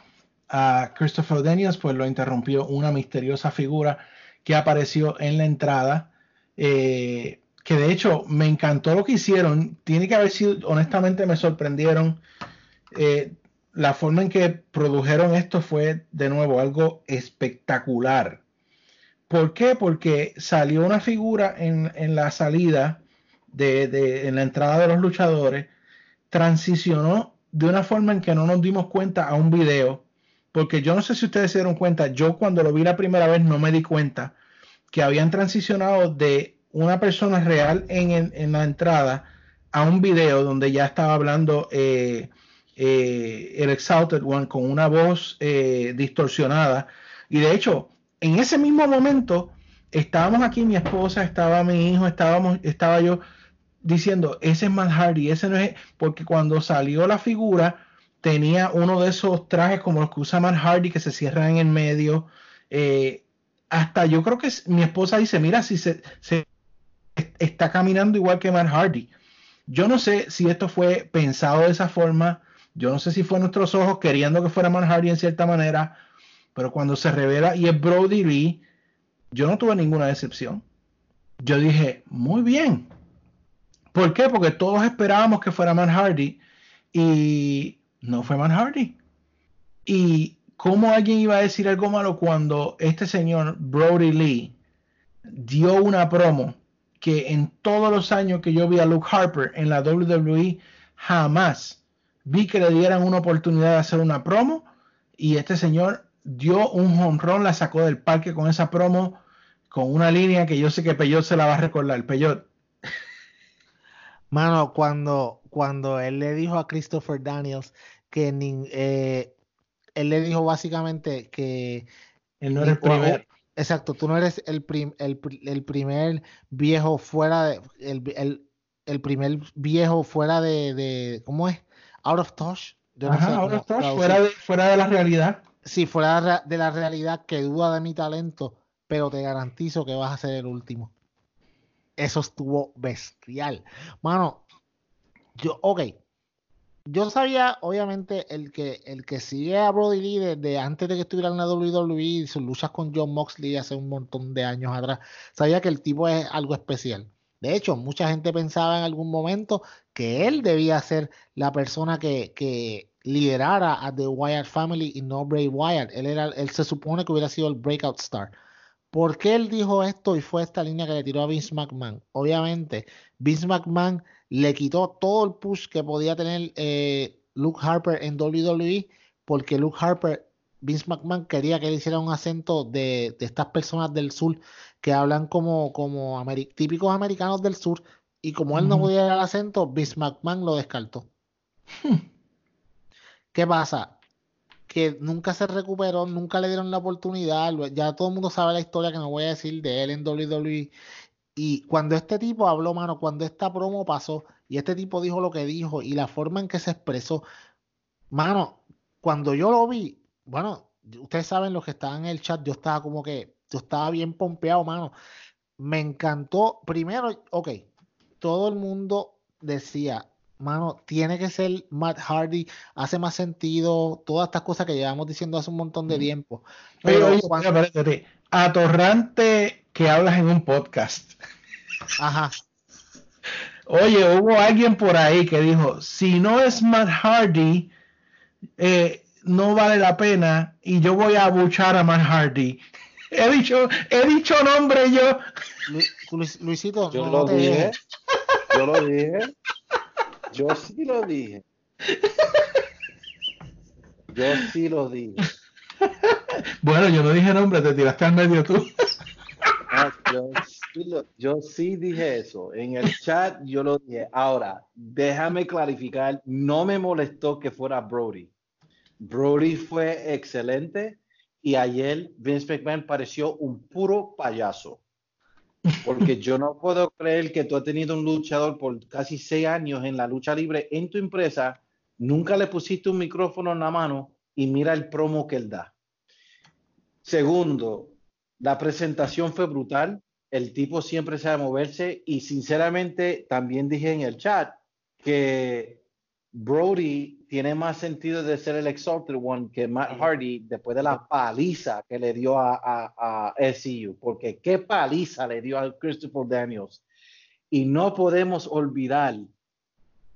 a Christopher Daniels pues lo interrumpió una misteriosa figura que apareció en la entrada eh, que de hecho me encantó lo que hicieron. Tiene que haber sido, honestamente me sorprendieron eh, la forma en que produjeron esto fue de nuevo algo espectacular. ¿Por qué? Porque salió una figura en, en la salida, de, de, en la entrada de los luchadores, transicionó de una forma en que no nos dimos cuenta a un video. Porque yo no sé si ustedes se dieron cuenta, yo cuando lo vi la primera vez no me di cuenta que habían transicionado de una persona real en, la entrada a un video donde ya estaba hablando eh, eh, el Exalted One con una voz eh, distorsionada. Y de hecho, en ese mismo momento, estábamos aquí, mi esposa, estaba mi hijo, estábamos, estaba yo diciendo, ese es Matt Hardy, ese no es, porque cuando salió la figura, tenía uno de esos trajes como los que usa Matt Hardy que se cierran en el medio. Hasta yo creo que mi esposa dice, mira, si se, se está caminando igual que Matt Hardy. Yo no sé si esto fue pensado de esa forma, yo no sé si fue nuestros ojos queriendo que fuera Matt Hardy en cierta manera, pero cuando se revela y es Brody Lee, yo no tuve ninguna decepción. Yo dije, muy bien. ¿Por qué? Porque todos esperábamos que fuera Matt Hardy y no fue Matt Hardy. Y cómo alguien iba a decir algo malo cuando este señor Brody Lee dio una promo que en todos los años que yo vi a Luke Harper en la WWE jamás vi que le dieran una oportunidad de hacer una promo y este señor dio un home run, la sacó del parque con esa promo, con una línea que yo sé que Peyot se la va a recordar. Peyot. Mano, cuando, cuando él le dijo a Christopher Daniels que eh, él le dijo básicamente que él no era el primer. Exacto, tú no eres el, prim, el, el, primer viejo fuera de el, el, el primer viejo fuera de, de, ¿cómo es? Out of touch. Yo Ajá, no sé, out of touch, fuera de, fuera de la realidad si fuera de la realidad que duda de mi talento, pero te garantizo que vas a ser el último. Eso estuvo bestial. Mano, yo, ok. Yo sabía, obviamente, el que, el que sigue a Brody Lee desde antes de que estuviera en la WWE y sus luchas con John Moxley hace un montón de años atrás, sabía que el tipo es algo especial. De hecho, mucha gente pensaba en algún momento que él debía ser la persona que, que liderara a The Wyatt Family y no Bray Wyatt. Él, era, él se supone que hubiera sido el breakout star. ¿Por qué él dijo esto y fue esta línea que le tiró a Vince McMahon? Obviamente, Vince McMahon le quitó todo el push que podía tener eh, Luke Harper en WWE porque Luke Harper, Vince McMahon quería que él hiciera un acento de, de estas personas del sur que hablan como, como típicos americanos del sur y como él no podía el acento, Vince McMahon lo descartó. ¿Qué pasa? Que nunca se recuperó, nunca le dieron la oportunidad. Ya todo el mundo sabe la historia que no voy a decir de él en WWE. Y cuando este tipo habló, mano, cuando esta promo pasó y este tipo dijo lo que dijo y la forma en que se expresó, mano, cuando yo lo vi, bueno, ustedes saben los que estaban en el chat, yo estaba como que, yo estaba bien pompeado, mano. Me encantó. Primero, ok, todo el mundo decía, mano, tiene que ser Matt Hardy, hace más sentido, todas estas cosas que llevamos diciendo hace un montón de tiempo. Pero, Pero cuando... espérate, atorrante que hablas en un podcast. Ajá. Oye, hubo alguien por ahí que dijo, si no es Matt Hardy, eh, no vale la pena y yo voy a abuchar a Matt Hardy. (laughs) He dicho, he dicho nombre yo. Luis, Luisito, yo no lo te... dije. Yo lo dije. Yo sí lo dije. Yo sí lo dije. (laughs) Bueno, yo no dije nombre, te tiraste al medio tú. Yo, sí lo, yo sí dije eso. En el chat yo lo dije. Ahora, déjame clarificar, no me molestó que fuera Brody. Brody fue excelente y ayer Vince McMahon pareció un puro payaso. Porque yo no puedo creer que tú has tenido un luchador por casi seis años en la lucha libre en tu empresa, nunca le pusiste un micrófono en la mano y mira el promo que él da. Segundo, la presentación fue brutal. El tipo siempre sabe moverse y sinceramente también dije en el chat que Brody tiene más sentido de ser el Exalted One que Matt Hardy después de la paliza que le dio a, a, a SCU, porque qué paliza le dio a Christopher Daniels. Y no podemos olvidar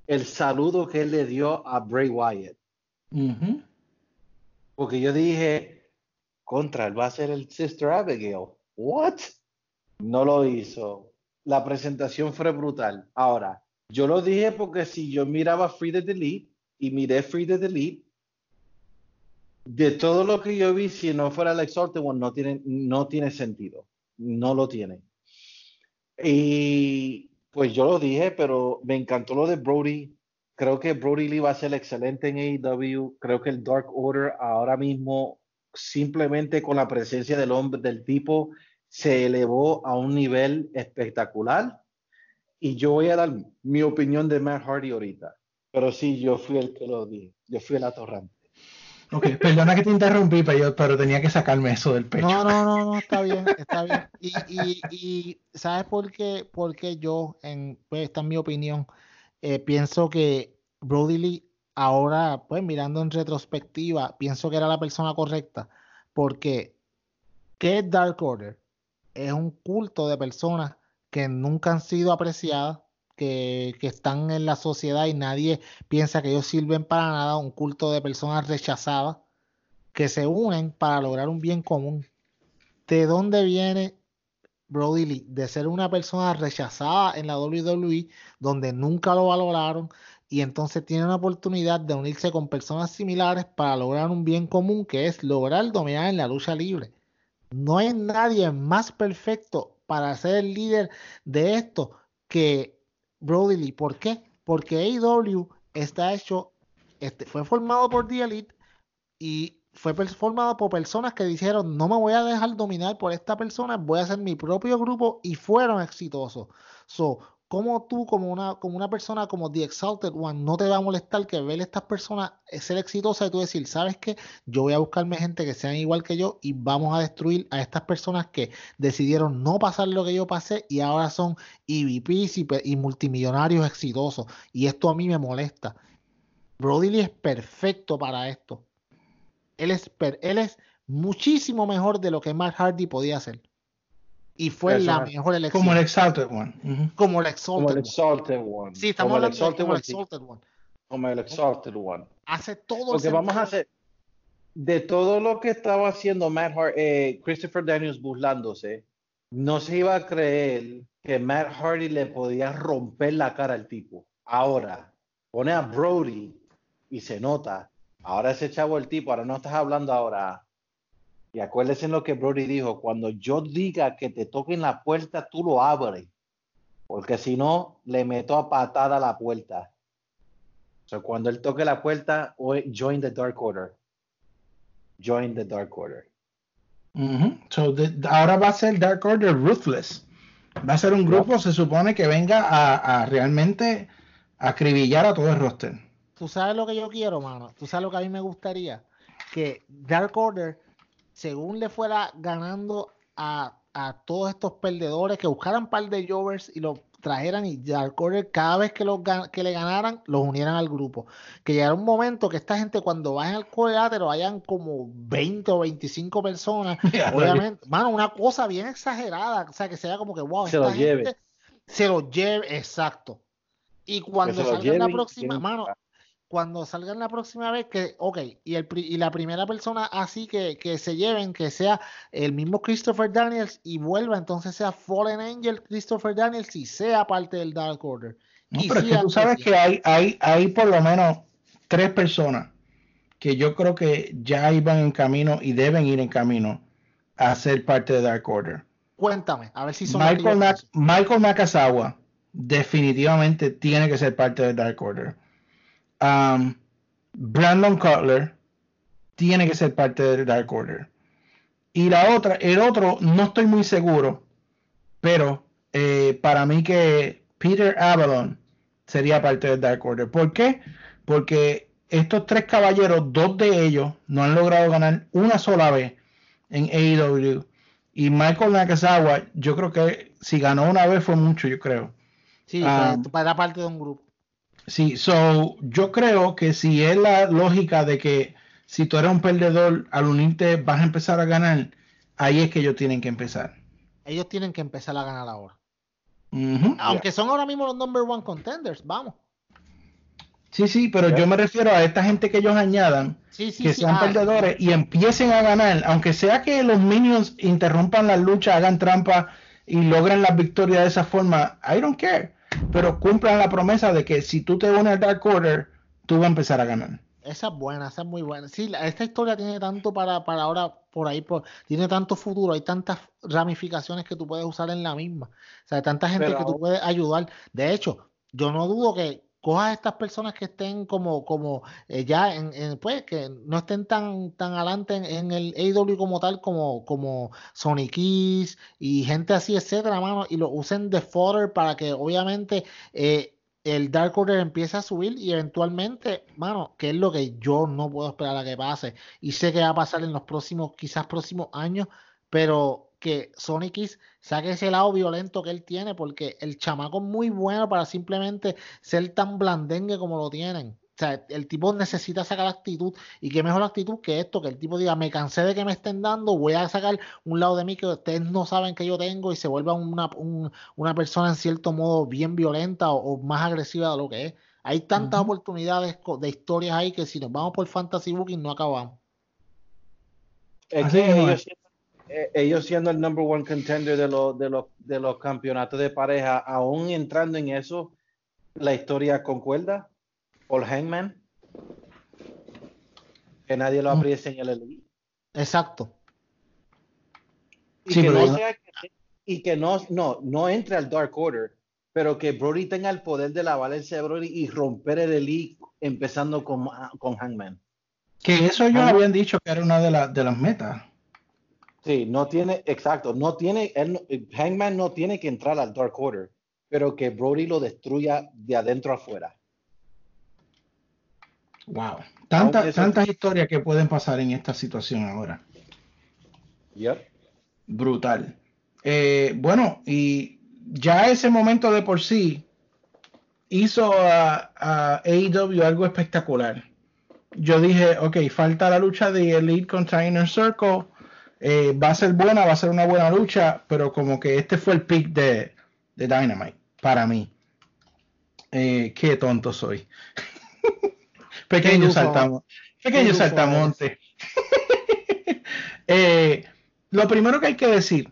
el saludo que él le dio a Bray Wyatt. Porque yo dije, contra, él va a ser el Sister Abigail. ¿What? No lo hizo. La presentación fue brutal. Ahora, yo lo dije porque si yo miraba Free the Delete y miré Free the Delete, de todo lo que yo vi, si no fuera el Exalted One, no tiene, no tiene sentido. No lo tiene. Y pues yo lo dije, pero me encantó lo de Brody. Creo que Brody Lee va a ser excelente en AEW. Creo que el Dark Order ahora mismo, simplemente con la presencia del hombre, del tipo, se elevó a un nivel espectacular. Y yo voy a dar mi opinión de Matt Hardy ahorita. Pero sí, yo fui el que lo dije. Yo fui el atorrante. Ok, perdona que te interrumpí, pero, yo- pero tenía que sacarme eso del pecho. No, no, no, no, está bien, está bien. Y, y, y ¿sabes por qué? Porque yo, en, pues esta es mi opinión, eh, pienso que Brody Lee, ahora, pues mirando en retrospectiva, pienso que era la persona correcta. Porque, ¿qué es Dark Order? Es un culto de personas que nunca han sido apreciadas, que, que están en la sociedad y nadie piensa que ellos sirven para nada, un culto de personas rechazadas que se unen para lograr un bien común. ¿De dónde viene Brody Lee? De ser una persona rechazada en la WWE, donde nunca lo valoraron, y entonces tiene una oportunidad de unirse con personas similares para lograr un bien común, que es lograr dominar en la lucha libre. No hay nadie más perfecto para ser el líder de esto que Brody Lee. ¿Por qué? Porque AEW está hecho, este, fue formado por The Elite y fue formado por personas que dijeron, no me voy a dejar dominar por esta persona, voy a hacer mi propio grupo y fueron exitosos. So, como tú, como una, como una persona como The Exalted One, no te va a molestar que ver a estas personas eh, ser exitosas y tú decir, ¿sabes qué? Yo voy a buscarme gente que sean igual que yo y vamos a destruir a estas personas que decidieron no pasar lo que yo pasé y ahora son EVPs y, multimillonarios exitosos. Y esto a mí me molesta. Brody Lee es perfecto para esto. Él es, él es muchísimo mejor de lo que Matt Hardy podía hacer. Y fue Eso la es. mejor elección. Como el Exalted One. Como el Como el Exalted One. Sí, estamos como el hablando de Exalted como el. Exalted One. Como el Exalted One. Hace todo el Porque vamos a hacer, de todo lo que estaba haciendo Matt Har- eh, Christopher Daniels burlándose, no se iba a creer que Matt Hardy le podía romper la cara al tipo. Ahora, pone a Brody y se nota. Ahora ese chavo el tipo, ahora no estás hablando ahora. Y acuérdense en lo que Brody dijo, cuando yo diga que te toquen la puerta, tú lo abres. Porque si no, le meto a patada la puerta. O sea, cuando él toque la puerta, join the Dark Order. Join the Dark Order. So, de- ahora va a ser Dark Order Ruthless. Va a ser un grupo, se supone que venga a, a realmente acribillar a todo el roster. Tú sabes lo que yo quiero, mano. Tú sabes lo que a mí me gustaría. Que Dark Order, según le fuera ganando a, a todos estos perdedores, que buscaran un par de Jovers y los trajeran y Order cada vez que, los, que le ganaran, los unieran al grupo. Que llegara un momento que esta gente cuando vayan al cuadrilátero vayan como 20 o 25 personas. (laughs) Ya, Obviamente, mano, una cosa bien exagerada. O sea, que sea como que, wow, Se esta lo lleve. se lo lleve, exacto. Y cuando salga la próxima, mano, cuando salgan la próxima vez, que, ok, y, el, y la primera persona así que, que se lleven, que sea el mismo Christopher Daniels y vuelva, entonces sea Fallen Angel Christopher Daniels y sea parte del Dark Order. No, Y pero es que sigan tú sabes que hay, hay, hay por lo menos tres personas que yo creo que ya iban en camino y deben ir en camino a ser parte de Dark Order. Cuéntame, a ver si son Michael, Mac-. Michael Nakazawa definitivamente tiene que ser parte de Dark Order. Um, Brandon Cutler tiene que ser parte de Dark Order. Y la otra, el otro, no estoy muy seguro, pero eh, para mí que Peter Avalon sería parte de Dark Order. ¿Por qué? Porque estos tres caballeros, dos de ellos, no han logrado ganar una sola vez en AEW. Y Michael Nakazawa, yo creo que si ganó una vez fue mucho, yo creo. Sí, pues, era parte de un grupo. Sí, so, yo creo que si es la lógica de que si tú eres un perdedor, al unirte vas a empezar a ganar, ahí es que ellos tienen que empezar. Ellos tienen que empezar a ganar ahora. Aunque son ahora mismo los number one contenders, vamos. Sí, sí, pero yo me refiero a esta gente que ellos añadan, Sí, sí, que sí, sean ah, perdedores y empiecen a ganar, aunque sea que los minions interrumpan la lucha, hagan trampa y logren la victoria de esa forma, I don't care. Pero cumplan la promesa de que si tú te unes al Dark Order, tú vas a empezar a ganar. Esa es buena, esa es muy buena. Sí, esta historia tiene tanto para, para ahora por ahí, por, tiene tanto futuro, hay tantas ramificaciones que tú puedes usar en la misma. O sea, tanta gente Pero que tú puedes ayudar. De hecho, yo no dudo que cojas a estas personas que estén como, como eh, ya en, pues, que no estén tan, tan adelante en, el AEW como tal, como, como Sonic Keys y gente así, etcétera, mano, y lo usen de fodder para que obviamente eh, el Dark Order empieza a subir y eventualmente, mano, que es lo que yo no puedo esperar a que pase. Y sé que va a pasar en los próximos, quizás próximos años, pero que Sonic Kiss saque ese lado violento que él tiene, porque el chamaco es muy bueno para simplemente ser tan blandengue como lo tienen. O sea, el tipo necesita sacar actitud y qué mejor actitud que esto, que el tipo diga, me cansé de que me estén dando, voy a sacar un lado de mí que ustedes no saben que yo tengo y se vuelva una, un- una persona en cierto modo bien violenta o, o más agresiva de lo que es. Hay tantas oportunidades de historias ahí que si nos vamos por Fantasy Booking no acabamos. Es Así que ellos siendo el number one contender de los, de, los, de los campeonatos de pareja, aún entrando en eso, la historia concuerda por Hangman. Que nadie lo Mm. apriecie en el Elite. Exacto. Y Sí, que pero- no sea que- y que no, no, no entre al Dark Order, pero que Brody tenga el poder de la Valencia de Brody y romper el Elite empezando con, con Hangman. Que eso ellos Ajá. habían dicho que era una de, las de las metas. Sí, no tiene, exacto, no tiene, él, no- Hangman no tiene que entrar al Dark Order, pero que Brody lo destruya de adentro afuera. Wow. Eso- tantas historias que pueden pasar en esta situación ahora. Yep. Brutal. Eh, bueno, y ya ese momento de por sí hizo a, a AEW algo espectacular. Yo dije, ok, falta la lucha de Elite contra Inner Circle. Eh, va a ser buena, va a ser una buena lucha, pero como que este fue el pick de, de Dynamite para mí. Eh, qué tonto soy. (laughs) Pequeño saltamos. Pequeño saltamonte. (laughs) Eh, lo primero que hay que decir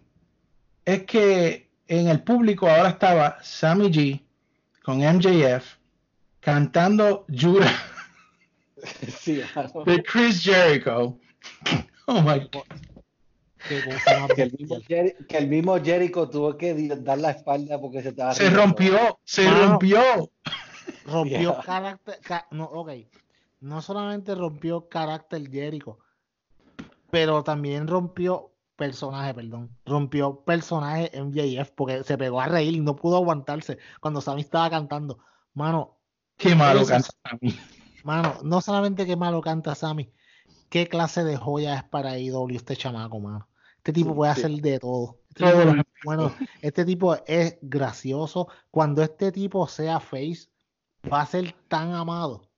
es que en el público ahora estaba Sammy G con MJF cantando Jura (laughs) Sí, de Chris Jericho. Oh my God. Qué (laughs) que, el mismo bestial. Jeri- que el mismo Jericho tuvo que dar la espalda porque se estaba Se riendo. rompió, se Mano. rompió. rompió Yeah. carácter, ca- no, ok, no solamente rompió carácter Jericho, pero también rompió personaje, perdón, rompió personaje MJF porque se pegó a reír y no pudo aguantarse cuando Sammy estaba cantando. Mano, Qué malo Eso canta Sammy. mano, no solamente que malo canta Sammy, qué clase de joya es para IW este chamaco, mano. Este tipo Sí, puede sí. hacer de todo. Este tipo bueno, este tipo es gracioso. Cuando este tipo sea face, va a ser tan amado.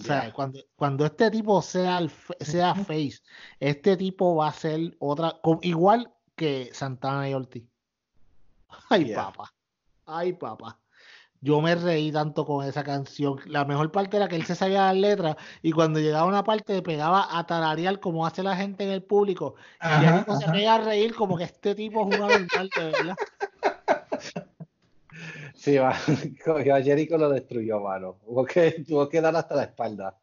O sea, Yeah. cuando, cuando este tipo sea, el sea face, este tipo va a ser otra, igual que Santana y Ortiz. Ay, Yeah. papá. Ay, papá. Yo me reí tanto con esa canción. La mejor parte era que él se sabía las letras y cuando llegaba una parte pegaba a tararear como hace la gente en el público. Y Ajá, Jericho se pega a reír como que este tipo es de verdad. (laughs) Sí, va. (laughs) Cogió a Jericho lo destruyó, mano. Tuvo que, tuvo que dar hasta la espalda.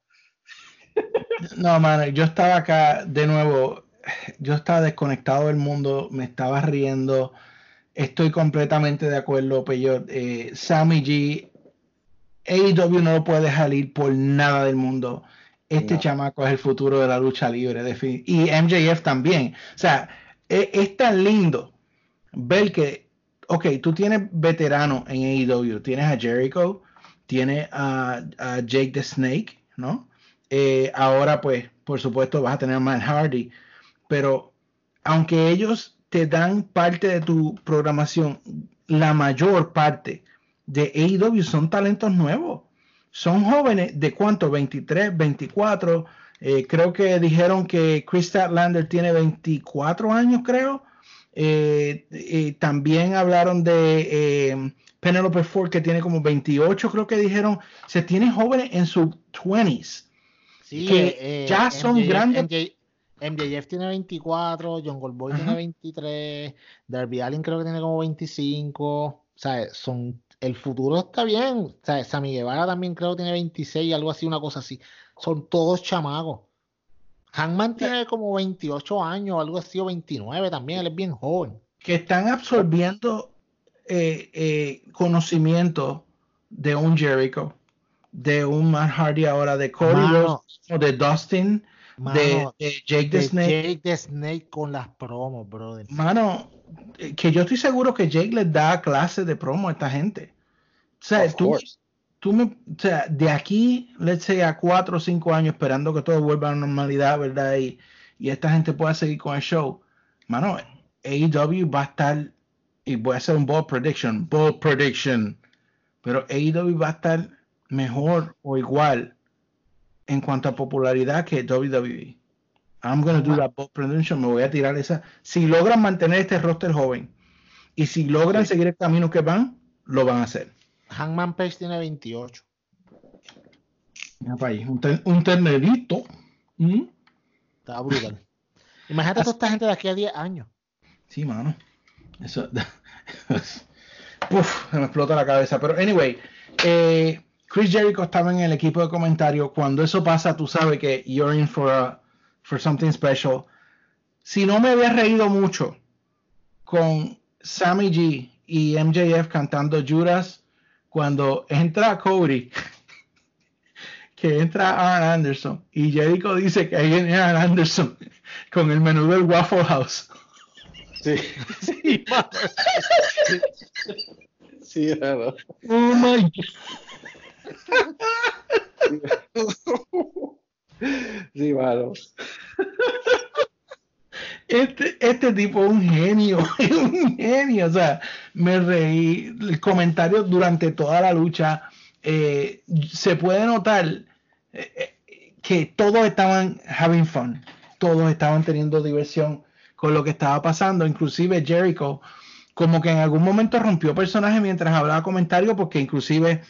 No, mano, yo estaba acá de nuevo, yo estaba desconectado del mundo, me estaba riendo, estoy completamente de acuerdo, Peyot. Eh, Sammy G, AEW no lo puede dejar ir por nada del mundo. Este No. chamaco es el futuro de la lucha libre, defini- y MJF también. O sea, e- es, tan lindo ver que, ok, tú tienes veterano en AEW, tienes a Jericho, tienes a, a Jake the Snake, ¿no? Eh, ahora, pues, por supuesto, vas a tener a Matt Hardy, pero aunque ellos te dan parte de tu programación, la mayor parte de AEW son talentos nuevos. Son jóvenes de cuánto, 23, 24. eh, creo que dijeron que Chris Statlander tiene 24 años, creo. Eh, también hablaron de eh, Penelope Ford, que tiene como 28, creo que dijeron. Se tiene jóvenes en sus 20s. Sí, que ya son grandes. MJ MJF tiene 24, John Goldboy tiene 23, Darby Allin creo que tiene como 25. O sea, son, el futuro está bien. O sea, Sammy Guevara también creo que tiene 26, algo así, una cosa así. Son todos chamacos. Hangman tiene como 28 años, algo así, o 29 también, él es bien joven. que están absorbiendo eh, eh, conocimiento de un Jericho, de un Matt Hardy ahora, de Cody. Rhodes, de Dustin, Mano, de Jake the de Snake. Jake the Snake con las promos, brother. Mano, eh, que yo estoy seguro que Jake les da clases de promo a esta gente. O sea, Of tú, course. tú me, o sea, de aquí, let's say, a cuatro o cinco años esperando que todo vuelva a la normalidad, ¿verdad? Y, y esta gente pueda seguir con el show. Mano, AEW va a estar, y voy a hacer un bold prediction, bold prediction, pero AEW va a estar mejor o igual en cuanto a popularidad que WWE. I'm gonna do that bold prediction, me voy a tirar esa. Si logran mantener este roster joven y si logran seguir el camino que van, lo van a hacer. Hangman Page tiene 28. Mira pa' ahí, un, un ternerito. ¿Mm? Está brutal. Imagínate a toda esta gente de aquí a 10 años. Sí, mano. Eso. (laughs) Uf, se me explota la cabeza. Pero, anyway, eh, Chris Jericho estaba en el equipo de comentarios. Cuando eso pasa, tú sabes que you're in for, a- for something special. Si no me había reído mucho con Sammy G y MJF cantando Judas, cuando entra Cody, que entra Arn Anderson, y Jericho dice que ahí viene Arn Anderson con el menú del Waffle House. Sí, Sí, sí, claro. Oh my Sí, (laughs) mano. Este, este tipo es un genio, (laughs) es un genio. O sea, me reí. El comentario durante toda la lucha. eh, se puede notar eh, eh, que todos estaban having fun. Todos estaban teniendo diversión con lo que estaba pasando. Inclusive Jericho, como que en algún momento rompió personaje mientras hablaba comentario, porque inclusive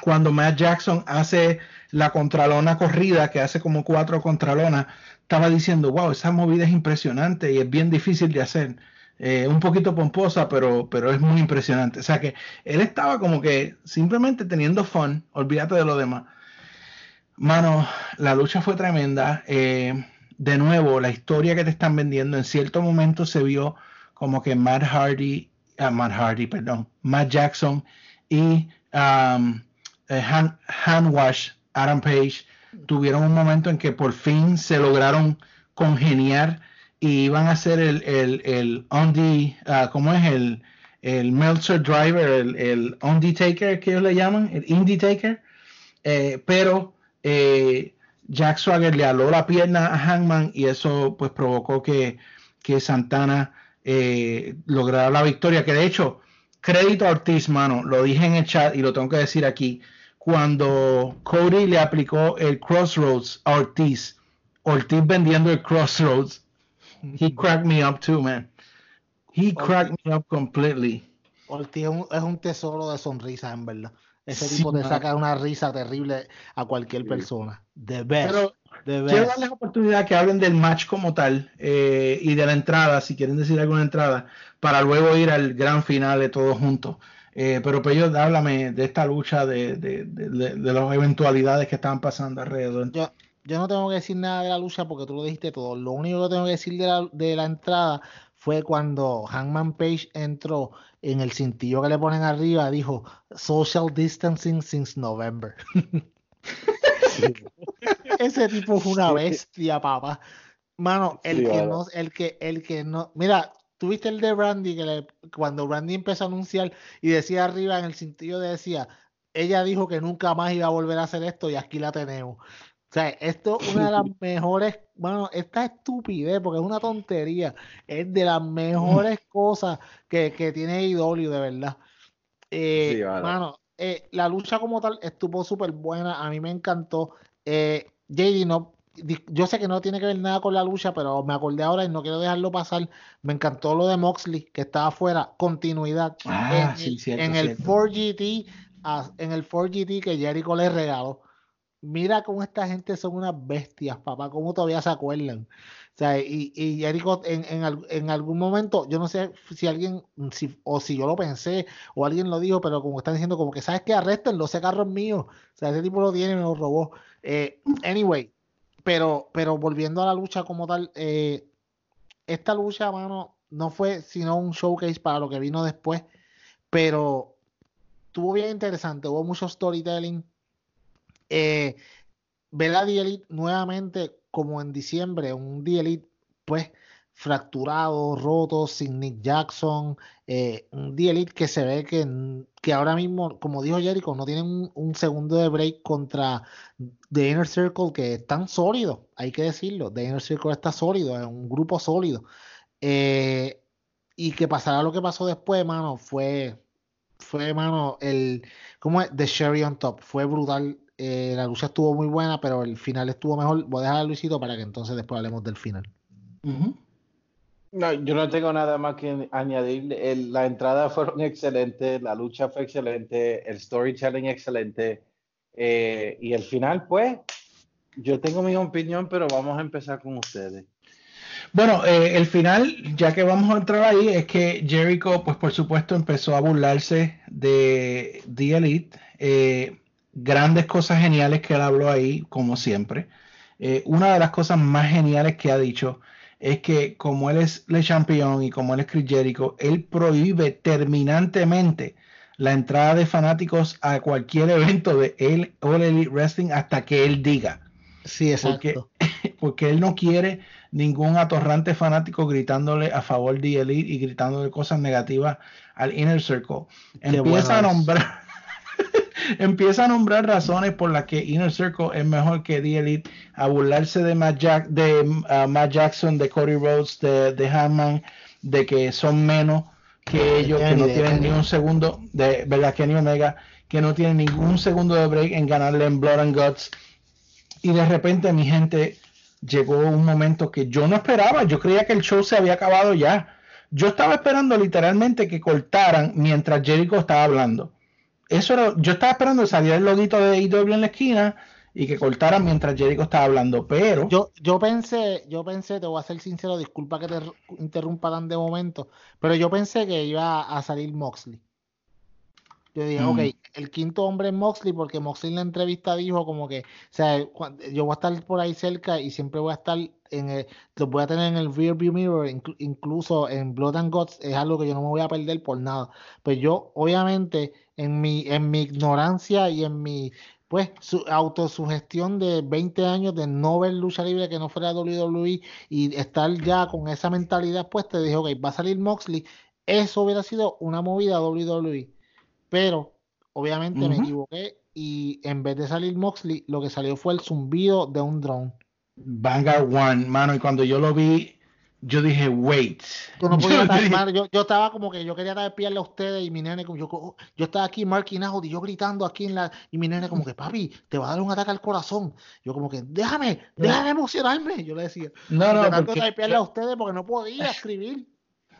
cuando Matt Jackson hace la contralona corrida, que hace como cuatro contralonas, estaba diciendo, wow, esa movida es impresionante y es bien difícil de hacer. Eh, un poquito pomposa, pero, pero es muy impresionante. O sea que él estaba como que simplemente teniendo fun, olvídate de lo demás. Mano, la lucha fue tremenda. Eh, de nuevo, la historia que te están vendiendo, en cierto momento se vio como que Matt Hardy, ah, Matt Hardy, perdón, Matt Jackson y um, eh, Han, Han Wash, Adam Page, tuvieron un momento en que por fin se lograron congeniar y iban a hacer el, el, el ah, ¿cómo es? El, el Meltzer Driver, el, el Taker, que ellos le llaman, el Indie Taker. Eh, pero eh, Jack Swagger le aló la pierna a Hangman y eso pues provocó que, que Santana eh, lograra la victoria. Que de hecho, crédito a Ortiz, mano, lo dije en el chat y lo tengo que decir aquí. Cuando Cody le aplicó el Crossroads a Ortiz, Ortiz vendiendo el Crossroads, he cracked me up too, man. He cracked me up completely. Ortiz es un, es un tesoro de sonrisas, en verdad. Ese Sí, tipo te saca una risa terrible a cualquier persona. The best. Pero the quiero best. darles oportunidad que hablen del match como tal eh, y de la entrada, si quieren decir alguna entrada, para luego ir al gran final de todos juntos. Eh, pero Pello, háblame de esta lucha, de, de, de, de- de las eventualidades que estaban pasando alrededor. Yo, yo no tengo que decir nada de la lucha porque tú lo dijiste todo. Lo único que tengo que decir de la, de la entrada fue cuando Hangman Page entró en el cintillo que le ponen arriba, dijo social distancing since November. (laughs) Ese tipo es una bestia, papá. Mano, el Sí, que no, el que, el que no, mira, tuviste el de Brandy que le- cuando Brandy empezó a anunciar y decía arriba en el cintillo decía, ella dijo que nunca más iba a volver a hacer esto y aquí la tenemos. O sea, esto es una de las (laughs) mejores, bueno, esta estupidez, porque es una tontería, es de las mejores (laughs) cosas que, que tiene IW, de verdad. Eh, Sí, mano. mano, eh, la lucha como tal estuvo súper buena, a mí me encantó. Eh, JD, no, yo sé que no tiene que ver nada con la lucha, pero me acordé ahora y no quiero dejarlo pasar. Me encantó lo de Moxley, que estaba afuera, continuidad. Ah, en sí, el, cierto, en el cierto. 4GT, ah, en el 4GT que Jericho le regaló. Mira cómo esta gente son unas bestias, papá, cómo todavía se acuerdan. O sea, y, y Jericho en, en, en algún momento, yo no sé si alguien, si, o si yo lo pensé, o alguien lo dijo, pero como están diciendo, como que sabes que arrestenlo, ese carro es mío. O sea, ese tipo lo tiene y me lo robó. Eh, anyway, pero, pero volviendo a la lucha como tal, eh, esta lucha, mano, no fue sino un showcase para lo que vino después, pero estuvo bien interesante, hubo mucho storytelling. Eh, ver a The Elite nuevamente como en diciembre, un The Elite pues fracturado, roto, sin Nick Jackson, eh, un The Elite que se ve que, que ahora mismo, como dijo Jericho, no tienen un, un segundo de break contra The Inner Circle que están sólidos, hay que decirlo, The Inner Circle está sólido, es un grupo sólido. Eh, y que pasará lo que pasó después, mano, fue, fue, mano, el, ¿cómo es? The Sherry on top, fue brutal. eh, la lucha estuvo muy buena, pero el final estuvo mejor. Voy a dejar a Luisito para que entonces después hablemos del final. No, yo no tengo nada más que añadir. La entrada fueron excelentes, la lucha fue excelente, el storytelling excelente. eh, y el final, pues, yo tengo mi opinión, pero vamos a empezar con ustedes. Bueno, eh, el final, ya que vamos a entrar ahí, es que Jericho, pues por supuesto, empezó a burlarse de The Elite. Eh, grandes cosas geniales que él habló ahí, como siempre. Una de las cosas más geniales que ha dicho es que como él es Le Champion y como él es Chris Jericho, él prohíbe terminantemente la entrada de fanáticos a cualquier evento de él, All Elite Wrestling hasta que él diga Sí, Porque- exacto. (laughs) porque él no quiere ningún atorrante fanático gritándole a favor de Elite y gritándole cosas negativas al Inner Circle. Qué Empieza a nombrar empieza a nombrar razones por las que Inner Circle es mejor que The Elite, a burlarse de Matt, Jack- de, uh, Matt Jackson, de Cody Rhodes, de, de de que son menos que ellos, que no tienen ni un segundo, de verdad, Omega, que no tienen ningún segundo de break en ganarle en Blood and Guts. Y de repente, mi gente, llegó un momento que yo no esperaba. Yo creía que el show se había acabado ya. Yo estaba esperando literalmente que cortaran mientras Jericho estaba hablando. Eso era, yo estaba esperando que saliera el loguito de AEW en la esquina y que cortaran mientras Jericho estaba hablando. Pero Yo, yo pensé, yo pensé, te voy a ser sincero, disculpa que te interrumpa tan de momento, pero yo pensé que iba a salir Moxley. Yo dije, Mm. ok, el quinto hombre es Moxley, porque Moxley en la entrevista dijo como que, o sea, yo voy a estar por ahí cerca y siempre voy a estar en el, los voy a tener en el rear view mirror, inclu- incluso en Blood and Guts, es algo que yo no me voy a perder por nada. Pues yo, obviamente, en mi, en mi ignorancia y en mi pues su autosugestión de 20 años de no ver lucha libre que no fuera WWE y estar ya con esa mentalidad pues te dije, ok, va a salir Moxley, eso hubiera sido una movida WWE, pero obviamente me equivoqué y en vez de salir Moxley, lo que salió fue el zumbido de un drone. Vanguard One, mano, y cuando yo lo vi, yo dije, wait. Tú no (laughs) Yo podías estar, dije, yo, yo estaba como que yo quería espiarle a ustedes y mi nene, como yo, yo estaba aquí marking out y yo gritando aquí en la, y mi nene como que, papi, te va a dar un ataque al corazón. Yo como que, déjame, déjame emocionarme. Yo le decía, No, no, tratando porque de espiarle a ustedes porque no podía escribir.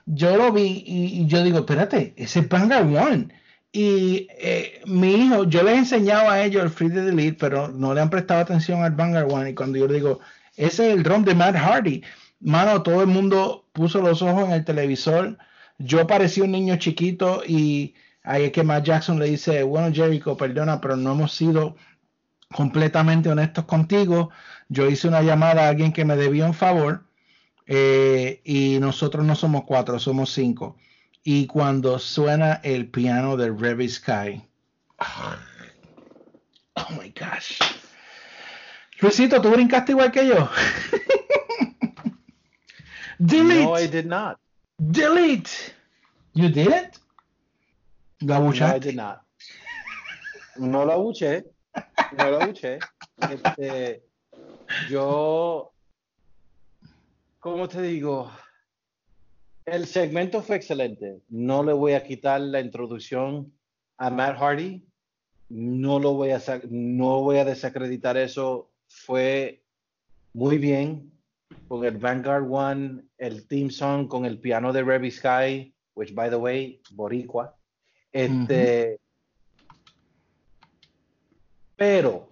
yo lo vi y, y yo digo, espérate, ese es Vanguard One. Y eh, mi hijo, yo les enseñaba a ellos el Free de Delete, pero no le han prestado atención al Vanguard One. Y cuando yo le digo, ese es el drum de Matt Hardy, mano, todo el mundo puso los ojos en el televisor. Yo parecía un niño chiquito y ahí es que Matt Jackson le dice, bueno, Jericho, perdona, pero no hemos sido completamente honestos contigo. Yo hice una llamada a alguien que me debía un favor eh, y nosotros no somos cuatro, somos cinco. Y cuando suena el piano de Revy Sky, (sighs) oh my gosh. Luisito, ¿tú brincaste igual que yo? (laughs) delete, No, I did not. delete. You did it? ¿La No, I did not. No lo abuché. No lo abuché. Este, yo, ¿cómo te digo? El segmento fue excelente. No le voy a quitar la introducción a Matt Hardy. No lo voy a, no voy a desacreditar eso. Fue muy bien con el Vanguard One, el theme song con el piano de Revy Sky, which by the way, Boricua. Este, pero,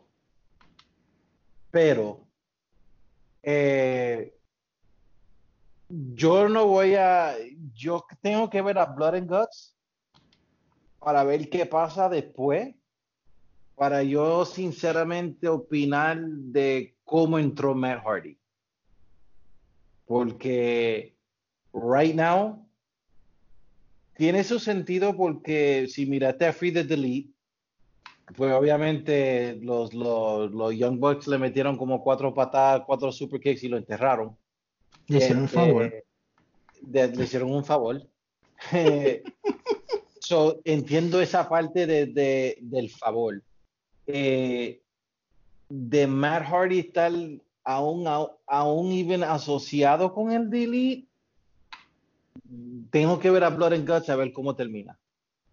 pero, eh, yo no voy a, yo tengo que ver a Blood and Guts para ver qué pasa después, para yo sinceramente opinar de cómo entró Matt Hardy. Porque right now tiene su sentido porque si miraste a Free the Delete, pues obviamente los, los, los Young Bucks le metieron como cuatro patadas, cuatro super kicks y lo enterraron. Le hicieron un Este, favor. de- le hicieron un favor. (laughs) So, entiendo esa parte de, de- del favor. Eh, de Matt Hardy estar aún, aún, aún even asociado con el delete, tengo que ver a Blood and Guts a ver cómo termina.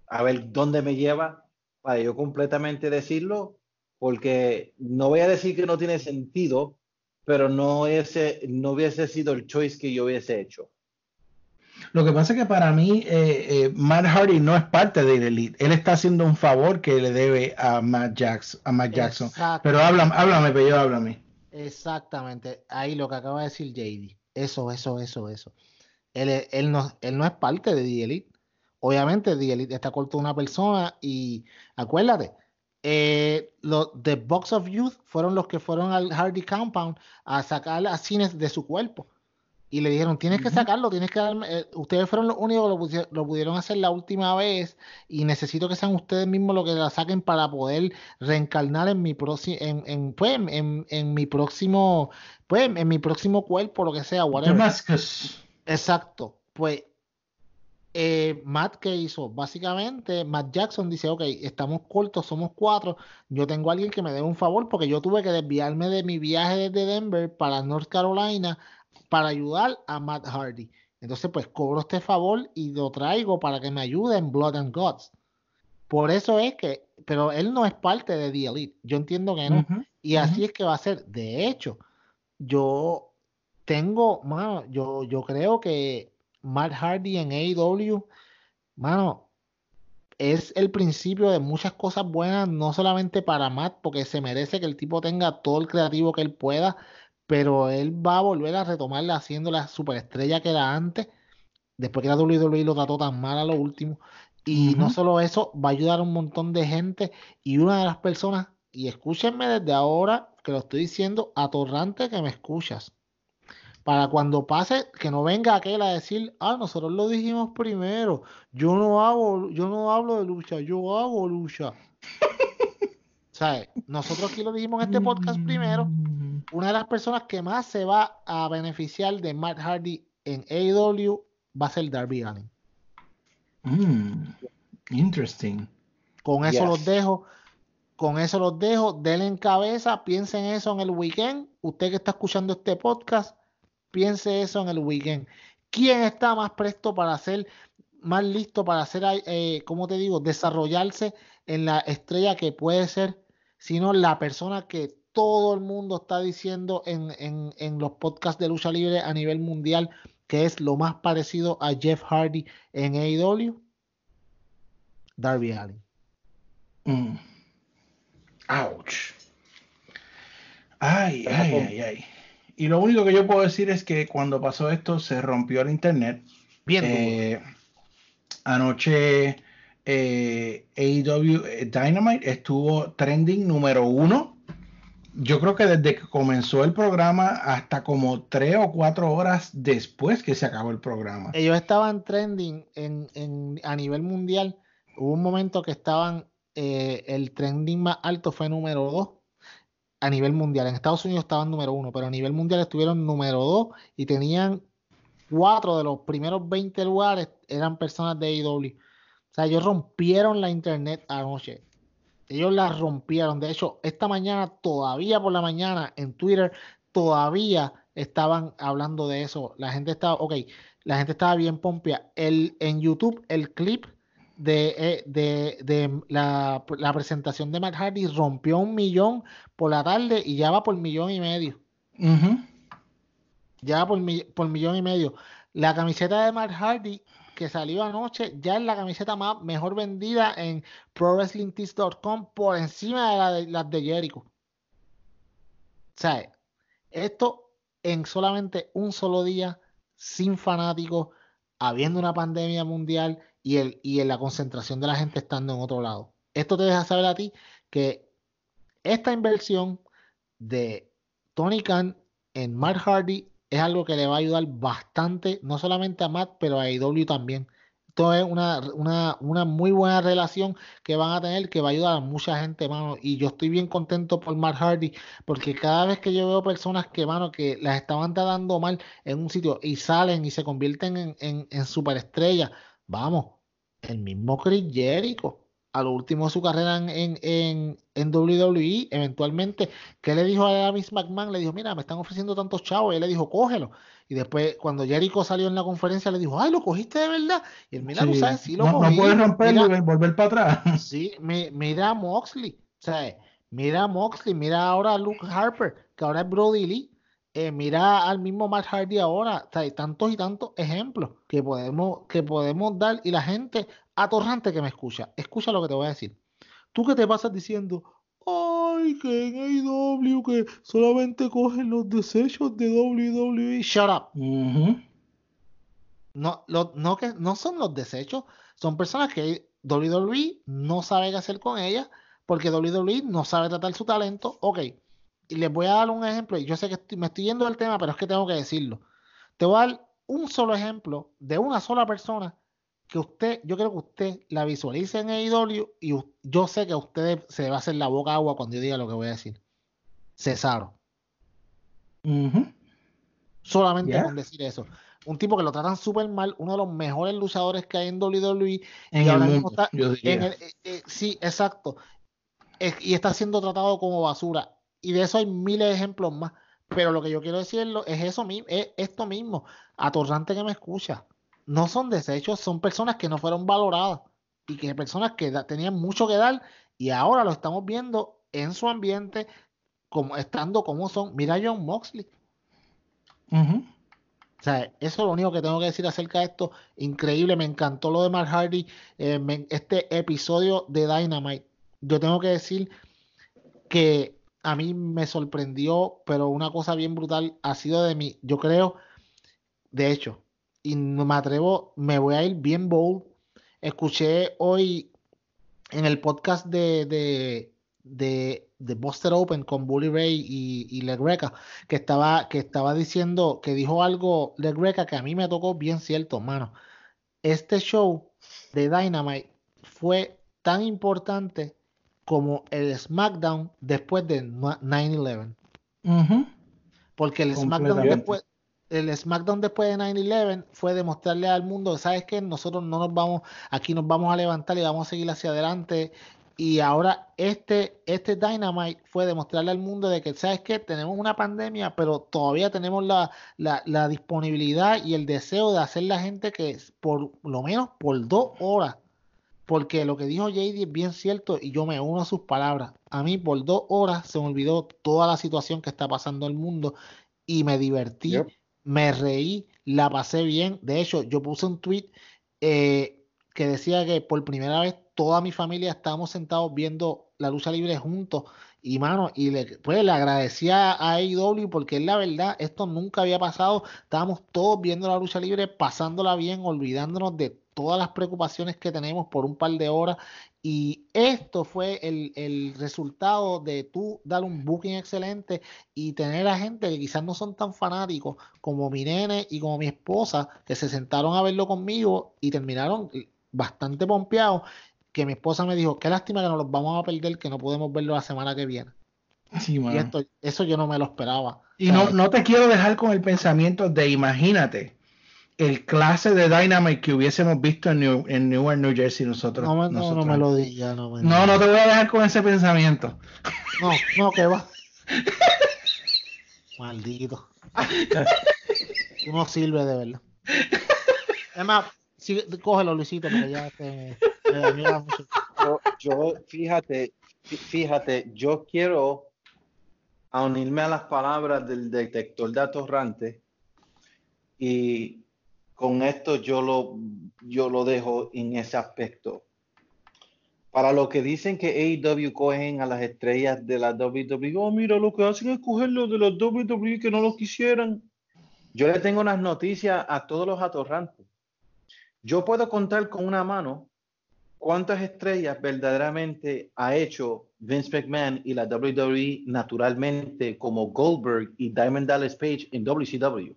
A ver dónde me lleva para yo completamente decirlo, porque no voy a decir que no tiene sentido, pero no, ese, no hubiese sido el choice que yo hubiese hecho. Lo que pasa es que para mí eh, eh, Matt Hardy no es parte de The Elite. Él está haciendo un favor que le debe a Matt, Jackson, a Matt Jackson. Pero háblame, háblame, pero yo háblame. Exactamente, ahí lo que acaba de decir JD. Eso, eso, eso, eso. Él, él, no, él no es parte de The Elite. Obviamente, The Elite está corto de una persona y acuérdate, eh, los The Box of Youth fueron los que fueron al Hardy Compound a sacar a cines de su cuerpo. Y le dijeron, tienes que sacarlo, tienes que darme. eh, ustedes fueron los únicos que lo, lo pudieron hacer la última vez y necesito que sean ustedes mismos los que la saquen para poder reencarnar en mi próximo, en, en, pues, en- en, mi próximo, pues, en mi próximo cuerpo, lo que sea, whatever. Damascus. Exacto. Pues eh, Matt que hizo, básicamente Matt Jackson dice, ok, estamos cortos, somos cuatro, yo tengo a alguien que me dé un favor porque yo tuve que desviarme de mi viaje desde Denver para North Carolina para ayudar a Matt Hardy. Entonces, pues cobro este favor y lo traigo para que me ayude en Blood and Guts. Por eso es que, pero él no es parte de The Elite. Yo entiendo que no. Y así es que va a ser. De hecho, yo tengo, mano, yo, yo creo que Matt Hardy en AEW, mano, es el principio de muchas cosas buenas, no solamente para Matt, porque se merece que el tipo tenga todo el creativo que él pueda, pero él va a volver a retomarla haciendo la superestrella que era antes, después que la WWE lo trató tan mal a lo último. Y no solo eso, va a ayudar a un montón de gente. Y una de las personas, y escúchenme desde ahora, que lo estoy diciendo, atorrante que me escuchas. Para cuando pase, que no venga aquel a decir, ah, nosotros lo dijimos primero. Yo no hago, yo no hablo de lucha, yo hago lucha. (laughs) ¿Sabes? Nosotros aquí lo dijimos en este podcast primero. Una de las personas que más se va a beneficiar de Matt Hardy en AEW va a ser Darby Allin. Mm, interesting. Con eso Yes. los dejo. Con eso los dejo. Denle en cabeza. Piensen eso en el weekend. Usted que está escuchando este podcast, piense eso en el weekend. ¿Quién está más presto para ser más listo para hacer, eh, como te digo, desarrollarse en la estrella que puede ser, sino la persona que todo el mundo está diciendo en, en, en los podcasts de lucha libre a nivel mundial, que es lo más parecido a Jeff Hardy en AEW? Darby Allin. Mm. Ouch. Ay, ay, ay, ay. Y lo único que yo puedo decir es que cuando pasó esto se rompió el internet. Bien. Eh, anoche eh, AEW eh, Dynamite estuvo trending número uno. Yo creo que desde que comenzó el programa hasta como tres o cuatro horas después que se acabó el programa. Ellos estaban trending en, a nivel mundial. Hubo un momento que estaban, eh, el trending más alto fue número 2 a nivel mundial. En Estados Unidos estaban número 1, pero a nivel mundial estuvieron número 2 y tenían cuatro de los primeros 20 lugares eran personas de AEW. Sea, ellos rompieron la internet anoche. Ellos la rompieron. De hecho, esta mañana, todavía por la mañana, en Twitter, todavía estaban hablando de eso. La gente estaba, ok, la gente estaba bien pompia. El, en YouTube, el clip de, eh, de, de la, la presentación de Matt Hardy rompió un millón por la tarde y ya va por millón y medio. Ya por, mi- por millón y medio. La camiseta de Mark Hardy que salió anoche ya es la camiseta más mejor vendida en ProWrestlingTees.com por encima de, la de las de Jericho. O sea, esto en solamente un solo día, sin fanáticos, habiendo una pandemia mundial y, el, y en la concentración de la gente estando en otro lado. Esto te deja saber a ti que esta inversión de Tony Khan en Mark Hardy es algo que le va a ayudar bastante, no solamente a Matt, pero a AEW también. Esto es una, una, una muy buena relación que van a tener que va a ayudar a mucha gente, mano. Y yo estoy bien contento por Mark Hardy, porque cada vez que yo veo personas que, mano, que las estaban tratando mal en un sitio y salen y se convierten en, en, en superestrellas, vamos, el mismo Chris Jericho, a lo último de su carrera en, en, en, en WWE, eventualmente, ¿qué le dijo a Miss McMahon? Le dijo, mira, me están ofreciendo tantos chavos, y él le dijo, cógelo. Y después, cuando Jericho salió en la conferencia, le dijo, ay, ¿lo cogiste de verdad? Y él, mira, tú Sí. sabes, sí lo no, no puedes romperlo Mira, y volver para atrás. (laughs) Sí, mi- mira a Moxley, o sea, mira a Moxley, mira ahora a Luke Harper, que ahora es Brody Lee, eh, mira al mismo Matt Hardy ahora, o sea, hay tantos y tantos ejemplos que podemos, que podemos dar y la gente atorrante que me escucha, escucha lo que te voy a decir. Tú que te pasas diciendo, ay, que en AEW que solamente cogen los desechos de WWE, shut up. No, lo- no, que, no son los desechos, son personas que WWE no sabe qué hacer con ellas porque WWE no sabe tratar su talento. Ok, y les voy a dar un ejemplo. y Yo sé que estoy- me estoy yendo del tema, pero es que tengo que decirlo. Te voy a dar un solo ejemplo de una sola persona que usted, yo creo que usted la visualice en AEW y yo sé que a usted se le va a hacer la boca agua cuando yo diga lo que voy a decir. Cesaro. Solamente con decir eso. Un tipo que lo tratan súper mal, uno de los mejores luchadores que hay en WWE. En y ahora mismo está en el- eh, eh, sí, exacto. Y está siendo tratado como basura. Y de eso hay miles de ejemplos más. Pero lo que yo quiero decirlo es eso mismo, es esto mismo. Atorrante que me escucha. No son desechos, son personas que no fueron valoradas. Y que personas que da- tenían mucho que dar. Y ahora lo estamos viendo en su ambiente, como estando como son. Mira a John Moxley. O sea, eso es lo único que tengo que decir acerca de esto. Increíble, me encantó lo de Mark Hardy. eh, me- este episodio de Dynamite. Yo tengo que decir que a mí me sorprendió, pero una cosa bien brutal ha sido de mí. Yo creo, de hecho, y no me atrevo, me voy a ir bien bold. Escuché hoy en el podcast de, de, de, de Buster Open con Bully Ray y, y Leg Greca, que estaba, que estaba diciendo, que dijo algo Leg Greca que a mí me tocó bien cierto, mano. Este show de Dynamite fue tan importante como el SmackDown después de 9-11. Ujú. Porque el SmackDown después, el SmackDown después de 9-11 fue demostrarle al mundo, ¿sabes qué? Nosotros no nos vamos, aquí nos vamos a levantar y vamos a seguir hacia adelante. Y ahora este, este Dynamite fue demostrarle al mundo de que, ¿sabes qué? Tenemos una pandemia, pero todavía tenemos la, la, disponibilidad y el deseo de hacer la gente que por lo menos por dos horas porque lo que dijo JD es bien cierto y yo me uno a sus palabras. A mí por dos horas se me olvidó toda la situación que está pasando en el mundo y me divertí. Me reí, la pasé bien. De hecho, yo puse un tweet eh, que decía que por primera vez toda mi familia estábamos sentados viendo la lucha libre juntos. Y mano, y le, pues le agradecía a AEW porque es la verdad, esto nunca había pasado. Estábamos todos viendo la lucha libre, pasándola bien, olvidándonos de todas las preocupaciones que tenemos por un par de horas. Y esto fue el, el resultado de tú dar un booking excelente y tener a gente que quizás no son tan fanáticos como mi nene y como mi esposa, que se sentaron a verlo conmigo y terminaron bastante pompeados. Que mi esposa me dijo, qué lástima que nos los vamos a perder, que no podemos verlo la semana que viene. Sí, Y esto, eso yo no me lo esperaba. Y O sea, no, no te quiero dejar con el pensamiento de imagínate el clase de Dynamite que hubiésemos visto en, New, en Newark, New Jersey nosotros. no, me- no, me lo digas. No, me- no, no te voy a dejar con ese pensamiento. No, no, que va. (laughs) Maldito. Tú no sirves de verdad. Es más, sí, cógelo, Luisito, porque ya te, me dañó la música. Yo, yo, fíjate, fí- fíjate, yo quiero a unirme a las palabras del detector de atorrante y con esto yo lo, yo lo dejo en ese aspecto. Para los que dicen que AEW cogen a las estrellas de la WWE, oh, mira, lo que hacen es cogerlo de la WWE que no lo quisieran. Yo le tengo unas noticias a todos los atorrantes. Yo puedo contar con una mano cuántas estrellas verdaderamente ha hecho Vince McMahon y la WWE naturalmente como Goldberg y Diamond Dallas Page en WCW.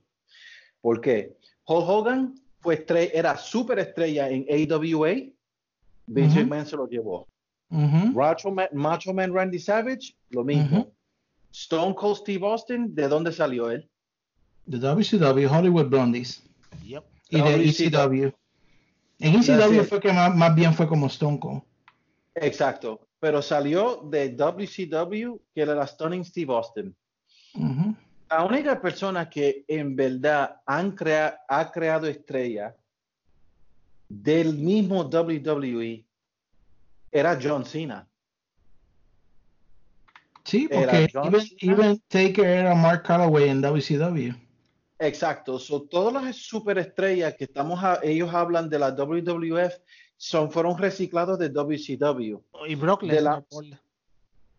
¿Por qué? Hulk Hogan fue estre- era super estrella en AWA, Vince Ujú. McMahon se lo llevó. Ujú, Macho Man, Macho Man Randy Savage, lo mismo. Stone Cold Steve Austin, ¿de dónde salió él? De WCW, Hollywood Blondies. Yep. Y de WCW. ECW. En ECW fue que más, más bien fue como Stone Cold. Exacto, pero salió de WCW, que era la Stunning Steve Austin. La única persona que en verdad han crea- ha creado estrella del mismo WWE era John Cena. Sí, porque even, Taker era Mark Calloway en WCW. Exacto, so, todas las superestrellas que estamos a- ellos hablan de la WWF son fueron reciclados de WCW. Y Brock Lesnar.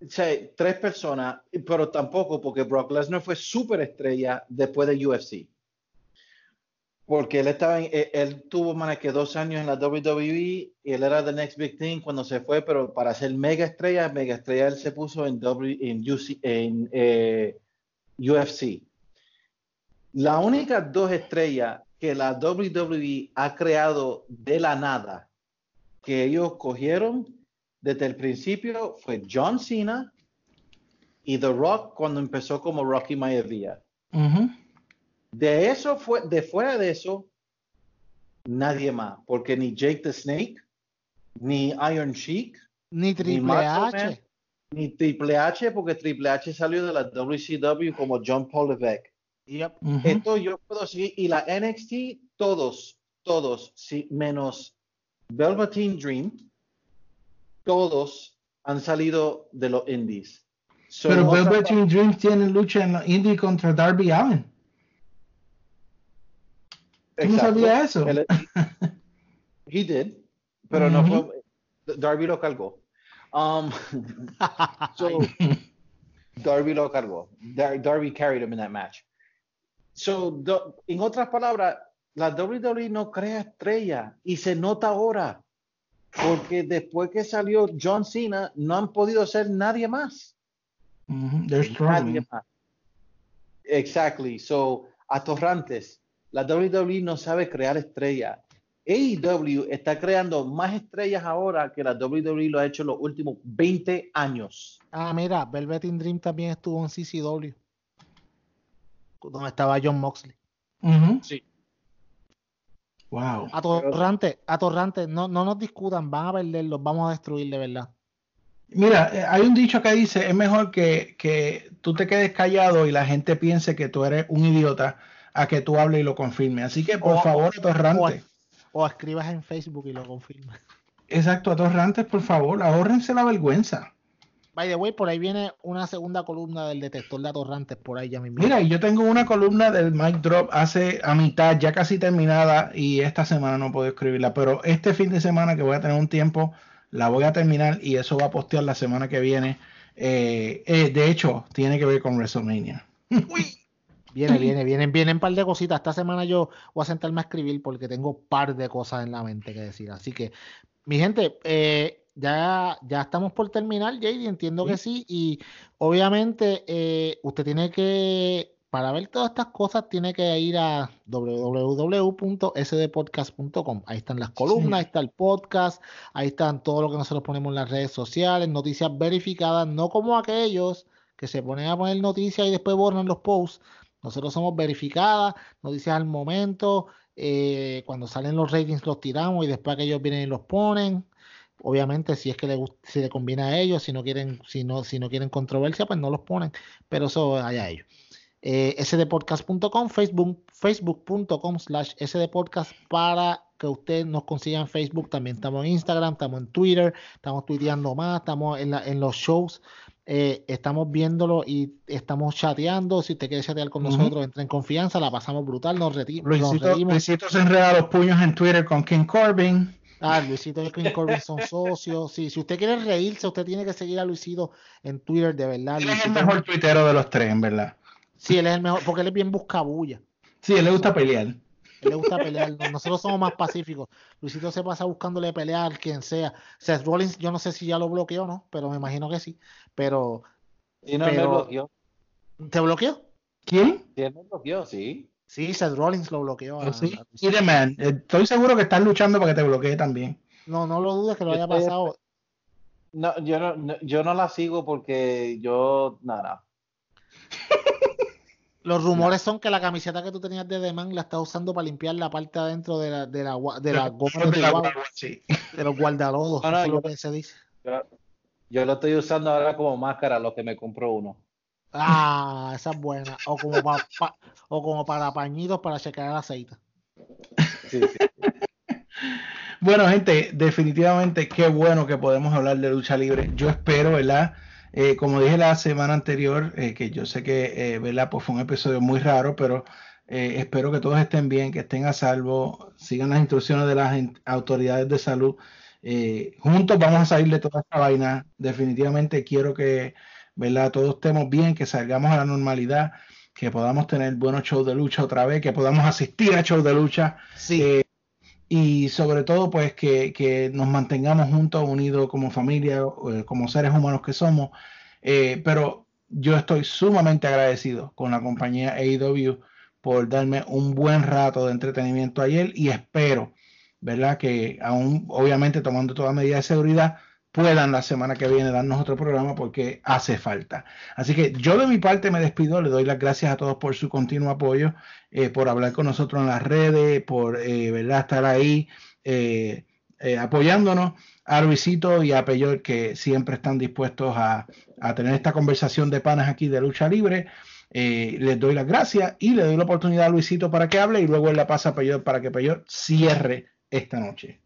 Sea, tres personas, pero tampoco porque Brock Lesnar fue superestrella después de UFC. Porque él estaba en- él, él tuvo más que dos años en la WWE y él era the next big thing cuando se fue, pero para ser mega estrella, mega estrella él se puso en, w, en, UC en eh, UFC. La única dos estrellas que la WWE ha creado de la nada, que ellos cogieron desde el principio, fue John Cena y The Rock cuando empezó como Rocky Maivia. Ujú. De eso fue, de fuera de eso, nadie más, porque ni Jake the Snake, ni Iron Sheik, Ni Triple Macho H. Man. ni Triple H, porque Triple H salió de la WCW como John Paul Levesque. Yep. Esto yo puedo seguir. Y la NXT, todos, todos, sí, menos Velveteen Dream, todos han salido de los indies. So, Pero Velveteen Dream tiene lucha en la indie contra Darby Allen. ¿Tú no sabías eso? Él- (laughs) he did, pero no fue. Darby lo cargó. Um, (laughs) so, Darby lo cargó. Dar- Darby carried him in that match. So, do- en otras palabras, la WWE no crea estrella y se nota ahora. Porque después que salió John Cena, no han podido ser nadie más. Nadie más. Exactly. So, atorrantes. La WWE no sabe crear estrellas. AEW está creando más estrellas ahora que la WWE lo ha hecho en los últimos 20 años. Ah, mira, Velveteen Dream también estuvo en CCW. Donde estaba John Moxley. Ujú. Sí. Wow. Atorrante, atorrante, no, no nos discutan, van a perderlos, vamos a destruir de verdad. Mira, eh, hay un dicho que dice, es mejor que, que tú te quedes callado y la gente piense que tú eres un idiota a que tú hables y lo confirmes. Así que, por O- favor, O, atorrantes. o escribas en Facebook y lo confirmas. Exacto, atorrantes, por favor, ahórrense la vergüenza. By the way, por ahí viene una segunda columna del detector de atorrantes, por ahí ya mismo. Mira, y yo tengo una columna del mic drop hace a mitad, ya casi terminada, y esta semana no puedo escribirla, pero este fin de semana que voy a tener un tiempo, la voy a terminar y eso va a postear la semana que viene. Eh, eh, de hecho, tiene que ver con WrestleMania. (laughs) Viene, viene, vienen, vienen un par de cositas. Esta semana yo voy a sentarme a escribir porque tengo un par de cosas en la mente que decir. Así que, mi gente, eh, ya, ya estamos por terminar, JD, entiendo que sí. Y obviamente eh, usted tiene que, para ver todas estas cosas, tiene que ir a www.sdpodcast.com. Ahí están las columnas, ahí está el podcast, ahí están todo lo que nosotros ponemos en las redes sociales, noticias verificadas, no como aquellos que se ponen a poner noticias y después borran los posts. Nosotros somos verificadas, noticias al momento, eh, cuando salen los ratings los tiramos y después que ellos vienen y los ponen. Obviamente, si es que le, si le conviene a ellos, si no quieren, si no, si no quieren controversia, pues no los ponen. Pero eso allá ellos. Eh, sdpodcast.com, Facebook, facebook.com slash sdpodcast para que usted nos consiga en Facebook, también estamos en Instagram, estamos en Twitter, estamos tuiteando más, estamos en, la, en los shows, eh, estamos viéndolo y estamos chateando. Si usted quiere chatear con nosotros, entra en confianza, la pasamos brutal, nos, reti- nos Luisito, reímos. Luisito se enreda los puños en Twitter con King Corbin. Ah, Luisito y King Corbin son socios. Sí, si usted quiere reírse, usted tiene que seguir a Luisito en Twitter, de verdad. Él es el mejor tuitero de los tres, en verdad. Sí, él es el mejor, porque él es bien buscabulla. Sí, él le gusta pelear. Él le gusta pelear. no- Nosotros somos más pacíficos. Luisito se pasa buscándole pelear quien sea. Seth Rollins, yo no sé si ya lo bloqueó o no, pero me imagino que sí. Pero, Y no me Pero- bloqueó. ¿te bloqueó? ¿Quién? Sí, él me bloqueó, sí. Sí, Seth Rollins lo bloqueó. a- Oh, sí. a Y The Man. Eh, Estoy seguro que estás luchando para que te bloquee también. No, no lo dudes que lo Yo haya estoy- pasado. No, yo no, no- yo no la sigo porque yo, nada. (laughs) Los rumores son que la camiseta que tú tenías de The Man la estás usando para limpiar la parte adentro de la, de la, de la (laughs) goma De de, la guagua, guagua, sí. de los guardalodos. No, no, lo yo- que se dice. Yo, yo lo estoy usando ahora como máscara, lo que me compró uno. Ah, esa es buena. O como, pa- pa- o como para pañitos para checar el aceite. Sí, sí. Bueno, gente, definitivamente qué bueno que podemos hablar de lucha libre. Yo espero, ¿verdad? Eh, como dije la semana anterior, eh, que yo sé que, eh, ¿verdad? Pues fue un episodio muy raro, pero eh, espero que todos estén bien, que estén a salvo, sigan las instrucciones de las autoridades de salud. Eh, juntos vamos a salir de toda esta vaina. Definitivamente quiero que, ¿verdad? Todos estemos bien, que salgamos a la normalidad, que podamos tener buenos shows de lucha otra vez, que podamos asistir a shows de lucha Sí, Eh, y sobre todo pues que, que nos mantengamos juntos, unidos como familia, eh, como seres humanos que somos. Eh, pero yo estoy sumamente agradecido con la compañía AEW por darme un buen rato de entretenimiento ayer y espero, ¿verdad? Que aún, obviamente tomando todas medidas de seguridad, puedan la semana que viene darnos otro programa porque hace falta. Así que yo de mi parte me despido, le doy las gracias a todos por su continuo apoyo, eh, por hablar con nosotros en las redes, por eh, ¿verdad? estar ahí eh, apoyándonos, a Luisito y a Peyot que siempre están dispuestos a, a tener esta conversación de panas aquí de lucha libre. Les doy las gracias y le doy la oportunidad a Luisito para que hable y luego él la pasa a Peyot para que Peyot cierre esta noche.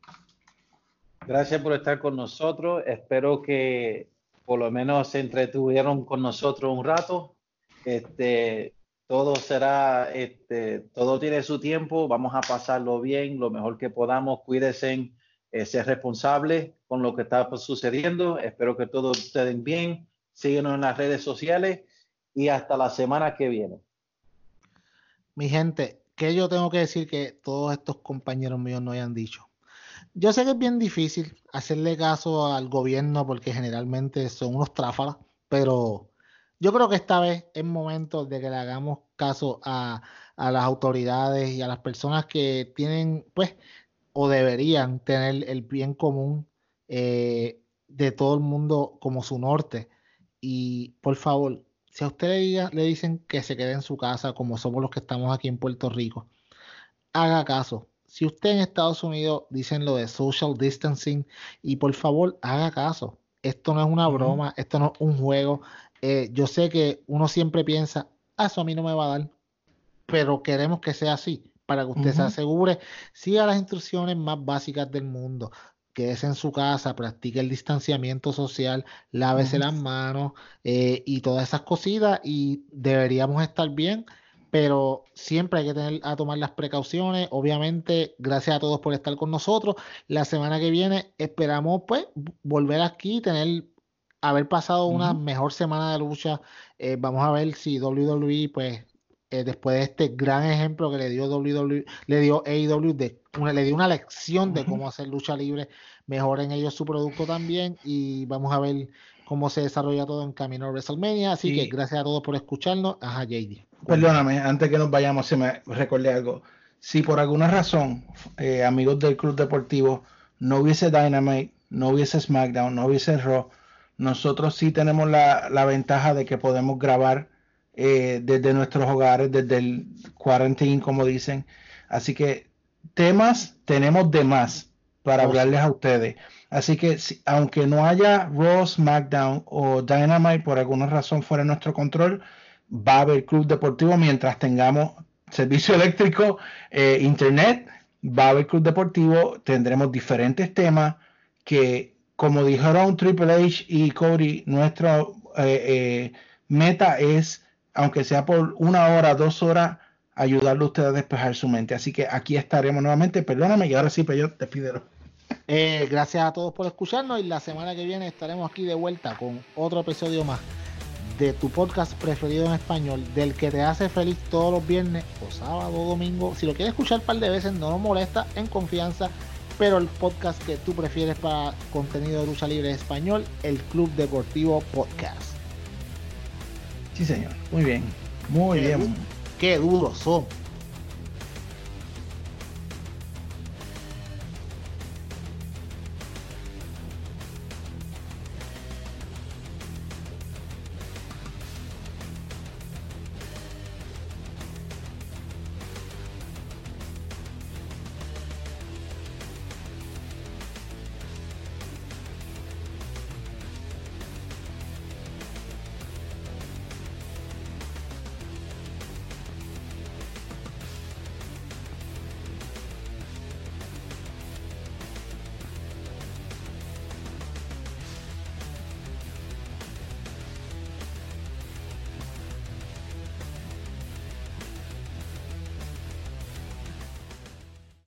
Gracias por estar con nosotros. Espero que por lo menos se entretuvieron con nosotros un rato. Este, todo será, este, todo tiene su tiempo. Vamos a pasarlo bien, lo mejor que podamos. Cuídense, eh, ser responsables con lo que está sucediendo. Espero que todos estén bien. Síguenos en las redes sociales y hasta la semana que viene. mi gente, que yo tengo que decir que todos estos compañeros míos no hayan dicho. Yo sé que es bien difícil hacerle caso al gobierno porque generalmente son unos tráfalas, pero yo creo que esta vez es momento de que le hagamos caso a, a las autoridades y a las personas que tienen, pues, o deberían tener el bien común eh, de todo el mundo como su norte. Y por favor, si a usted le, dicen que se quede en su casa, como somos los que estamos aquí en Puerto Rico, haga caso. Si usted en Estados Unidos dicen lo de social distancing, y por favor, haga caso. Esto no es una broma, esto no es un juego. Eh, yo sé que uno siempre piensa, "Ah, eso a mí no me va a dar, pero queremos que sea así, para que usted se asegure, siga las instrucciones más básicas del mundo. Quédese en su casa, practique el distanciamiento social, lávese las manos eh, y todas esas cositas y deberíamos estar bien, pero siempre hay que tener a tomar las precauciones. Obviamente, gracias a todos por estar con nosotros. La semana que viene esperamos pues volver aquí, tener haber pasado una mejor semana de lucha. Eh, vamos a ver si WWE pues eh, después de este gran ejemplo que le dio WWE, le dio AEW de una, le dio una lección de cómo hacer lucha libre, mejoren ellos su producto también y vamos a ver cómo se desarrolla todo en camino a WrestleMania. Así que gracias a todos por escucharnos. Ajá, JD. Perdóname, antes que nos vayamos, se me recordé algo. Si por alguna razón, eh, amigos del Club Deportivo, no hubiese Dynamite, no hubiese SmackDown, no hubiese Raw, nosotros sí tenemos la, la ventaja de que podemos grabar eh, desde nuestros hogares, desde el quarantine, como dicen. Así que temas tenemos de más para hablarles a ustedes. Así que aunque no haya Raw, SmackDown o Dynamite por alguna razón fuera de nuestro control, va a haber club deportivo mientras tengamos servicio (laughs) eléctrico, eh, internet, va a haber Club Deportivo, tendremos diferentes temas que, como dijeron Triple H y Cody, nuestra eh, eh, meta es, aunque sea por una hora, dos horas, ayudarle a usted a despejar su mente. Así que aquí estaremos nuevamente. Perdóname y ahora sí, pero yo despídelo. Eh, gracias a todos por escucharnos y la semana que viene estaremos aquí de vuelta con otro episodio más de tu podcast preferido en español, del que te hace feliz todos los viernes o sábado o domingo. Si lo quieres escuchar un par de veces, no nos molesta, en confianza. Pero el podcast que tú prefieres para contenido de lucha libre en español, el Club Deportivo Podcast. Sí, señor. Muy bien. Muy Qué bien. du- Qué duros son.